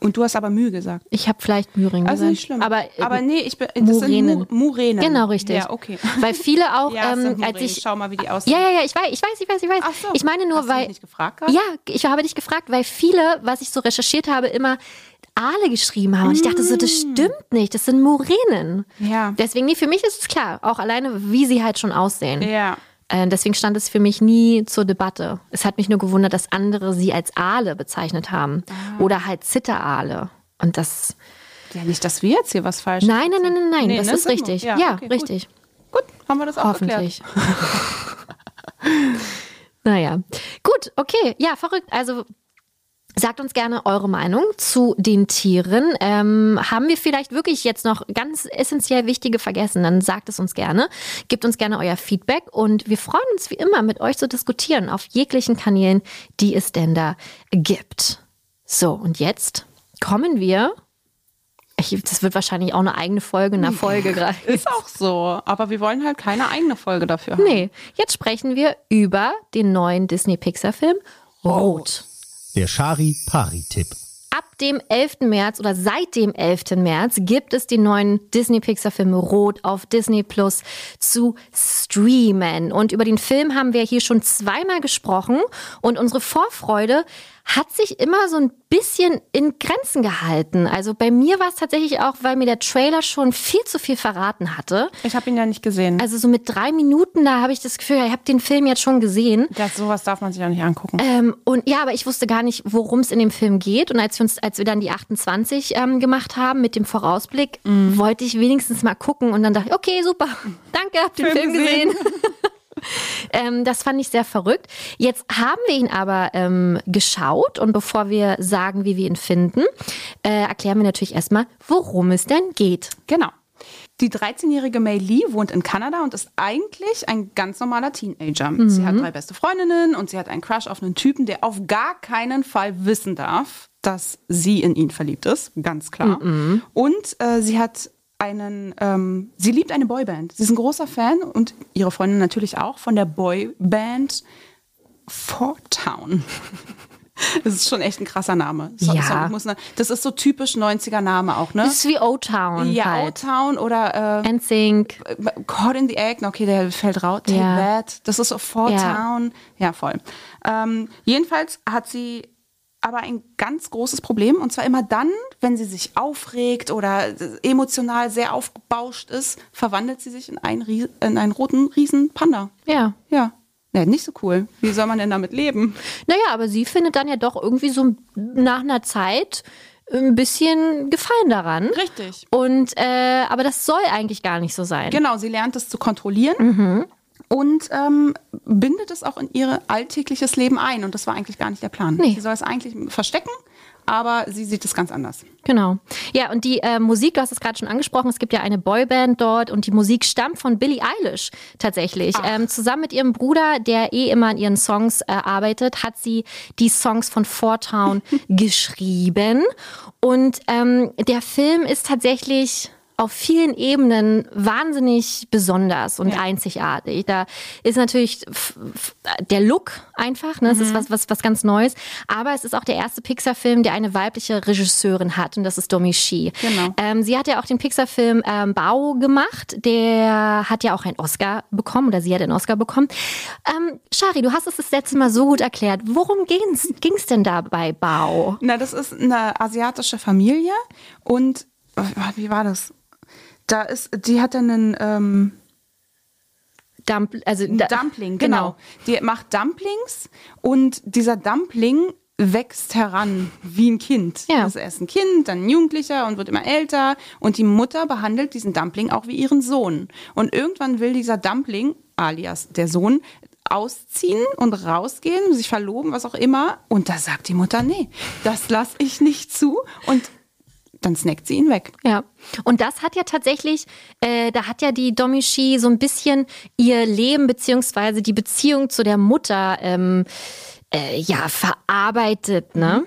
Und du hast aber Mühe gesagt. ich habe vielleicht Myringen Also gesagt. nicht schlimm. Aber, äh, aber nee, ich bin, das Murenen. sind Mu Murenen. Genau, richtig. Ja, okay. Weil viele auch, Ja, ähm, als ich. Schau mal, wie die aussehen. Ja, ja, ja, ich weiß, ich weiß, ich weiß, ich weiß. Ach so. Ich meine nur, Hast du mich weil. nicht gefragt gerade? Ja, ich habe dich gefragt, weil viele, was ich so recherchiert habe, immer Aale geschrieben haben. Und ich dachte so, das stimmt nicht, das sind Murenen. Mm. Ja. Deswegen, nee, für mich ist es klar, auch alleine, wie sie halt schon aussehen. Ja. Äh, deswegen stand es für mich nie zur Debatte. Es hat mich nur gewundert, dass andere sie als Aale bezeichnet haben. Ah. Oder halt Zitteraale. Und das. Ja, nicht, dass wir jetzt hier was falsch Nein, nein, nein, nein, nein, Nee, das ne, ist richtig. Ja, ja, okay, gut. richtig. Gut, haben wir das auch Hoffentlich. naja. Gut, okay. Ja, verrückt. Also sagt uns gerne eure Meinung zu den Tieren. Ähm, haben wir vielleicht wirklich jetzt noch ganz essentiell Wichtige vergessen? Dann sagt es uns gerne. Gebt uns gerne euer Feedback und wir freuen uns wie immer, mit euch zu diskutieren auf jeglichen Kanälen, die es denn da gibt. So, und jetzt kommen wir. Ich, das wird wahrscheinlich auch eine eigene Folge in der Folge gerade. Ist auch so. Aber wir wollen halt keine eigene Folge dafür haben. Nee, jetzt sprechen wir über den neuen Disney-Pixar-Film Rot. Der Shari-Pari-Tipp. Ab dem 11. März oder seit dem 11. März gibt es den neuen Disney-Pixar-Film Rot auf Disney Plus zu streamen. Und über den Film haben wir hier schon zweimal gesprochen und unsere Vorfreude hat sich immer so ein bisschen in Grenzen gehalten. Also bei mir war es tatsächlich auch, weil mir der Trailer schon viel zu viel verraten hatte. Ich habe ihn ja nicht gesehen. Also so mit drei Minuten, da habe ich das Gefühl, ich habe den Film jetzt schon gesehen. Das, sowas darf man sich ja nicht angucken. Ähm, und ja, aber ich wusste gar nicht, worum es in dem Film geht. Und als wir uns, als wir dann die 28 ähm, gemacht haben mit dem Vorausblick, Mhm. wollte ich wenigstens mal gucken. Und dann dachte ich, okay, super, danke, hab den Film, Film gesehen. ähm, das fand ich sehr verrückt. Jetzt haben wir ihn aber ähm, geschaut und bevor wir sagen, wie wir ihn finden, äh, erklären wir natürlich erstmal, worum es denn geht. Genau. Die 13-jährige Mei Lee wohnt in Kanada und ist eigentlich ein ganz normaler Teenager. Sie hat drei beste Freundinnen und sie hat einen Crush auf einen Typen, der auf gar keinen Fall wissen darf, dass sie in ihn verliebt ist. Ganz klar. Und äh, sie hat einen, ähm, sie liebt eine Boyband. Sie ist ein großer Fan und ihre Freundin natürlich auch von der Boyband Fort Town. Das ist schon echt ein krasser Name. So, Ja. so, ne, das ist so typisch 90er Name auch, ne? Das ist wie O-Town Ja, halt. O-Town oder äh, NSYNC. Caught in the Act, okay, der fällt raus. Take Ja. That, das ist so Fort Ja. Town. Ja, voll. Ähm, jedenfalls hat sie aber ein ganz großes Problem und zwar immer dann, wenn sie sich aufregt oder emotional sehr aufgebauscht ist, verwandelt sie sich in einen, Ries- in einen roten Riesenpanda. Ja. Ja. Ja, nicht so cool. Wie soll man denn damit leben? Naja, aber sie findet dann ja doch irgendwie so nach einer Zeit ein bisschen Gefallen daran. Richtig. Und äh, aber das soll eigentlich gar nicht so sein. Genau, sie lernt es zu kontrollieren Mhm. Und ähm, bindet es auch in ihr alltägliches Leben ein. Und das war eigentlich gar nicht der Plan. Nee. Sie soll es eigentlich verstecken, aber sie sieht es ganz anders. Genau. Ja, und die äh, Musik, du hast es gerade schon angesprochen, es gibt ja eine Boyband dort und die Musik stammt von Billie Eilish tatsächlich. Ähm, zusammen mit ihrem Bruder, der eh immer an ihren Songs äh, arbeitet, hat sie die Songs von Four Town geschrieben. Und ähm, der Film ist tatsächlich auf vielen Ebenen wahnsinnig besonders und einzigartig. Da ist natürlich der Look einfach, ne? es ist was, was, was ganz Neues, aber es ist auch der erste Pixar-Film, der eine weibliche Regisseurin hat und das ist Domi Shi. Genau. Ähm, sie hat ja auch den Pixar-Film ähm, Bao gemacht, der hat ja auch einen Oscar bekommen oder sie hat einen Oscar bekommen. Ähm, Shari, du hast es das letzte Mal so gut erklärt. Worum ging's, ging's denn da bei Bao? Na, das ist eine asiatische Familie und äh, wie war das? Da ist, die hat dann einen ähm, Dump, also da- Dumpling, genau. Die macht Dumplings und dieser Dumpling wächst heran wie ein Kind. Ja. Das ist erst ein Kind, dann ein Jugendlicher und wird immer älter. Und die Mutter behandelt diesen Dumpling auch wie ihren Sohn. Und irgendwann will dieser Dumpling, alias der Sohn, ausziehen und rausgehen, sich verloben, was auch immer. Und da sagt die Mutter, nee, das lass ich nicht zu. Und dann snackt sie ihn weg. Ja, und das hat ja tatsächlich, äh, da hat ja die Domichi so ein bisschen ihr Leben beziehungsweise die Beziehung zu der Mutter ähm, äh, ja verarbeitet, ne?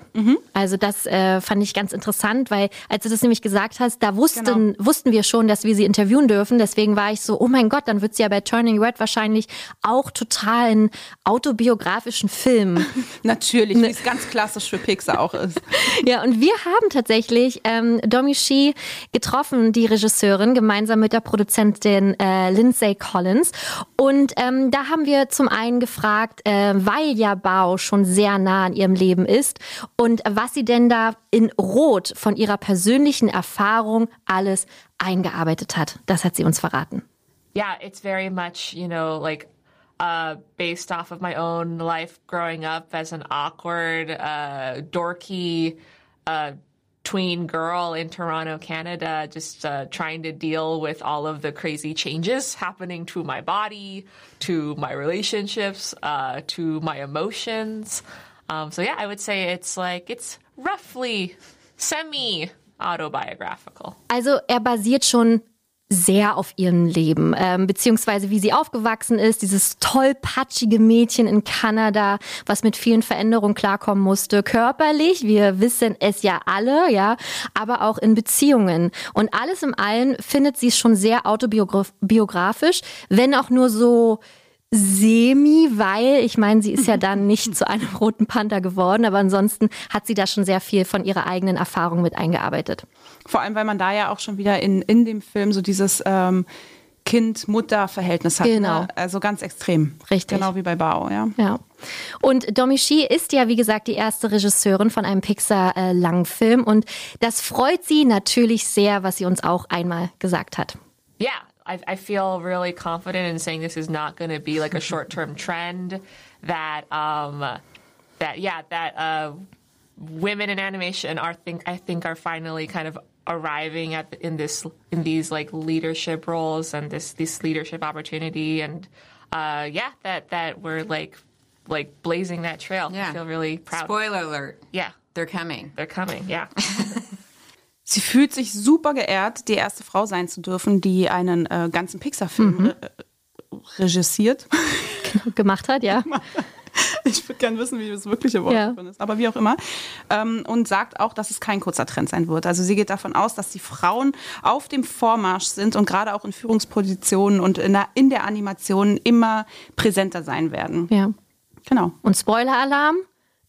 Also das äh, fand ich ganz interessant, weil als du das nämlich gesagt hast, da wussten wussten wir schon, dass wir sie interviewen dürfen. Deswegen war ich so, oh mein Gott, dann wird sie ja bei Turning Red wahrscheinlich auch total einen autobiografischen Film Natürlich, wie es ganz klassisch für Pixar auch ist. Ja, und wir haben tatsächlich ähm, Domi Shi getroffen, die Regisseurin, gemeinsam mit der Produzentin äh, Lindsay Collins. Und ähm, da haben wir zum einen gefragt, äh, weil ja Bao schon sehr nah an ihrem Leben ist und was sie denn da in Rot von ihrer persönlichen Erfahrung alles eingearbeitet hat. Das hat sie uns verraten. yeah, it's very much, you know, like uh, based off of my own life growing up as an awkward, uh, dorky, uh, tween girl in Toronto, Canada, just uh, trying to deal with all of the crazy changes happening to my body, to my relationships, uh, to my emotions. Um, so yeah, I would say it's like it's roughly semi autobiographical. Also er basiert schon sehr auf ihrem Leben, ähm, beziehungsweise wie sie aufgewachsen ist, dieses tollpatschige Mädchen in Kanada, was mit vielen Veränderungen klarkommen musste, körperlich, wir wissen es ja alle, ja, aber auch in Beziehungen. Und alles im Allen findet sie schon sehr autobiografisch, wenn auch nur so semi, weil ich meine, sie ist ja dann nicht zu einem roten Panther geworden, aber ansonsten hat sie da schon sehr viel von ihrer eigenen Erfahrung mit eingearbeitet. Vor allem, weil man da ja auch schon wieder in, in dem Film so dieses ähm, Kind-Mutter-Verhältnis hat. Genau. Ne? Also ganz extrem. Richtig. Genau wie bei Bao, ja. Ja. Und Domi Shi ist ja, wie gesagt, die erste Regisseurin von einem Pixar-Langfilm. und das freut sie natürlich sehr, was sie uns auch einmal gesagt hat. Yeah, I, I feel really confident in saying this is not going to be like a short-term trend. That, um, that yeah, that uh, women in animation are think I think are finally kind of arriving at in this in these like leadership roles and this this leadership opportunity and uh, yeah that that we're like like blazing that trail. Yeah. I feel really proud. Spoiler alert. Yeah, They're coming. they're coming. Yeah. Sie fühlt sich super geehrt, die erste Frau sein zu dürfen, die einen äh, ganzen Pixar-Film äh, regissiert. Gemacht hat, ja. Ich würde gerne wissen, wie das wirkliche Wort Ja. davon ist, aber wie auch immer. Ähm, und sagt auch, dass es kein kurzer Trend sein wird. Also sie geht davon aus, dass die Frauen auf dem Vormarsch sind und gerade auch in Führungspositionen und in der, in der Animation immer präsenter sein werden. Ja. Genau. Und Spoiler-Alarm?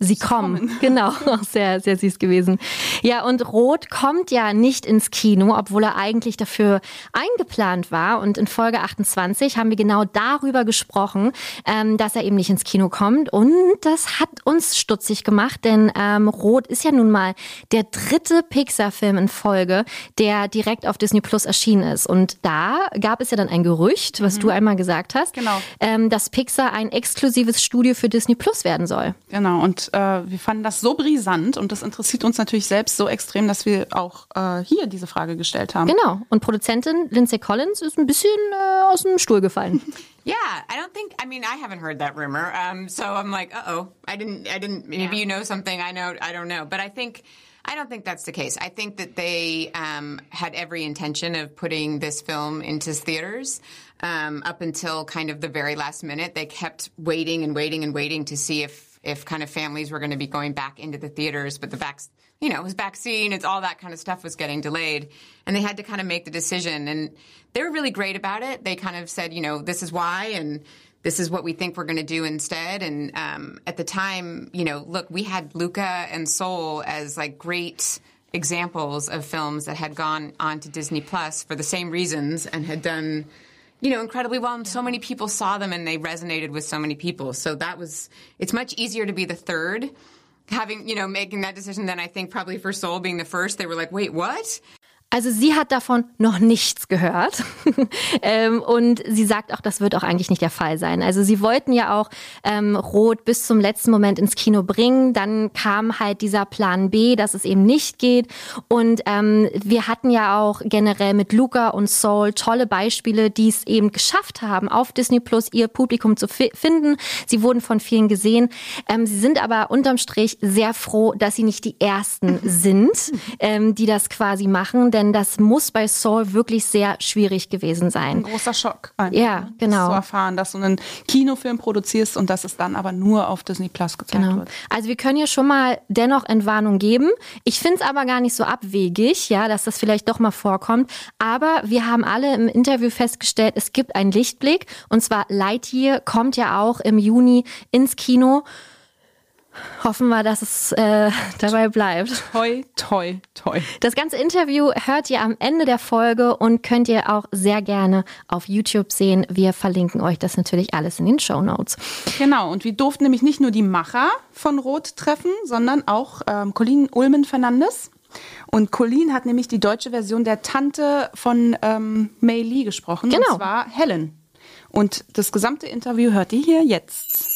Sie kommen. Genau, auch sehr, sehr süß gewesen. Ja, und Rot kommt ja nicht ins Kino, obwohl er eigentlich dafür eingeplant war. Und in Folge 28 haben wir genau darüber gesprochen, ähm, dass er eben nicht ins Kino kommt. Und das hat uns stutzig gemacht, denn ähm, Rot ist ja nun mal der dritte Pixar-Film in Folge, der direkt auf Disney Plus erschienen ist. Und da gab es ja dann ein Gerücht, was du einmal gesagt hast, Genau. ähm, dass Pixar ein exklusives Studio für Disney Plus werden soll. Genau, und äh, wir fanden das so brisant und das interessiert uns natürlich selbst so extrem, dass wir auch äh, hier diese Frage gestellt haben. Genau. Und Produzentin Lindsay Collins ist ein bisschen äh, aus dem Stuhl gefallen. Yeah, I don't think. I mean, I haven't heard that rumor. Um, so I'm like, uh oh, I didn't. I didn't. Maybe you know something I know. I don't know. But I think. I don't think that's the case. I think that they um, had every intention of putting this film into theaters um, up until kind of the very last minute. They kept waiting and waiting and waiting to see if if kind of families were going to be going back into the theaters, but the back, you know, it was vaccine, it's all that kind of stuff was getting delayed, and they had to kind of make the decision. And they were really great about it. They kind of said, you know, this is why, and this is what we think we're going to do instead. And um, at the time, you know, look, we had Luca and Soul as like great examples of films that had gone on to Disney Plus for the same reasons and had done you know, incredibly well. And so many people saw them and they resonated with so many people. So that was, it's much easier to be the third, having, you know, making that decision than I think probably for Soul being the first. They were like, wait, what? Also sie hat davon noch nichts gehört ähm, und sie sagt auch, das wird auch eigentlich nicht der Fall sein. Also sie wollten ja auch ähm, Rot bis zum letzten Moment ins Kino bringen, dann kam halt dieser Plan B, dass es eben nicht geht und ähm, wir hatten ja auch generell mit Luca und Soul tolle Beispiele, die es eben geschafft haben, auf Disney Plus ihr Publikum zu fi finden. Sie wurden von vielen gesehen. Ähm, sie sind aber unterm Strich sehr froh, dass sie nicht die Ersten sind, ähm, die das quasi machen, denn das muss bei Soul wirklich sehr schwierig gewesen Ein sein. großer Schock. einfach, Ja, ne? genau. Zu erfahren, dass du einen Kinofilm produzierst und dass es dann aber nur auf Disney Plus gezeigt Genau. wird. Also wir können hier schon mal dennoch Entwarnung geben. Ich finde es aber gar nicht so abwegig, ja, dass das vielleicht doch mal vorkommt. Aber wir haben alle im Interview festgestellt, es gibt einen Lichtblick. Und zwar Lightyear kommt ja auch im Juni ins Kino. Hoffen wir, dass es äh, dabei bleibt. Toi, toi, toi. Das ganze Interview hört ihr am Ende der Folge und könnt ihr auch sehr gerne auf YouTube sehen. Wir verlinken euch das natürlich alles in den Show Notes. Genau, und wir durften nämlich nicht nur die Macher von Rot treffen, sondern auch ähm, Colleen Ulmen Fernandes. Und Colleen hat nämlich die deutsche Version der Tante von ähm, Mei Lee gesprochen, Genau. und zwar Helen. Und das gesamte Interview hört ihr hier jetzt.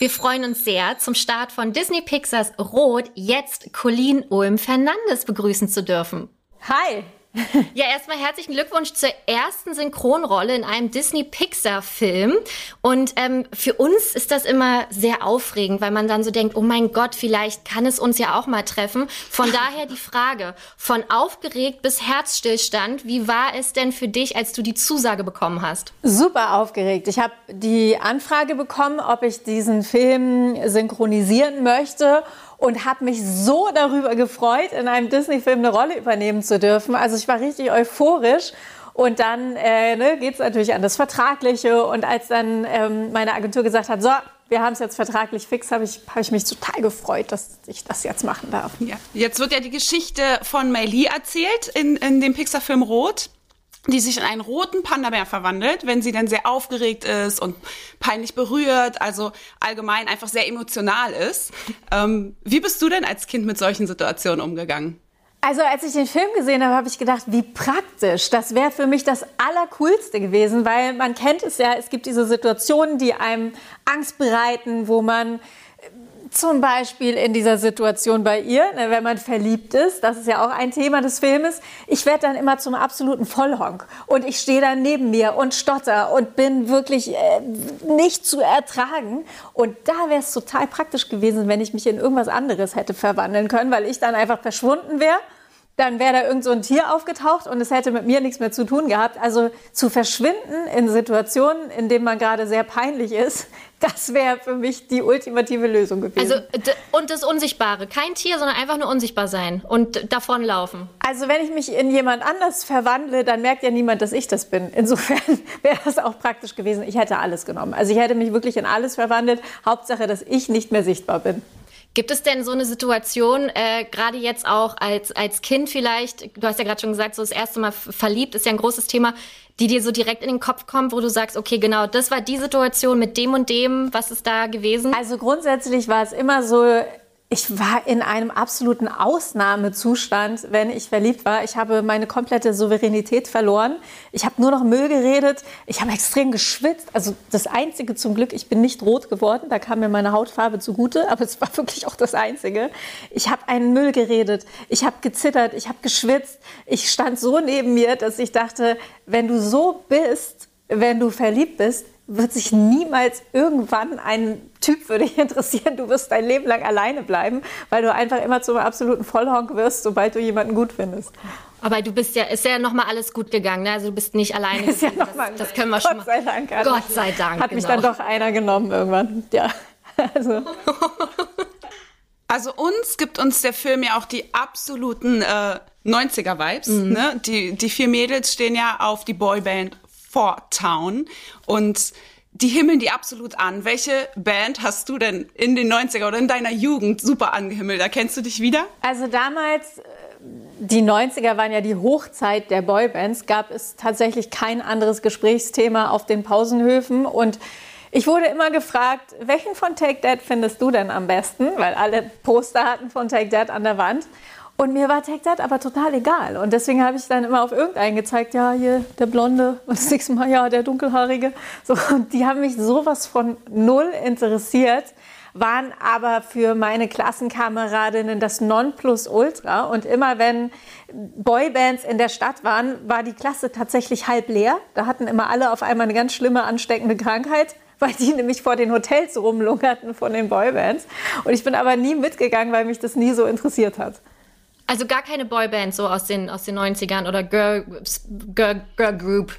Wir freuen uns sehr, zum Start von Disney Pixars Rot jetzt Colleen Ulm Fernandes begrüßen zu dürfen. Hi. Ja, erstmal herzlichen Glückwunsch zur ersten Synchronrolle in einem Disney-Pixar-Film. Und ähm, für uns ist das immer sehr aufregend, weil man dann so denkt, oh mein Gott, vielleicht kann es uns ja auch mal treffen. Von daher die Frage, von aufgeregt bis Herzstillstand, wie war es denn für dich, als du die Zusage bekommen hast? Super aufgeregt. Ich habe die Anfrage bekommen, ob ich diesen Film synchronisieren möchte und habe mich so darüber gefreut, in einem Disney-Film eine Rolle übernehmen zu dürfen. Also ich war richtig euphorisch. Und dann äh, ne, geht es natürlich an das Vertragliche. Und als dann ähm, meine Agentur gesagt hat, so, wir haben es jetzt vertraglich fix, habe ich, hab ich mich total gefreut, dass ich das jetzt machen darf. Ja. Jetzt wird ja die Geschichte von Mei Lee erzählt in, in dem Pixar-Film Rot. Die sich in einen roten Panda-Bär verwandelt, wenn sie dann sehr aufgeregt ist und peinlich berührt, also allgemein einfach sehr emotional ist. Ähm, wie bist du denn als Kind mit solchen Situationen umgegangen? Also als ich den Film gesehen habe, habe ich gedacht, wie praktisch. Das wäre für mich das Allercoolste gewesen, weil man kennt es ja, es gibt diese Situationen, die einem Angst bereiten, wo man zum Beispiel in dieser Situation bei ihr, ne, wenn man verliebt ist, das ist ja auch ein Thema des Filmes, ich werde dann immer zum absoluten Vollhonk und ich stehe dann neben mir und stotter und bin wirklich äh, nicht zu ertragen. Und da wäre es total praktisch gewesen, wenn ich mich in irgendwas anderes hätte verwandeln können, weil ich dann einfach verschwunden wäre dann wäre da irgend so ein Tier aufgetaucht und es hätte mit mir nichts mehr zu tun gehabt. Also zu verschwinden in Situationen, in denen man gerade sehr peinlich ist, das wäre für mich die ultimative Lösung gewesen. Also und das Unsichtbare, kein Tier, sondern einfach nur unsichtbar sein und davonlaufen. Also wenn ich mich in jemand anders verwandle, dann merkt ja niemand, dass ich das bin. Insofern wäre das auch praktisch gewesen. Ich hätte alles genommen. Also ich hätte mich wirklich in alles verwandelt. Hauptsache, dass ich nicht mehr sichtbar bin. Gibt es denn so eine Situation, äh, gerade jetzt auch als, als Kind vielleicht, du hast ja gerade schon gesagt, so das erste Mal verliebt ist ja ein großes Thema, die dir so direkt in den Kopf kommt, wo du sagst, okay, genau, das war die Situation mit dem und dem, was ist da gewesen? Also grundsätzlich war es immer so, ich war in einem absoluten Ausnahmezustand, wenn ich verliebt war. Ich habe meine komplette Souveränität verloren. Ich habe nur noch Müll geredet. Ich habe extrem geschwitzt. Also das Einzige zum Glück, ich bin nicht rot geworden. Da kam mir meine Hautfarbe zugute. Aber es war wirklich auch das Einzige. Ich habe einen Müll geredet. Ich habe gezittert. Ich habe geschwitzt. Ich stand so neben mir, dass ich dachte, wenn du so bist, wenn du verliebt bist, wird sich niemals irgendwann ein Typ für dich interessieren. Du wirst dein Leben lang alleine bleiben, weil du einfach immer zum absoluten Vollhonk wirst, sobald du jemanden gut findest. Aber du bist ja, ist ja noch mal alles gut gegangen, ne? Also du bist nicht alleine. Ist ja das, mal, das können wir Gott schon mal. Sei Dank, Gott sei Dank. Hat genau. mich dann doch einer genommen irgendwann. Ja. Also. also uns gibt uns der Film ja auch die absoluten äh, 90er-Vibes. Mhm. Ne? Die, die vier Mädels stehen ja auf die Boyband Fort Town und die himmeln die absolut an. Welche Band hast du denn in den 90er oder in deiner Jugend super angehimmelt? Erkennst du dich wieder? Also damals, äh, die 90er waren ja die Hochzeit der Boybands, gab es tatsächlich kein anderes Gesprächsthema auf den Pausenhöfen und ich wurde immer gefragt, welchen von Take That findest du denn am besten? Weil alle Poster hatten von Take That an der Wand. Und mir war Take That aber total egal. Und deswegen habe ich dann immer auf irgendeinen gezeigt, ja, hier der Blonde und das nächste Mal, ja, der Dunkelhaarige. So, und die haben mich sowas von null interessiert, waren aber für meine Klassenkameradinnen das Nonplusultra. Und immer wenn Boybands in der Stadt waren, war die Klasse tatsächlich halb leer. Da hatten immer alle auf einmal eine ganz schlimme, ansteckende Krankheit weil die nämlich vor den Hotels rumlungerten von den Boybands. Und ich bin aber nie mitgegangen, weil mich das nie so interessiert hat. Also gar keine Boyband so aus den, aus den 90ern oder Girl, Girl, Girl Group.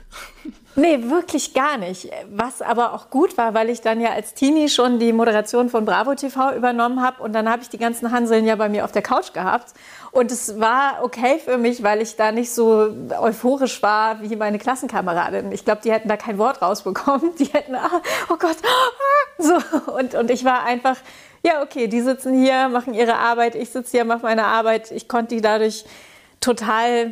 Nee, wirklich gar nicht. Was aber auch gut war, weil ich dann ja als Teenie schon die Moderation von Bravo TV übernommen habe und dann habe ich die ganzen Hanseln ja bei mir auf der Couch gehabt. Und es war okay für mich, weil ich da nicht so euphorisch war wie meine Klassenkameradin. Ich glaube, die hätten da kein Wort rausbekommen. Die hätten, ah, oh Gott, ah, so. Und, und ich war einfach ja, okay, die sitzen hier, machen ihre Arbeit, ich sitze hier, mache meine Arbeit. Ich konnte die dadurch total,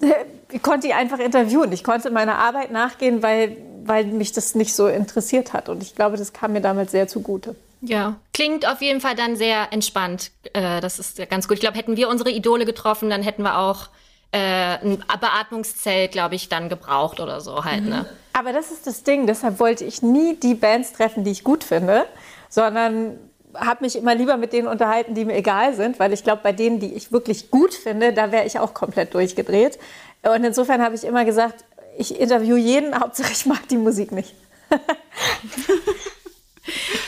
ich konnte die einfach interviewen. Ich konnte meiner Arbeit nachgehen, weil, weil mich das nicht so interessiert hat. Und ich glaube, das kam mir damals sehr zugute. Ja, klingt auf jeden Fall dann sehr entspannt. Äh, das ist ganz gut. Ich glaube, hätten wir unsere Idole getroffen, dann hätten wir auch äh, ein Beatmungszelt, glaube ich, dann gebraucht oder so halt. Ne? Aber das ist das Ding. Deshalb wollte ich nie die Bands treffen, die ich gut finde, sondern habe mich immer lieber mit denen unterhalten, die mir egal sind, weil ich glaube, bei denen, die ich wirklich gut finde, da wäre ich auch komplett durchgedreht. Und insofern habe ich immer gesagt, ich interviewe jeden, Hauptsache ich mag die Musik nicht.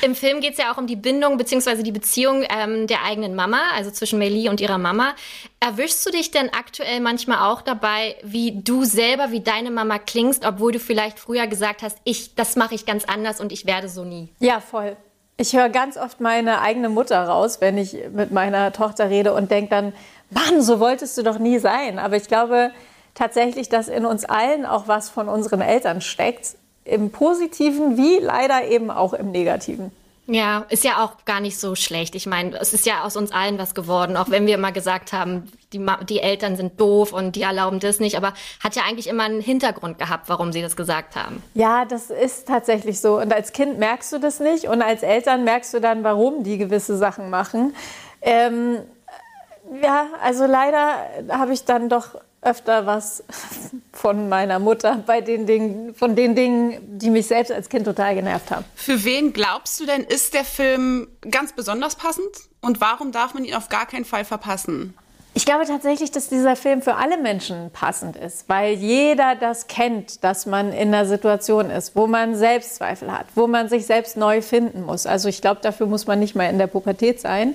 Im Film geht es ja auch um die Bindung bzw. die Beziehung ähm, der eigenen Mama, also zwischen Meili und ihrer Mama. Erwischst du dich denn aktuell manchmal auch dabei, wie du selber, wie deine Mama klingst, obwohl du vielleicht früher gesagt hast, ich, das mache ich ganz anders und ich werde so nie? Ja, voll. Ich höre ganz oft meine eigene Mutter raus, wenn ich mit meiner Tochter rede und denke dann, Mann, so wolltest du doch nie sein. Aber ich glaube tatsächlich, dass in uns allen auch was von unseren Eltern steckt, im positiven wie leider eben auch im negativen. Ja, ist ja auch gar nicht so schlecht. Ich meine, es ist ja aus uns allen was geworden, auch wenn wir immer gesagt haben, die, Ma die Eltern sind doof und die erlauben das nicht, aber hat ja eigentlich immer einen Hintergrund gehabt, warum sie das gesagt haben. Ja, das ist tatsächlich so. Und als Kind merkst du das nicht und als Eltern merkst du dann, warum die gewisse Sachen machen. Ähm, ja, also leider habe ich dann doch öfter was von meiner Mutter bei den Dingen, von den Dingen, die mich selbst als Kind total genervt haben. Für wen glaubst du denn, ist der Film ganz besonders passend? Und warum darf man ihn auf gar keinen Fall verpassen? Ich glaube tatsächlich, dass dieser Film für alle Menschen passend ist, weil jeder das kennt, dass man in einer Situation ist, wo man Selbstzweifel hat, wo man sich selbst neu finden muss. Also ich glaube, dafür muss man nicht mal in der Pubertät sein.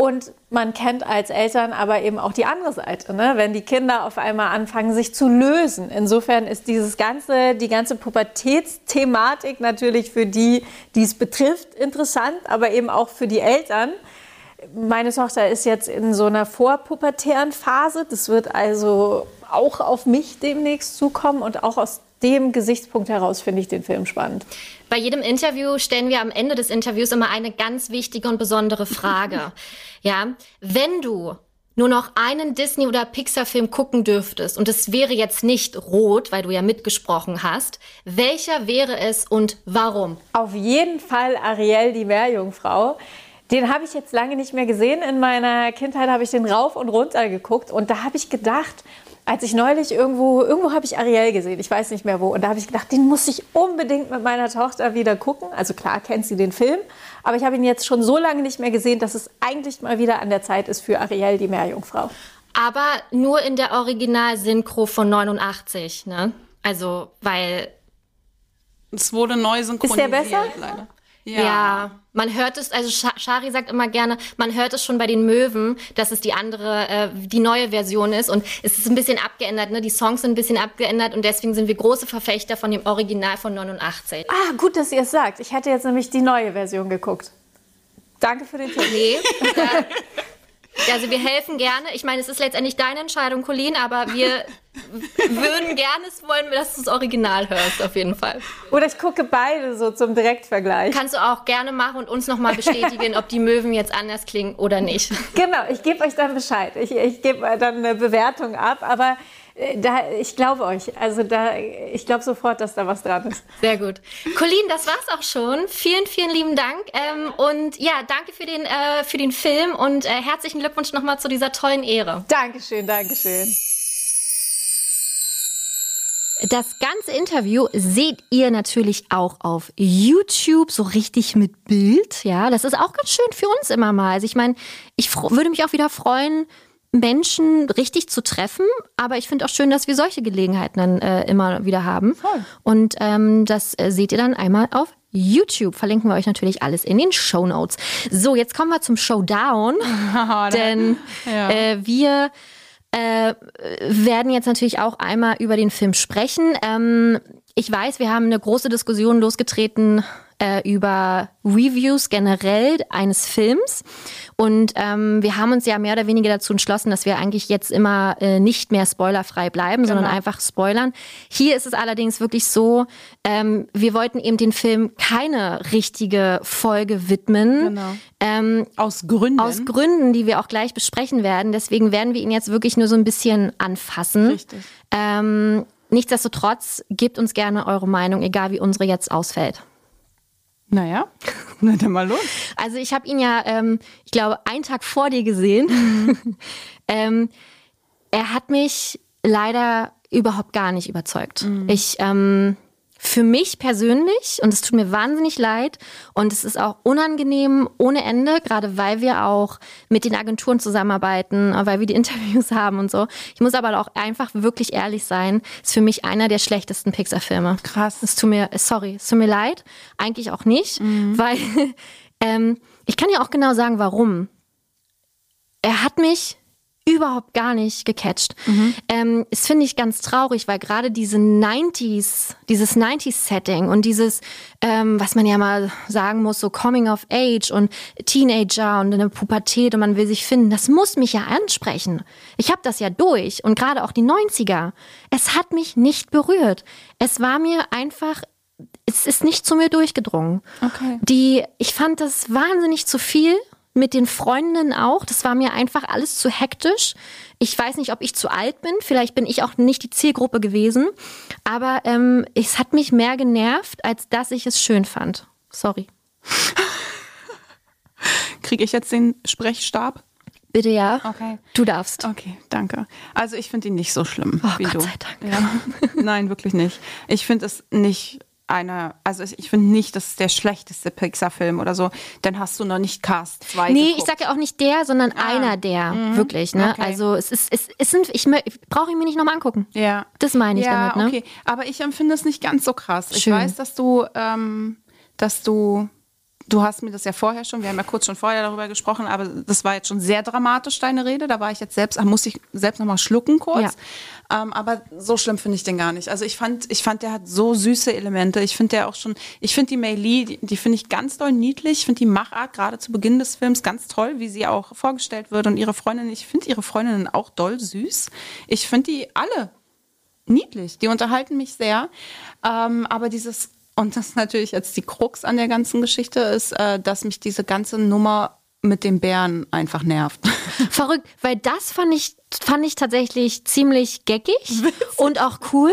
Und man kennt als Eltern aber eben auch die andere Seite, ne? wenn die Kinder auf einmal anfangen, sich zu lösen. Insofern ist dieses ganze, die ganze Pubertätsthematik natürlich für die, die es betrifft, interessant, aber eben auch für die Eltern. Meine Tochter ist jetzt in so einer vorpubertären Phase. Das wird also auch auf mich demnächst zukommen und auch aus dem Gesichtspunkt heraus finde ich den Film spannend. Bei jedem Interview stellen wir am Ende des Interviews immer eine ganz wichtige und besondere Frage. ja, wenn du nur noch einen Disney- oder Pixar-Film gucken dürftest und es wäre jetzt nicht rot, weil du ja mitgesprochen hast, welcher wäre es und warum? Auf jeden Fall Ariel, die Meerjungfrau. Den habe ich jetzt lange nicht mehr gesehen. In meiner Kindheit habe ich den rauf und runter geguckt und da habe ich gedacht, als ich neulich irgendwo, irgendwo habe ich Ariel gesehen, ich weiß nicht mehr wo, und da habe ich gedacht, den muss ich unbedingt mit meiner Tochter wieder gucken. Also klar kennt sie den Film, aber ich habe ihn jetzt schon so lange nicht mehr gesehen, dass es eigentlich mal wieder an der Zeit ist für Ariel, die Meerjungfrau. Aber nur in der Original-Synchro von 89, ne? Also, weil... Es wurde neu synchronisiert, ist der besser? leider. Ja. ja. man hört es, also Shari sagt immer gerne, man hört es schon bei den Möwen, dass es die andere, äh, die neue Version ist und es ist ein bisschen abgeändert, ne? Die Songs sind ein bisschen abgeändert und deswegen sind wir große Verfechter von dem Original von 89. Ah, gut, dass ihr es sagt. Ich hätte jetzt nämlich die neue Version geguckt. Danke für den Tipp. Nee, äh, also wir helfen gerne. Ich meine, es ist letztendlich deine Entscheidung, Colleen, aber wir würden gerne wollen, dass du das Original hörst, auf jeden Fall. Oder ich gucke beide so zum Direktvergleich. Kannst du auch gerne machen und uns nochmal bestätigen, ob die Möwen jetzt anders klingen oder nicht. Genau, ich gebe euch dann Bescheid. Ich, ich gebe dann eine Bewertung ab, aber da, ich glaube euch. Also da, ich glaube sofort, dass da was dran ist. Sehr gut. Colleen, das war's auch schon. Vielen, vielen lieben Dank. Ähm, und ja, danke für den, äh, für den Film und äh, herzlichen Glückwunsch nochmal zu dieser tollen Ehre. Dankeschön, Dankeschön. Das ganze Interview seht ihr natürlich auch auf YouTube, so richtig mit Bild. Ja, das ist auch ganz schön für uns immer mal. Also ich meine, ich würde mich auch wieder freuen, Menschen richtig zu treffen. Aber ich finde auch schön, dass wir solche Gelegenheiten dann äh, immer wieder haben. Voll. Und ähm, das äh, seht ihr dann einmal auf YouTube. Verlinken wir euch natürlich alles in den Show Notes. So, jetzt kommen wir zum Showdown. denn ja. äh, wir äh, werden jetzt natürlich auch einmal über den Film sprechen. Ähm, ich weiß, wir haben eine große Diskussion losgetreten äh, über Reviews generell eines Films. Und ähm, wir haben uns ja mehr oder weniger dazu entschlossen, dass wir eigentlich jetzt immer äh, nicht mehr spoilerfrei bleiben, genau. sondern einfach spoilern. Hier ist es allerdings wirklich so, ähm, wir wollten eben den Film keine richtige Folge widmen. Genau. Ähm, aus Gründen. Aus Gründen, die wir auch gleich besprechen werden. Deswegen werden wir ihn jetzt wirklich nur so ein bisschen anfassen. Richtig. Ähm, nichtsdestotrotz, gebt uns gerne eure Meinung, egal wie unsere jetzt ausfällt. Naja, na dann mal los. Also ich habe ihn ja, ähm, ich glaube, einen Tag vor dir gesehen. Mhm. ähm, er hat mich leider überhaupt gar nicht überzeugt. Mhm. Ich ähm, für mich persönlich, und es tut mir wahnsinnig leid, und es ist auch unangenehm ohne Ende, gerade weil wir auch mit den Agenturen zusammenarbeiten, weil wir die Interviews haben und so. Ich muss aber auch einfach wirklich ehrlich sein, ist für mich einer der schlechtesten Pixar-Filme. Krass. Es tut mir, sorry, es tut mir leid, eigentlich auch nicht, mhm. weil ähm, ich kann ja auch genau sagen, warum. Er hat mich überhaupt gar nicht gecatcht. Mhm. Ähm, das finde ich ganz traurig, weil gerade diese 90s, dieses 90s-Setting und dieses, ähm, was man ja mal sagen muss, so Coming of Age und Teenager und eine Pubertät und man will sich finden, das muss mich ja ansprechen. Ich habe das ja durch und gerade auch die 90er. Es hat mich nicht berührt. Es war mir einfach es ist nicht zu mir durchgedrungen. Okay. Die, ich fand das wahnsinnig zu viel. Mit den Freundinnen auch. Das war mir einfach alles zu hektisch. Ich weiß nicht, ob ich zu alt bin. Vielleicht bin ich auch nicht die Zielgruppe gewesen. Aber ähm, es hat mich mehr genervt, als dass ich es schön fand. Sorry. Kriege ich jetzt den Sprechstab? Bitte ja. Okay. Du darfst. Okay, danke. Also ich finde ihn nicht so schlimm Oh, wie Gott du. sei Dank. Ja. Nein, wirklich nicht. Ich finde es nicht eine, also ich finde nicht, das ist der schlechteste Pixar-Film oder so. Dann hast du noch nicht Cast 2 Nee, geguckt. ich sag ja auch nicht der, sondern einer der, wirklich, ne? Okay. Also es ist, es, es sind, ich mö- brauche ich mir nicht nochmal angucken. Ja. Das meine ich ja, damit, ne? okay. Aber ich empfinde es nicht ganz so krass. Ich Schön. weiß, dass du, ähm, dass du, du hast mir das ja vorher schon, wir haben ja kurz schon vorher darüber gesprochen, aber das war jetzt schon sehr dramatisch, deine Rede. Da war ich jetzt selbst, da musste ich selbst nochmal schlucken kurz. Ähm, aber so schlimm finde ich den gar nicht. Also ich fand, ich fand, der hat so süße Elemente. Ich finde der auch schon, ich finde die Mei Lee, die, die finde ich ganz doll niedlich. Ich finde die Machart gerade zu Beginn des Films ganz toll, wie sie auch vorgestellt wird und ihre Freundin. Ich finde ihre Freundinnen auch doll süß. Ich finde die alle niedlich. Die unterhalten mich sehr. Ähm, aber dieses, und das ist natürlich jetzt die Krux an der ganzen Geschichte, ist, äh, dass mich diese ganze Nummer mit dem Bären einfach nervt. Verrückt, weil das fand ich, fand ich tatsächlich ziemlich geckig und auch cool.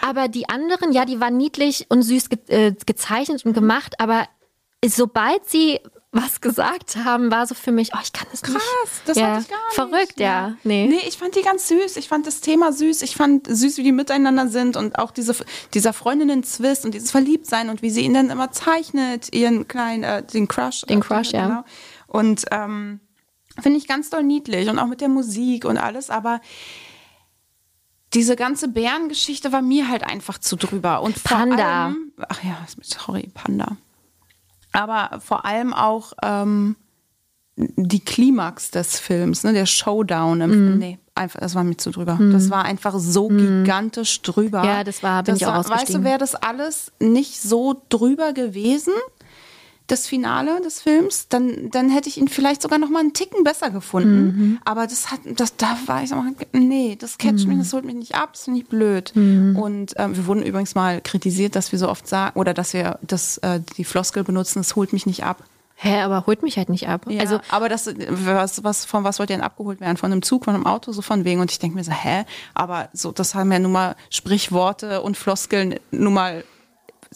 Aber die anderen, ja, die waren niedlich und süß ge äh, gezeichnet und gemacht, aber sobald sie was gesagt haben, war so für mich, oh, ich kann das nicht. Krass, das ja. hatte ich gar nicht. Verrückt, ja. Nee. Nee, ich fand die ganz süß. Ich fand das Thema süß. Ich fand süß, wie die miteinander sind und auch diese, dieser Freundinnen-Zwist und dieses Verliebtsein und wie sie ihn dann immer zeichnet, ihren kleinen, äh, den Crush. Den äh, Crush, ja. genau. Und ähm, finde ich ganz doll niedlich und auch mit der Musik und alles, aber diese ganze Bärengeschichte war mir halt einfach zu drüber. Und vor Panda. Allem, ach ja, sorry, Panda. Aber vor allem auch ähm, die Klimax des Films, ne, der Showdown. Im, Mhm. Nee, einfach, das war mir zu drüber. Das war einfach so gigantisch drüber. Ja, das war- bin das ich auch war, Weißt du, wäre das alles nicht so drüber gewesen, das Finale des Films, dann, dann hätte ich ihn vielleicht sogar noch mal einen Ticken besser gefunden. Mhm. Aber das hat, das, da war ich so, nee, das catcht mich, das holt mich nicht ab, das finde ich blöd. Mhm. Und ähm, wir wurden übrigens mal kritisiert, dass wir so oft sagen, oder dass wir das, äh, die Floskel benutzen, das holt mich nicht ab. Hä, aber holt mich halt nicht ab. Ja, Also aber das, was, was, von was wollt ihr denn abgeholt werden? Von einem Zug, von einem Auto, so von wegen. Und ich denke mir so, hä? Aber so, das haben ja nun mal Sprichworte und Floskeln nun mal,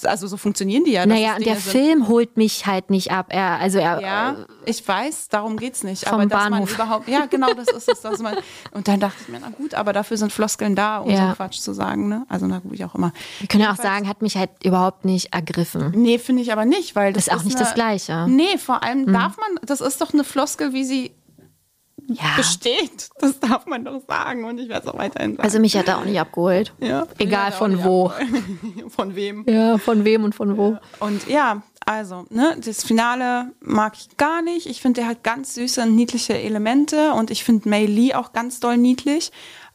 also so funktionieren die ja. naja, es und der sind. Film holt mich halt nicht ab. Er, also er, Ja, ich weiß, darum geht's nicht. Vom aber dass Bahnhof. man überhaupt, ja, genau, das ist es. Dass man, und dann dachte ich mir, na gut, aber dafür sind Floskeln da, um Ja. so Quatsch zu sagen, ne? Also na gut, wie auch immer. wir können ja auch sagen, hat mich halt überhaupt nicht ergriffen. Nee, finde ich aber nicht, weil das Ist auch nicht eine, das Gleiche. Nee, vor allem darf man, das ist doch eine Floskel, wie sie Ja. besteht. Das darf man doch sagen und ich werde es auch weiterhin sagen. Also mich hat er auch nicht abgeholt. ja, Egal von wo. von wem. Ja, von wem und von wo. Und ja, also, ne, das Finale mag ich gar nicht. Ich finde, der hat ganz süße und niedliche Elemente und ich finde Mei Lee auch ganz doll niedlich.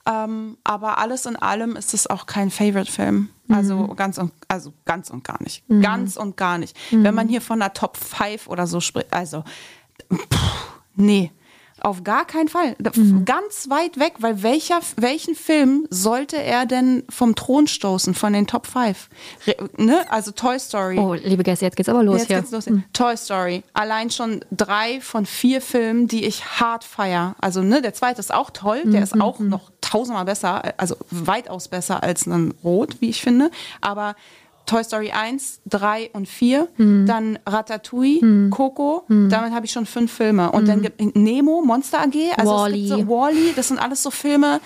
Ähm, aber alles in allem ist es auch kein Favorite-Film. Also ganz und also ganz und gar nicht. Ganz und gar nicht. Wenn man hier von einer Top 5 oder so spricht, also pff, nee. Auf gar keinen Fall. Da- Ganz weit weg, weil welcher, welchen Film sollte er denn vom Thron stoßen, von den Top 5? Re, ne? Also Toy Story. Oh, liebe Gäste, jetzt geht's aber los Jetzt hier. geht's los. Toy Story. Allein schon drei von vier Filmen, die ich hart feier. Also, ne, der zweite ist auch toll. Der ist auch noch tausendmal besser, also weitaus besser als ein Rot, wie ich finde. Aber Toy Story 1, 3 und 4, dann Ratatouille, Coco, damit habe ich schon fünf Filme. Und dann gibt Nemo, Monster AG, also es gibt so Wally, das sind alles so Filme,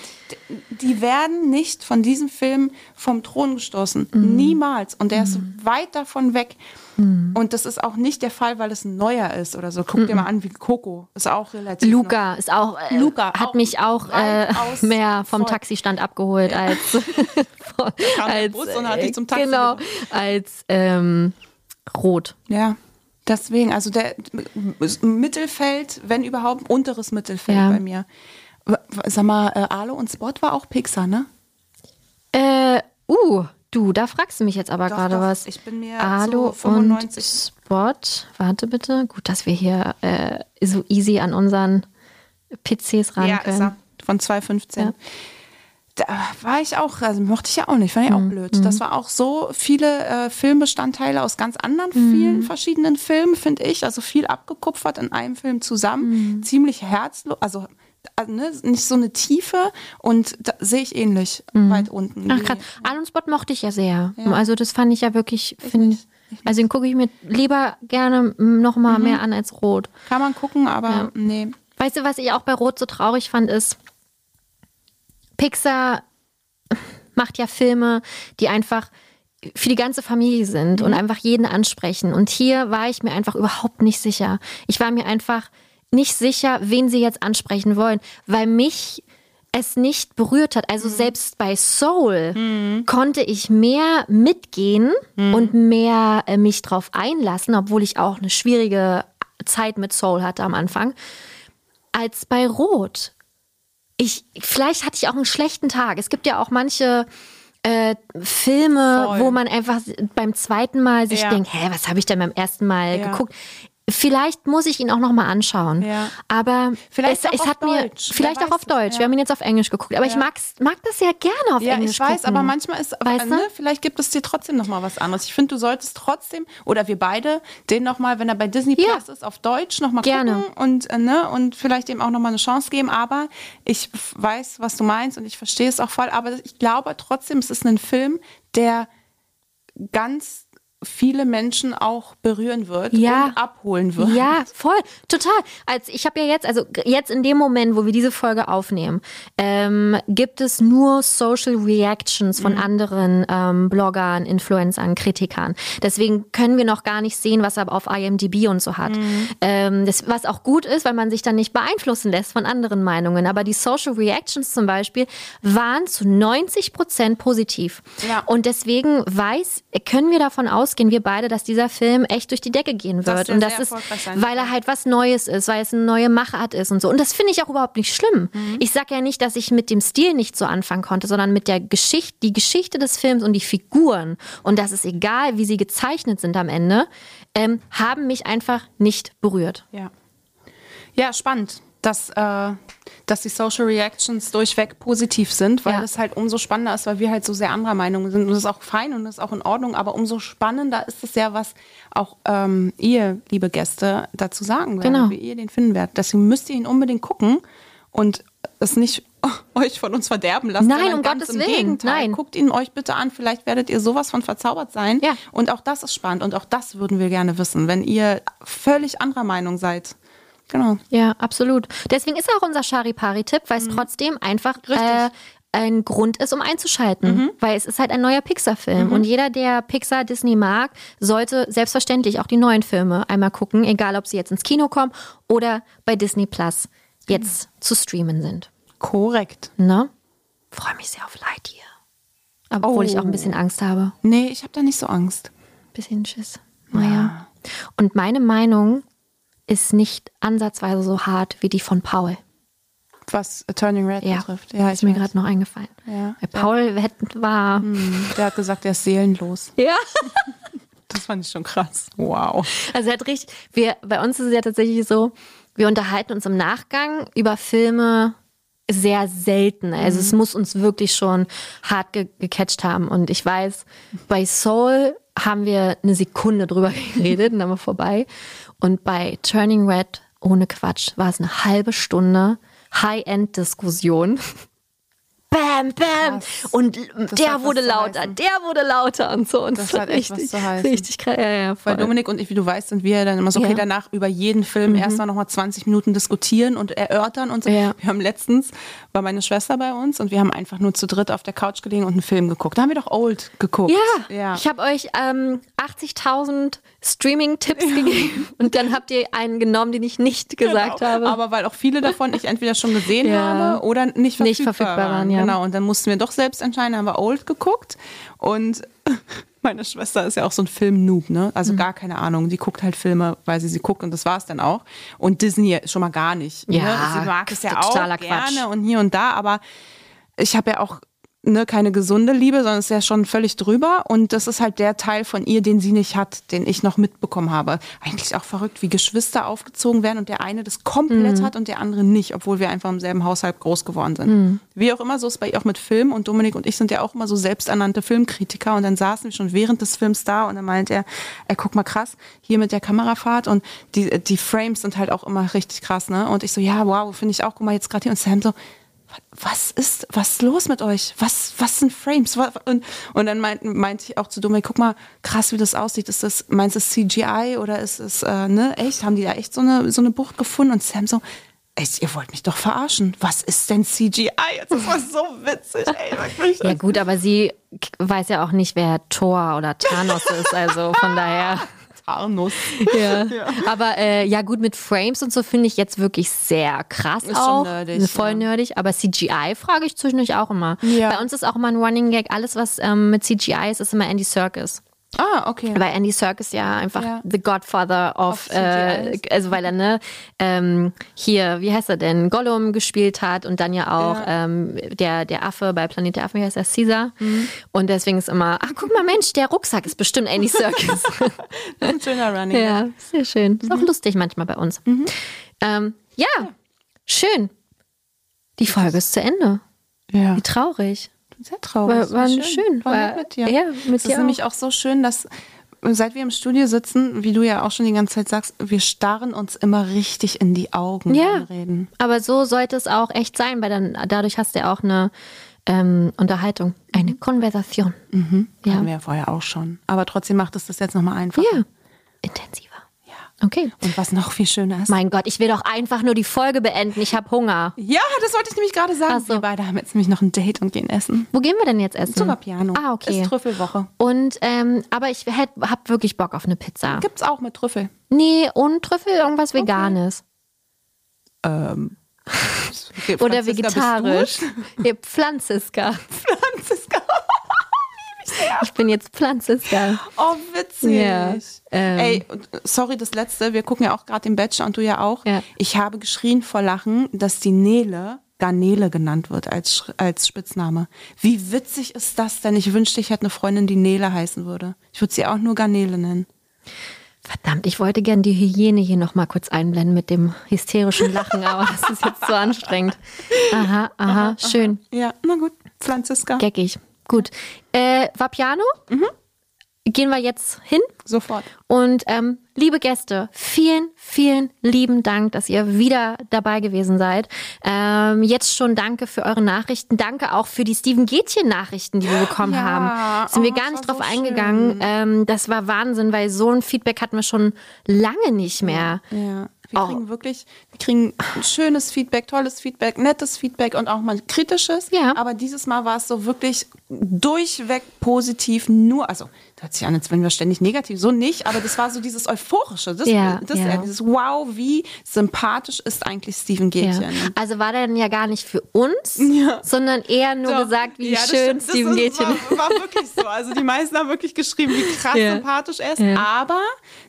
die werden nicht von diesem Film vom Thron gestoßen. Niemals. Und der ist weit davon weg. Und das ist auch nicht der Fall, weil es ein neuer ist oder so. Guck dir mal an, wie Coco ist auch relativ. Luca ist auch, äh, Luca hat auch mich auch äh, mehr vom voll. Taxistand abgeholt als, von, als Bus und hat dich zum Taxi genau, gebracht. als ähm, Rot. Ja. Deswegen, also der Mittelfeld, wenn überhaupt, unteres Mittelfeld Ja. bei mir. Sag mal, äh, Arlo und Spot war auch Pixar, ne? Äh, uh, du, da fragst du mich jetzt aber gerade was. Ich bin mir Alu 95 und Spot. Warte bitte. Gut, dass wir hier äh, so easy an unseren PCs ran Ja, können. ist er. Von 2015. Ja. da war ich auch, also mochte ich ja auch nicht, fand ich Mhm. auch blöd. Das war auch so viele äh, Filmbestandteile aus ganz anderen vielen verschiedenen Filmen, finde ich. Also viel abgekupfert in einem Film zusammen. Mhm. Ziemlich herzlos, also, also ne, nicht so eine Tiefe und da sehe ich ähnlich weit unten. Mhm. Ach krass. Alan Spot mochte ich ja sehr. Also das fand ich ja wirklich, finde also den gucke ich mir lieber gerne noch mal mehr an als Rot. Kann man gucken, aber Ja. nee. Weißt du, was ich auch bei Rot so traurig fand, ist, Pixar macht ja Filme, die einfach für die ganze Familie sind und einfach jeden ansprechen. Und hier war ich mir einfach überhaupt nicht sicher. Ich war mir einfach nicht sicher, wen sie jetzt ansprechen wollen, weil mich es nicht berührt hat. Also selbst bei Soul konnte ich mehr mitgehen und mehr äh, mich drauf einlassen, obwohl ich auch eine schwierige Zeit mit Soul hatte am Anfang, als bei Rot. Ich, vielleicht hatte ich auch einen schlechten Tag. Es gibt ja auch manche äh, Filme, Voll. wo man einfach beim zweiten Mal sich Ja. denkt, hä, was habe ich denn beim ersten Mal Ja. geguckt? Vielleicht muss ich ihn auch noch mal anschauen. Ja. Aber Vielleicht es, auch es auf hat mir Deutsch. vielleicht Wer auch auf Deutsch. ja. Wir haben ihn jetzt auf Englisch geguckt, aber ich mag's, mag das ja gerne auf Ja, Englisch ich weiß, gucken. aber manchmal ist, Weißt ne, vielleicht gibt es dir trotzdem noch mal was anderes. Ich finde, du solltest trotzdem, oder wir beide, den noch mal, wenn er bei Disney Ja. Plus ist, auf Deutsch noch mal Gerne. gucken und, äh, ne, und vielleicht dem auch noch mal eine Chance geben. Aber ich weiß, was du meinst und ich verstehe es auch voll. Aber ich glaube trotzdem, es ist ein Film, der ganz viele Menschen auch berühren wird Ja. und abholen wird. Ja, voll, total. Als ich habe ja jetzt, also jetzt in dem Moment, wo wir diese Folge aufnehmen, ähm, gibt es nur Social Reactions von anderen ähm, Bloggern, Influencern, Kritikern. Deswegen können wir noch gar nicht sehen, was er auf IMDb und so hat. Ähm, das, was auch gut ist, weil man sich dann nicht beeinflussen lässt von anderen Meinungen. Aber die Social Reactions zum Beispiel waren zu 90 Prozent positiv. Ja. Und deswegen weiß, können wir davon ausgehen, wir beide, dass dieser Film echt durch die Decke gehen wird. der Und das ist, weil er halt was Neues ist, weil es eine neue Machart ist und so. Und das finde ich auch überhaupt nicht schlimm. Mhm. Ich sage ja nicht, dass ich mit dem Stil nicht so anfangen konnte, sondern mit der Geschichte, die Geschichte des Films und die Figuren. Und das ist egal, wie sie gezeichnet sind am Ende, ähm, haben mich einfach nicht berührt. Ja, ja spannend, dass, äh, dass die Social Reactions durchweg positiv sind, weil Ja. es halt umso spannender ist, weil wir halt so sehr anderer Meinung sind. Und das ist auch fein und das ist auch in Ordnung, aber umso spannender ist es ja, was auch ähm, ihr, liebe Gäste, dazu sagen werdet, Genau. wie ihr den finden werdet. Deswegen müsst ihr ihn unbedingt gucken und es nicht euch von uns verderben lassen. Nein, um ganz Gottes im Willen, Gegenteil. nein. Guckt ihn euch bitte an, vielleicht werdet ihr sowas von verzaubert sein. Ja. Und auch das ist spannend und auch das würden wir gerne wissen, wenn ihr völlig anderer Meinung seid. Genau. Ja, absolut. Deswegen ist auch unser Charipari-Tipp, weil es trotzdem einfach äh, Mhm. Mhm. ein Grund ist, um einzuschalten. Weil es ist halt ein neuer Pixar-Film. Und jeder, der Pixar, Disney mag, sollte selbstverständlich auch die neuen Filme einmal gucken, egal ob sie jetzt ins Kino kommen oder bei Disney Plus jetzt zu streamen sind. Korrekt. Ne? Freue mich sehr auf Lightyear. Obwohl ich auch ein bisschen Angst habe. Nee, ich habe da nicht so Angst. Bisschen Schiss. Naja. Und meine Meinung ist nicht ansatzweise so hart wie die von Paul. Was Turning Red Ja, betrifft. Ja, ist mir gerade noch eingefallen. Ja. Weil Paul hätte- war. Der hat gesagt, er ist seelenlos. Ja. Das fand ich schon krass. Wow. Also er hat richtig. Wir, bei uns ist es ja tatsächlich so, wir unterhalten uns im Nachgang über Filme sehr selten. Also es muss uns wirklich schon hart ge gecatcht haben. Und ich weiß, bei Soul haben wir eine Sekunde drüber geredet und dann war vorbei. Und bei Turning Red, ohne Quatsch, war es eine halbe Stunde High-End-Diskussion. Bam, bam. Krass. Und Das der was wurde zu lauter, der wurde lauter und so. Und Das war hat echt was richtig, zu heißen. richtig krass. Ja, ja. Weil Dominik und ich, wie du weißt, sind wir dann immer so, okay, Ja. Mhm. danach über jeden Film erstmal nochmal 20 Minuten diskutieren und erörtern und so. Wir haben letztens, war meine Schwester bei uns und wir haben einfach nur zu dritt auf der Couch gelegen und einen Film geguckt. Da haben wir doch Old geguckt. Ja, ich habe euch ähm, 80.000 Streaming-Tipps gegeben und dann habt ihr einen genommen, den ich nicht gesagt Genau. habe. Aber weil auch viele davon ich entweder schon gesehen habe oder nicht verfügbar, Nicht verfügbar waren, ja. Genau, und dann mussten wir doch selbst entscheiden, haben wir Old geguckt und meine Schwester ist ja auch so ein Film-Noob, ne? Also Mhm. gar keine Ahnung. Die guckt halt Filme, weil sie sie guckt und das war es dann auch. Und Disney schon mal gar nicht. Ja, ne? Sie mag es ja auch totaler Quatsch. gerne und hier und da, aber ich habe ja auch ne, keine gesunde Liebe, sondern es ist ja schon völlig drüber. Und das ist halt der Teil von ihr, den sie nicht hat, den ich noch mitbekommen habe. Eigentlich auch verrückt, wie Geschwister aufgezogen werden und der eine das komplett hat und der andere nicht, obwohl wir einfach im selben Haushalt groß geworden sind. Wie auch immer, so ist es bei ihr auch mit Film. Und Dominik und ich sind ja auch immer so selbsternannte Filmkritiker. Und dann saßen wir schon während des Films da und dann meint er, ey, guck mal krass, hier mit der Kamerafahrt und die, die Frames sind halt auch immer richtig krass, ne? Und ich so, ja, wow, finde ich auch, guck mal jetzt gerade hier. Und Sam so, was ist, was ist los mit euch? Was, was sind Frames? Und, und dann meinte meint ich auch zu Dominik, guck mal, krass, wie das aussieht. Ist das, meinst du es CGI oder ist es, äh, ne, echt? Haben die da echt so eine, so eine Bucht gefunden? Und Sam so, echt, ihr wollt mich doch verarschen. Was ist denn CGI? Das so witzig, ey, wirklich. Ja gut, aber sie weiß ja auch nicht, wer Thor oder Thanos ist, also von daher. Tarnus. Ja. Aber äh, ja gut, mit Frames und so finde ich jetzt wirklich sehr krass Ist schon auch. nerdig, Voll ja. nerdig. Aber CGI frage ich zwischendurch auch immer. Ja. Bei uns ist auch immer ein Running Gag. Alles, was ähm, mit CGI ist, ist immer Andy Serkis. Ah, okay. Weil Andy Serkis ja einfach Ja. the Godfather of, äh, also weil er ne ähm, hier, wie heißt er denn, Gollum gespielt hat und dann ja auch Ja. ähm, der der Affe bei Planet der Affen, wie heißt er, Caesar. Mhm. Und deswegen ist immer, ach guck mal Mensch, der Rucksack ist bestimmt Andy Serkis. Ein schöner Running. ja, sehr schön. Ist auch Mhm. lustig manchmal bei uns. Ähm, ja, schön. Die Folge ist zu Ende. ja. Wie traurig. Sehr traurig. War- war schön. War War- nett mit dir. ja, mit es dir ist auch. nämlich auch so schön, dass seit wir im Studio sitzen, wie du ja auch schon die ganze Zeit sagst, wir starren uns immer richtig in die Augen Ja. Reden. Aber so sollte es auch echt sein, weil dann dadurch hast du ja auch eine ähm, Unterhaltung, eine Konversation. Ja. Hatten wir ja vorher auch schon. Aber trotzdem macht es das jetzt nochmal einfacher. Ja, intensiver. Okay. Und was noch viel schöner ist. Mein Gott, ich will doch einfach nur die Folge beenden. Ich habe Hunger. ja, das wollte ich nämlich gerade sagen. So. Wir beide haben jetzt nämlich noch ein Date und gehen essen. Wo gehen wir denn jetzt essen? Zum Piano. Ah, okay. Ist Trüffelwoche. Und ähm, aber ich hätt, hab wirklich Bock auf eine Pizza. Gibt's auch mit Trüffel. Nee, und Trüffel, irgendwas Veganes. Ähm. Oder Franziska, bist vegetarisch. Ja, Pflanziska. du? Ich bin jetzt Pflanziska. Oh, witzig. Ja, ähm. Ey, äh, sorry, das letzte. Wir gucken ja auch gerade den Bachelor und du ja auch. Ja. Ich habe geschrien vor Lachen, dass die Nele Garnele genannt wird als, als Spitzname. Wie witzig ist das denn? Ich wünschte, ich hätte eine Freundin, die Nele heißen würde. Ich würde sie auch nur Garnele nennen. Verdammt, ich wollte gern die Hygiene hier noch mal kurz einblenden mit dem hysterischen Lachen, aber das ist jetzt so anstrengend. Aha, aha, schön. Ja, na gut. Franziska. Geckig. Gut. Äh, Vapiano? Gehen wir jetzt hin. Sofort. Und ähm, liebe Gäste, vielen, vielen lieben Dank, dass ihr wieder dabei gewesen seid. Ähm, jetzt schon danke für eure Nachrichten. Danke auch für die Steven Gätchen-Nachrichten, die wir bekommen Ja, haben. Sind wir oh, gar das nicht drauf so eingegangen. Ähm, das war Wahnsinn, weil so ein Feedback hatten wir schon lange nicht mehr. Ja. Wir Oh. kriegen wirklich, wir kriegen schönes Feedback, tolles Feedback, nettes Feedback und auch mal kritisches. Ja. Aber dieses Mal war es so wirklich durchweg positiv, nur, also, das hört sich an, als wenn wir ständig negativ, so nicht, aber das war so dieses Euphorische. Das, Ja, das ja. Dieses Wow, wie sympathisch ist eigentlich Steven Ja. Gätchen. Also war der dann ja gar nicht für uns, Ja. sondern eher nur Doch. gesagt, wie Ja, das schön. Das ist- Gätchen War, war wirklich so. Also die meisten haben wirklich geschrieben, wie krass Ja. sympathisch er ist. Ja. Aber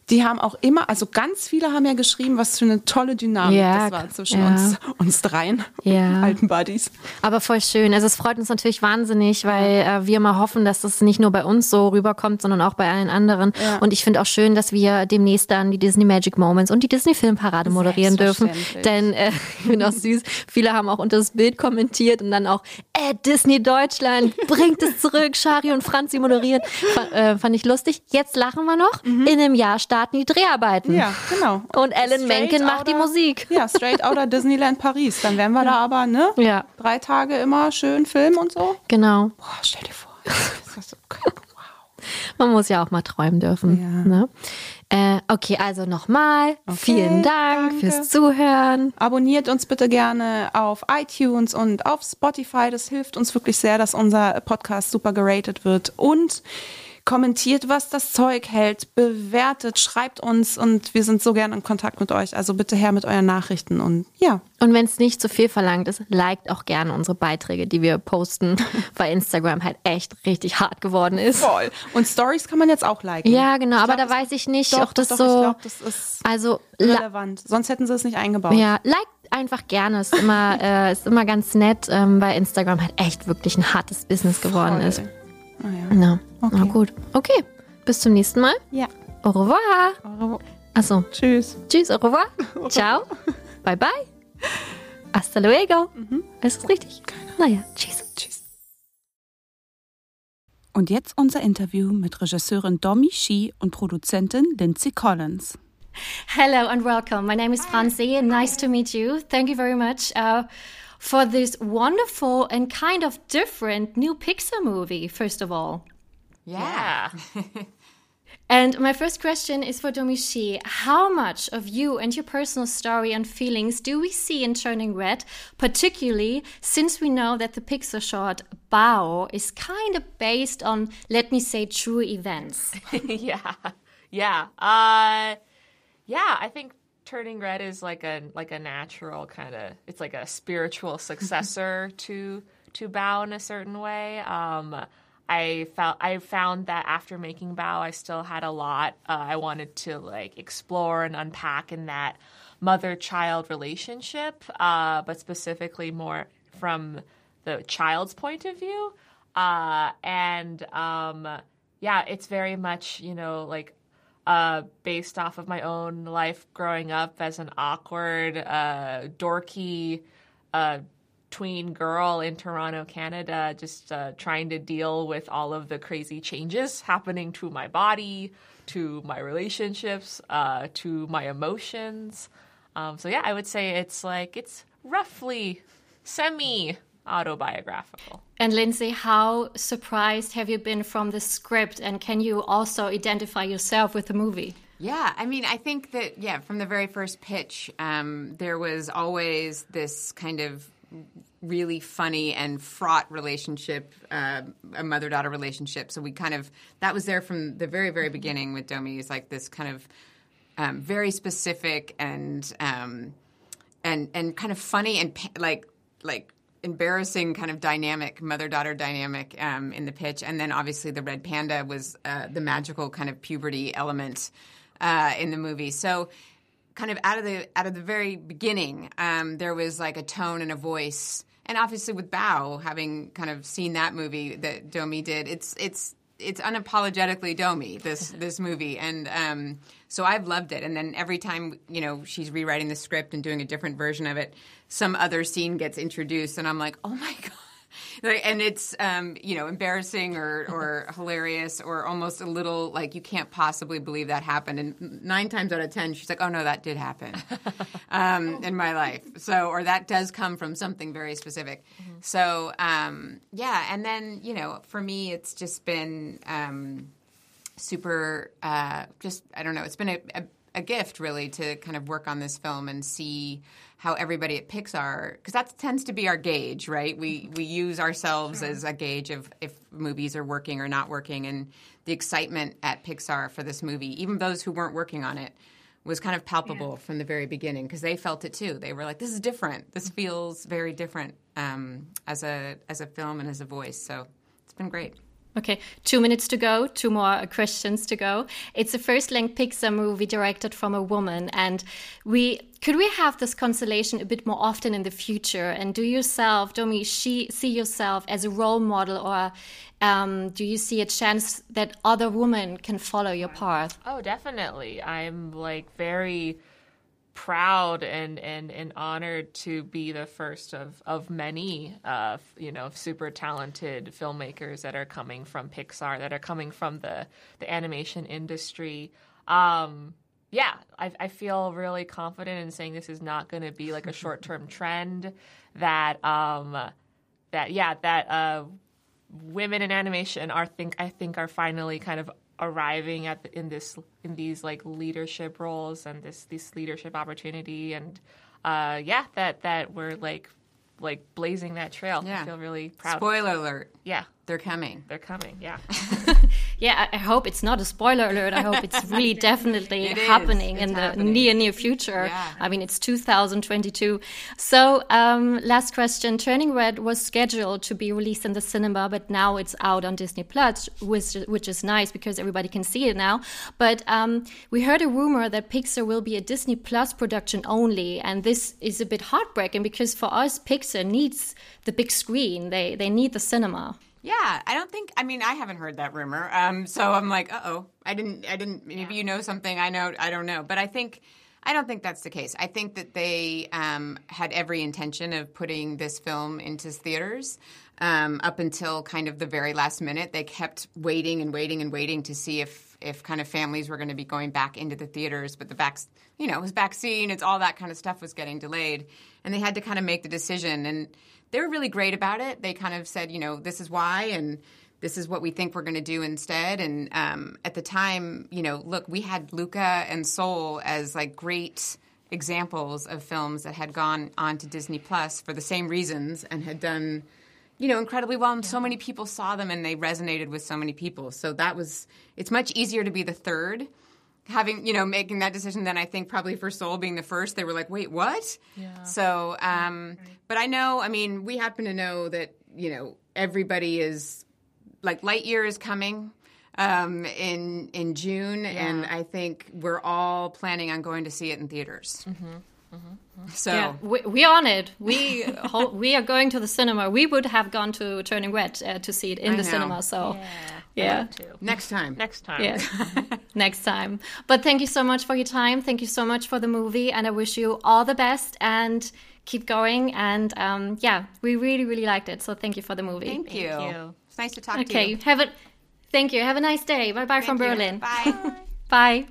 die haben auch immer, also ganz viele haben ja geschrieben, was für eine tolle Dynamik Ja, das war zwischen ja. uns, uns dreien, Ja. alten Buddies. Aber voll schön. Also es freut uns natürlich wahnsinnig, weil äh, wir mal hoffen, dass das nicht nur bei uns so rüberkommt, sondern auch bei allen anderen. Ja. Und ich finde auch schön, dass wir demnächst dann die Disney Magic Moments und die Disney Filmparade moderieren dürfen. Denn äh, ich finde auch süß, viele haben auch unter das Bild kommentiert und dann auch, äh, Disney Deutschland, bringt es zurück, Shari und Franzi moderieren. Fa äh, fand ich lustig. Jetzt lachen wir noch. In einem Jahr starten die Dreharbeiten. Mhm. Ja, genau. Und Alan Menken macht die Musik. Ja, straight outer Disneyland Paris. Dann wären wir da aber, ne? Ja. Drei Tage immer schön filmen und so. Genau. Boah, stell dir vor. Das ist so geil. Man muss ja auch mal träumen dürfen. Ja. Ne? Äh, okay, also nochmal vielen Dank danke. fürs Zuhören. Abonniert uns bitte gerne auf iTunes und auf Spotify. Das hilft uns wirklich sehr, dass unser Podcast super geratet wird. Und kommentiert, was das Zeug hält, bewertet, schreibt uns und wir sind so gern in Kontakt mit euch. Also bitte her mit euren Nachrichten und ja. Und wenn es nicht zu viel verlangt ist, liked auch gerne unsere Beiträge, die wir posten, weil Instagram halt echt richtig hart geworden ist. Voll. Und Stories kann man jetzt auch liken. Ja, genau, Ich aber glaub, da weiß ich nicht, doch, ob das doch, so. Ich glaube, das ist also relevant. Sonst hätten sie es nicht eingebaut. ja, liked einfach gerne. Ist immer, äh, ist immer ganz nett, ähm, weil Instagram halt echt wirklich ein hartes Business geworden Voll. ist. Ah, ja. Na, Okay. na gut. Okay, bis zum nächsten Mal. ja. Au revoir. Achso, Tschüss. tschüss, au revoir. Ciao. Bye bye. Hasta luego. Ist das richtig? Naja, tschüss. Tschüss. Und jetzt unser Interview mit Regisseurin Domi Shi und Produzentin Lindsay Collins. Hello and welcome. My name is Franzi. Nice to meet you. Thank you very much uh, for this wonderful and kind of different new Pixar movie, first of all. Yeah. And my first question is for Domichi. How much of you and your personal story and feelings do we see in Turning Red, particularly since we know that the Pixar short Bao is kind of based on, let me say, true events? yeah, yeah, uh, yeah. I think turning red is like a like a natural kind of. It's like a spiritual successor to to Bow in a certain way. Um, I felt I found that after making Bow, I still had a lot uh, I wanted to like explore and unpack in that mother child relationship, uh, but specifically more from the child's point of view. Uh, and um, yeah, it's very much, you know, like uh, based off of my own life growing up as an awkward, uh, dorky, uh, tween girl in Toronto, Canada, just uh, trying to deal with all of the crazy changes happening to my body, to my relationships, uh, to my emotions. Um, so yeah, I would say it's like it's roughly semi autobiographical. And Lindsay, how surprised have you been from the script? And can you also identify yourself with the movie? Yeah, I mean, I think that yeah, from the very first pitch, um, there was always this kind of really funny and fraught relationship, uh, a mother daughter relationship. So we kind of that was there from the very very beginning with Domi. Is like this kind of um, very specific and um, and and kind of funny and like like embarrassing kind of dynamic mother daughter dynamic um, in the pitch, and then obviously the red panda was uh, the magical kind of puberty element uh, in the movie. So kind of out of the out of the very beginning, um, there was like a tone and a voice, and obviously with Bao, having kind of seen that movie that Domi did, it's it's it's unapologetically Domi this this movie, and um, so I've loved it. And then every time you know she's rewriting the script and doing a different version of it, some other scene gets introduced, and I'm like, oh my god. And it's um, you know embarrassing or, or hilarious or almost a little like you can't possibly believe that happened. And nine times out of ten, she's like, "Oh no, that did happen um, in my life." So, or that does come from something very specific. So, um, yeah. And then you know, for me, it's just been um, super. Uh, just I don't know. It's been a, a, a gift really to kind of work on this film and see how everybody at Pixar because that tends to be our gauge, right? We we use ourselves as a gauge of if movies are working or not working, and the excitement at Pixar for this movie, even those who weren't working on it, was kind of palpable from the very beginning because they felt it too. They were like, "This is different. This feels very different um, as a as a film and as a voice." So it's been great. Okay, two minutes to go, two more questions to go. It's a first length Pixar movie directed from a woman. And we could we have this constellation a bit more often in the future? And do yourself, Domi, she, see yourself as a role model, or um, do you see a chance that other women can follow your path? Oh, definitely. I'm like very proud and, and, and honored to be the first of, of many, uh, you know, super talented filmmakers that are coming from Pixar, that are coming from the, the animation industry. Um, yeah, I, I feel really confident in saying this is not going to be like a short term trend. That um, that yeah, that uh, women in animation are think I think are finally kind of arriving at the, in this in these like leadership roles and this this leadership opportunity and uh, yeah, that that we're like like blazing that trail. Yeah. I feel really proud. Spoiler alert: Yeah, they're coming. they're coming. Yeah. yeah, I, hope it's not a spoiler alert. I hope it's really definitely It happening in the happening. near near future. Yeah. I mean, it's 2022. So, um, last question: Turning Red was scheduled to be released in the cinema, but now it's out on Disney Plus, which which is nice because everybody can see it now. But um, we heard a rumor that Pixar will be a Disney Plus production only, and this is a bit heartbreaking because for us, Pixar needs the big screen. They they need the cinema. Yeah, I don't think. I mean, I haven't heard that rumor. Um, so I'm like, uh oh, I didn't. I didn't. Maybe you know something. I know. I don't know. But I think. I don't think that's the case. I think that they um, had every intention of putting this film into theaters um, up until kind of the very last minute. They kept waiting and waiting and waiting to see if if kind of families were going to be going back into the theaters. But the vac, you know, it was vaccine. It's all that kind of stuff was getting delayed, and they had to kind of make the decision. And they were really great about it. They kind of said, you know, this is why, and this is what we think we're going to do instead. And um, at the time, you know, look, we had Luca and Soul as like great examples of films that had gone on to Disney Plus for the same reasons and had done, you know, incredibly well. And so many people saw them and they resonated with so many people. So that was, it's much easier to be the third. Having you know making that decision, then I think probably for Soul being the first, they were like, "Wait, what?" Yeah. So, um, but I know, I mean, we happen to know that you know everybody is like Lightyear is coming um, in in June, and I think we're all planning on going to see it in theaters. So Yeah, we, we're on it. We ho- we are going to the cinema. We would have gone to Turning Red uh, to see it in I the know. cinema. So yeah, next time, Next time. yeah, next time. But thank you so much for your time. Thank you so much for the movie, and I wish you all the best and keep going. And um, yeah, we really really liked it. So thank you for the movie. thank, you. you. It's nice to talk to you. Okay, you. have a thank you. Have a nice day. Bye bye from you. Berlin. Bye. Bye.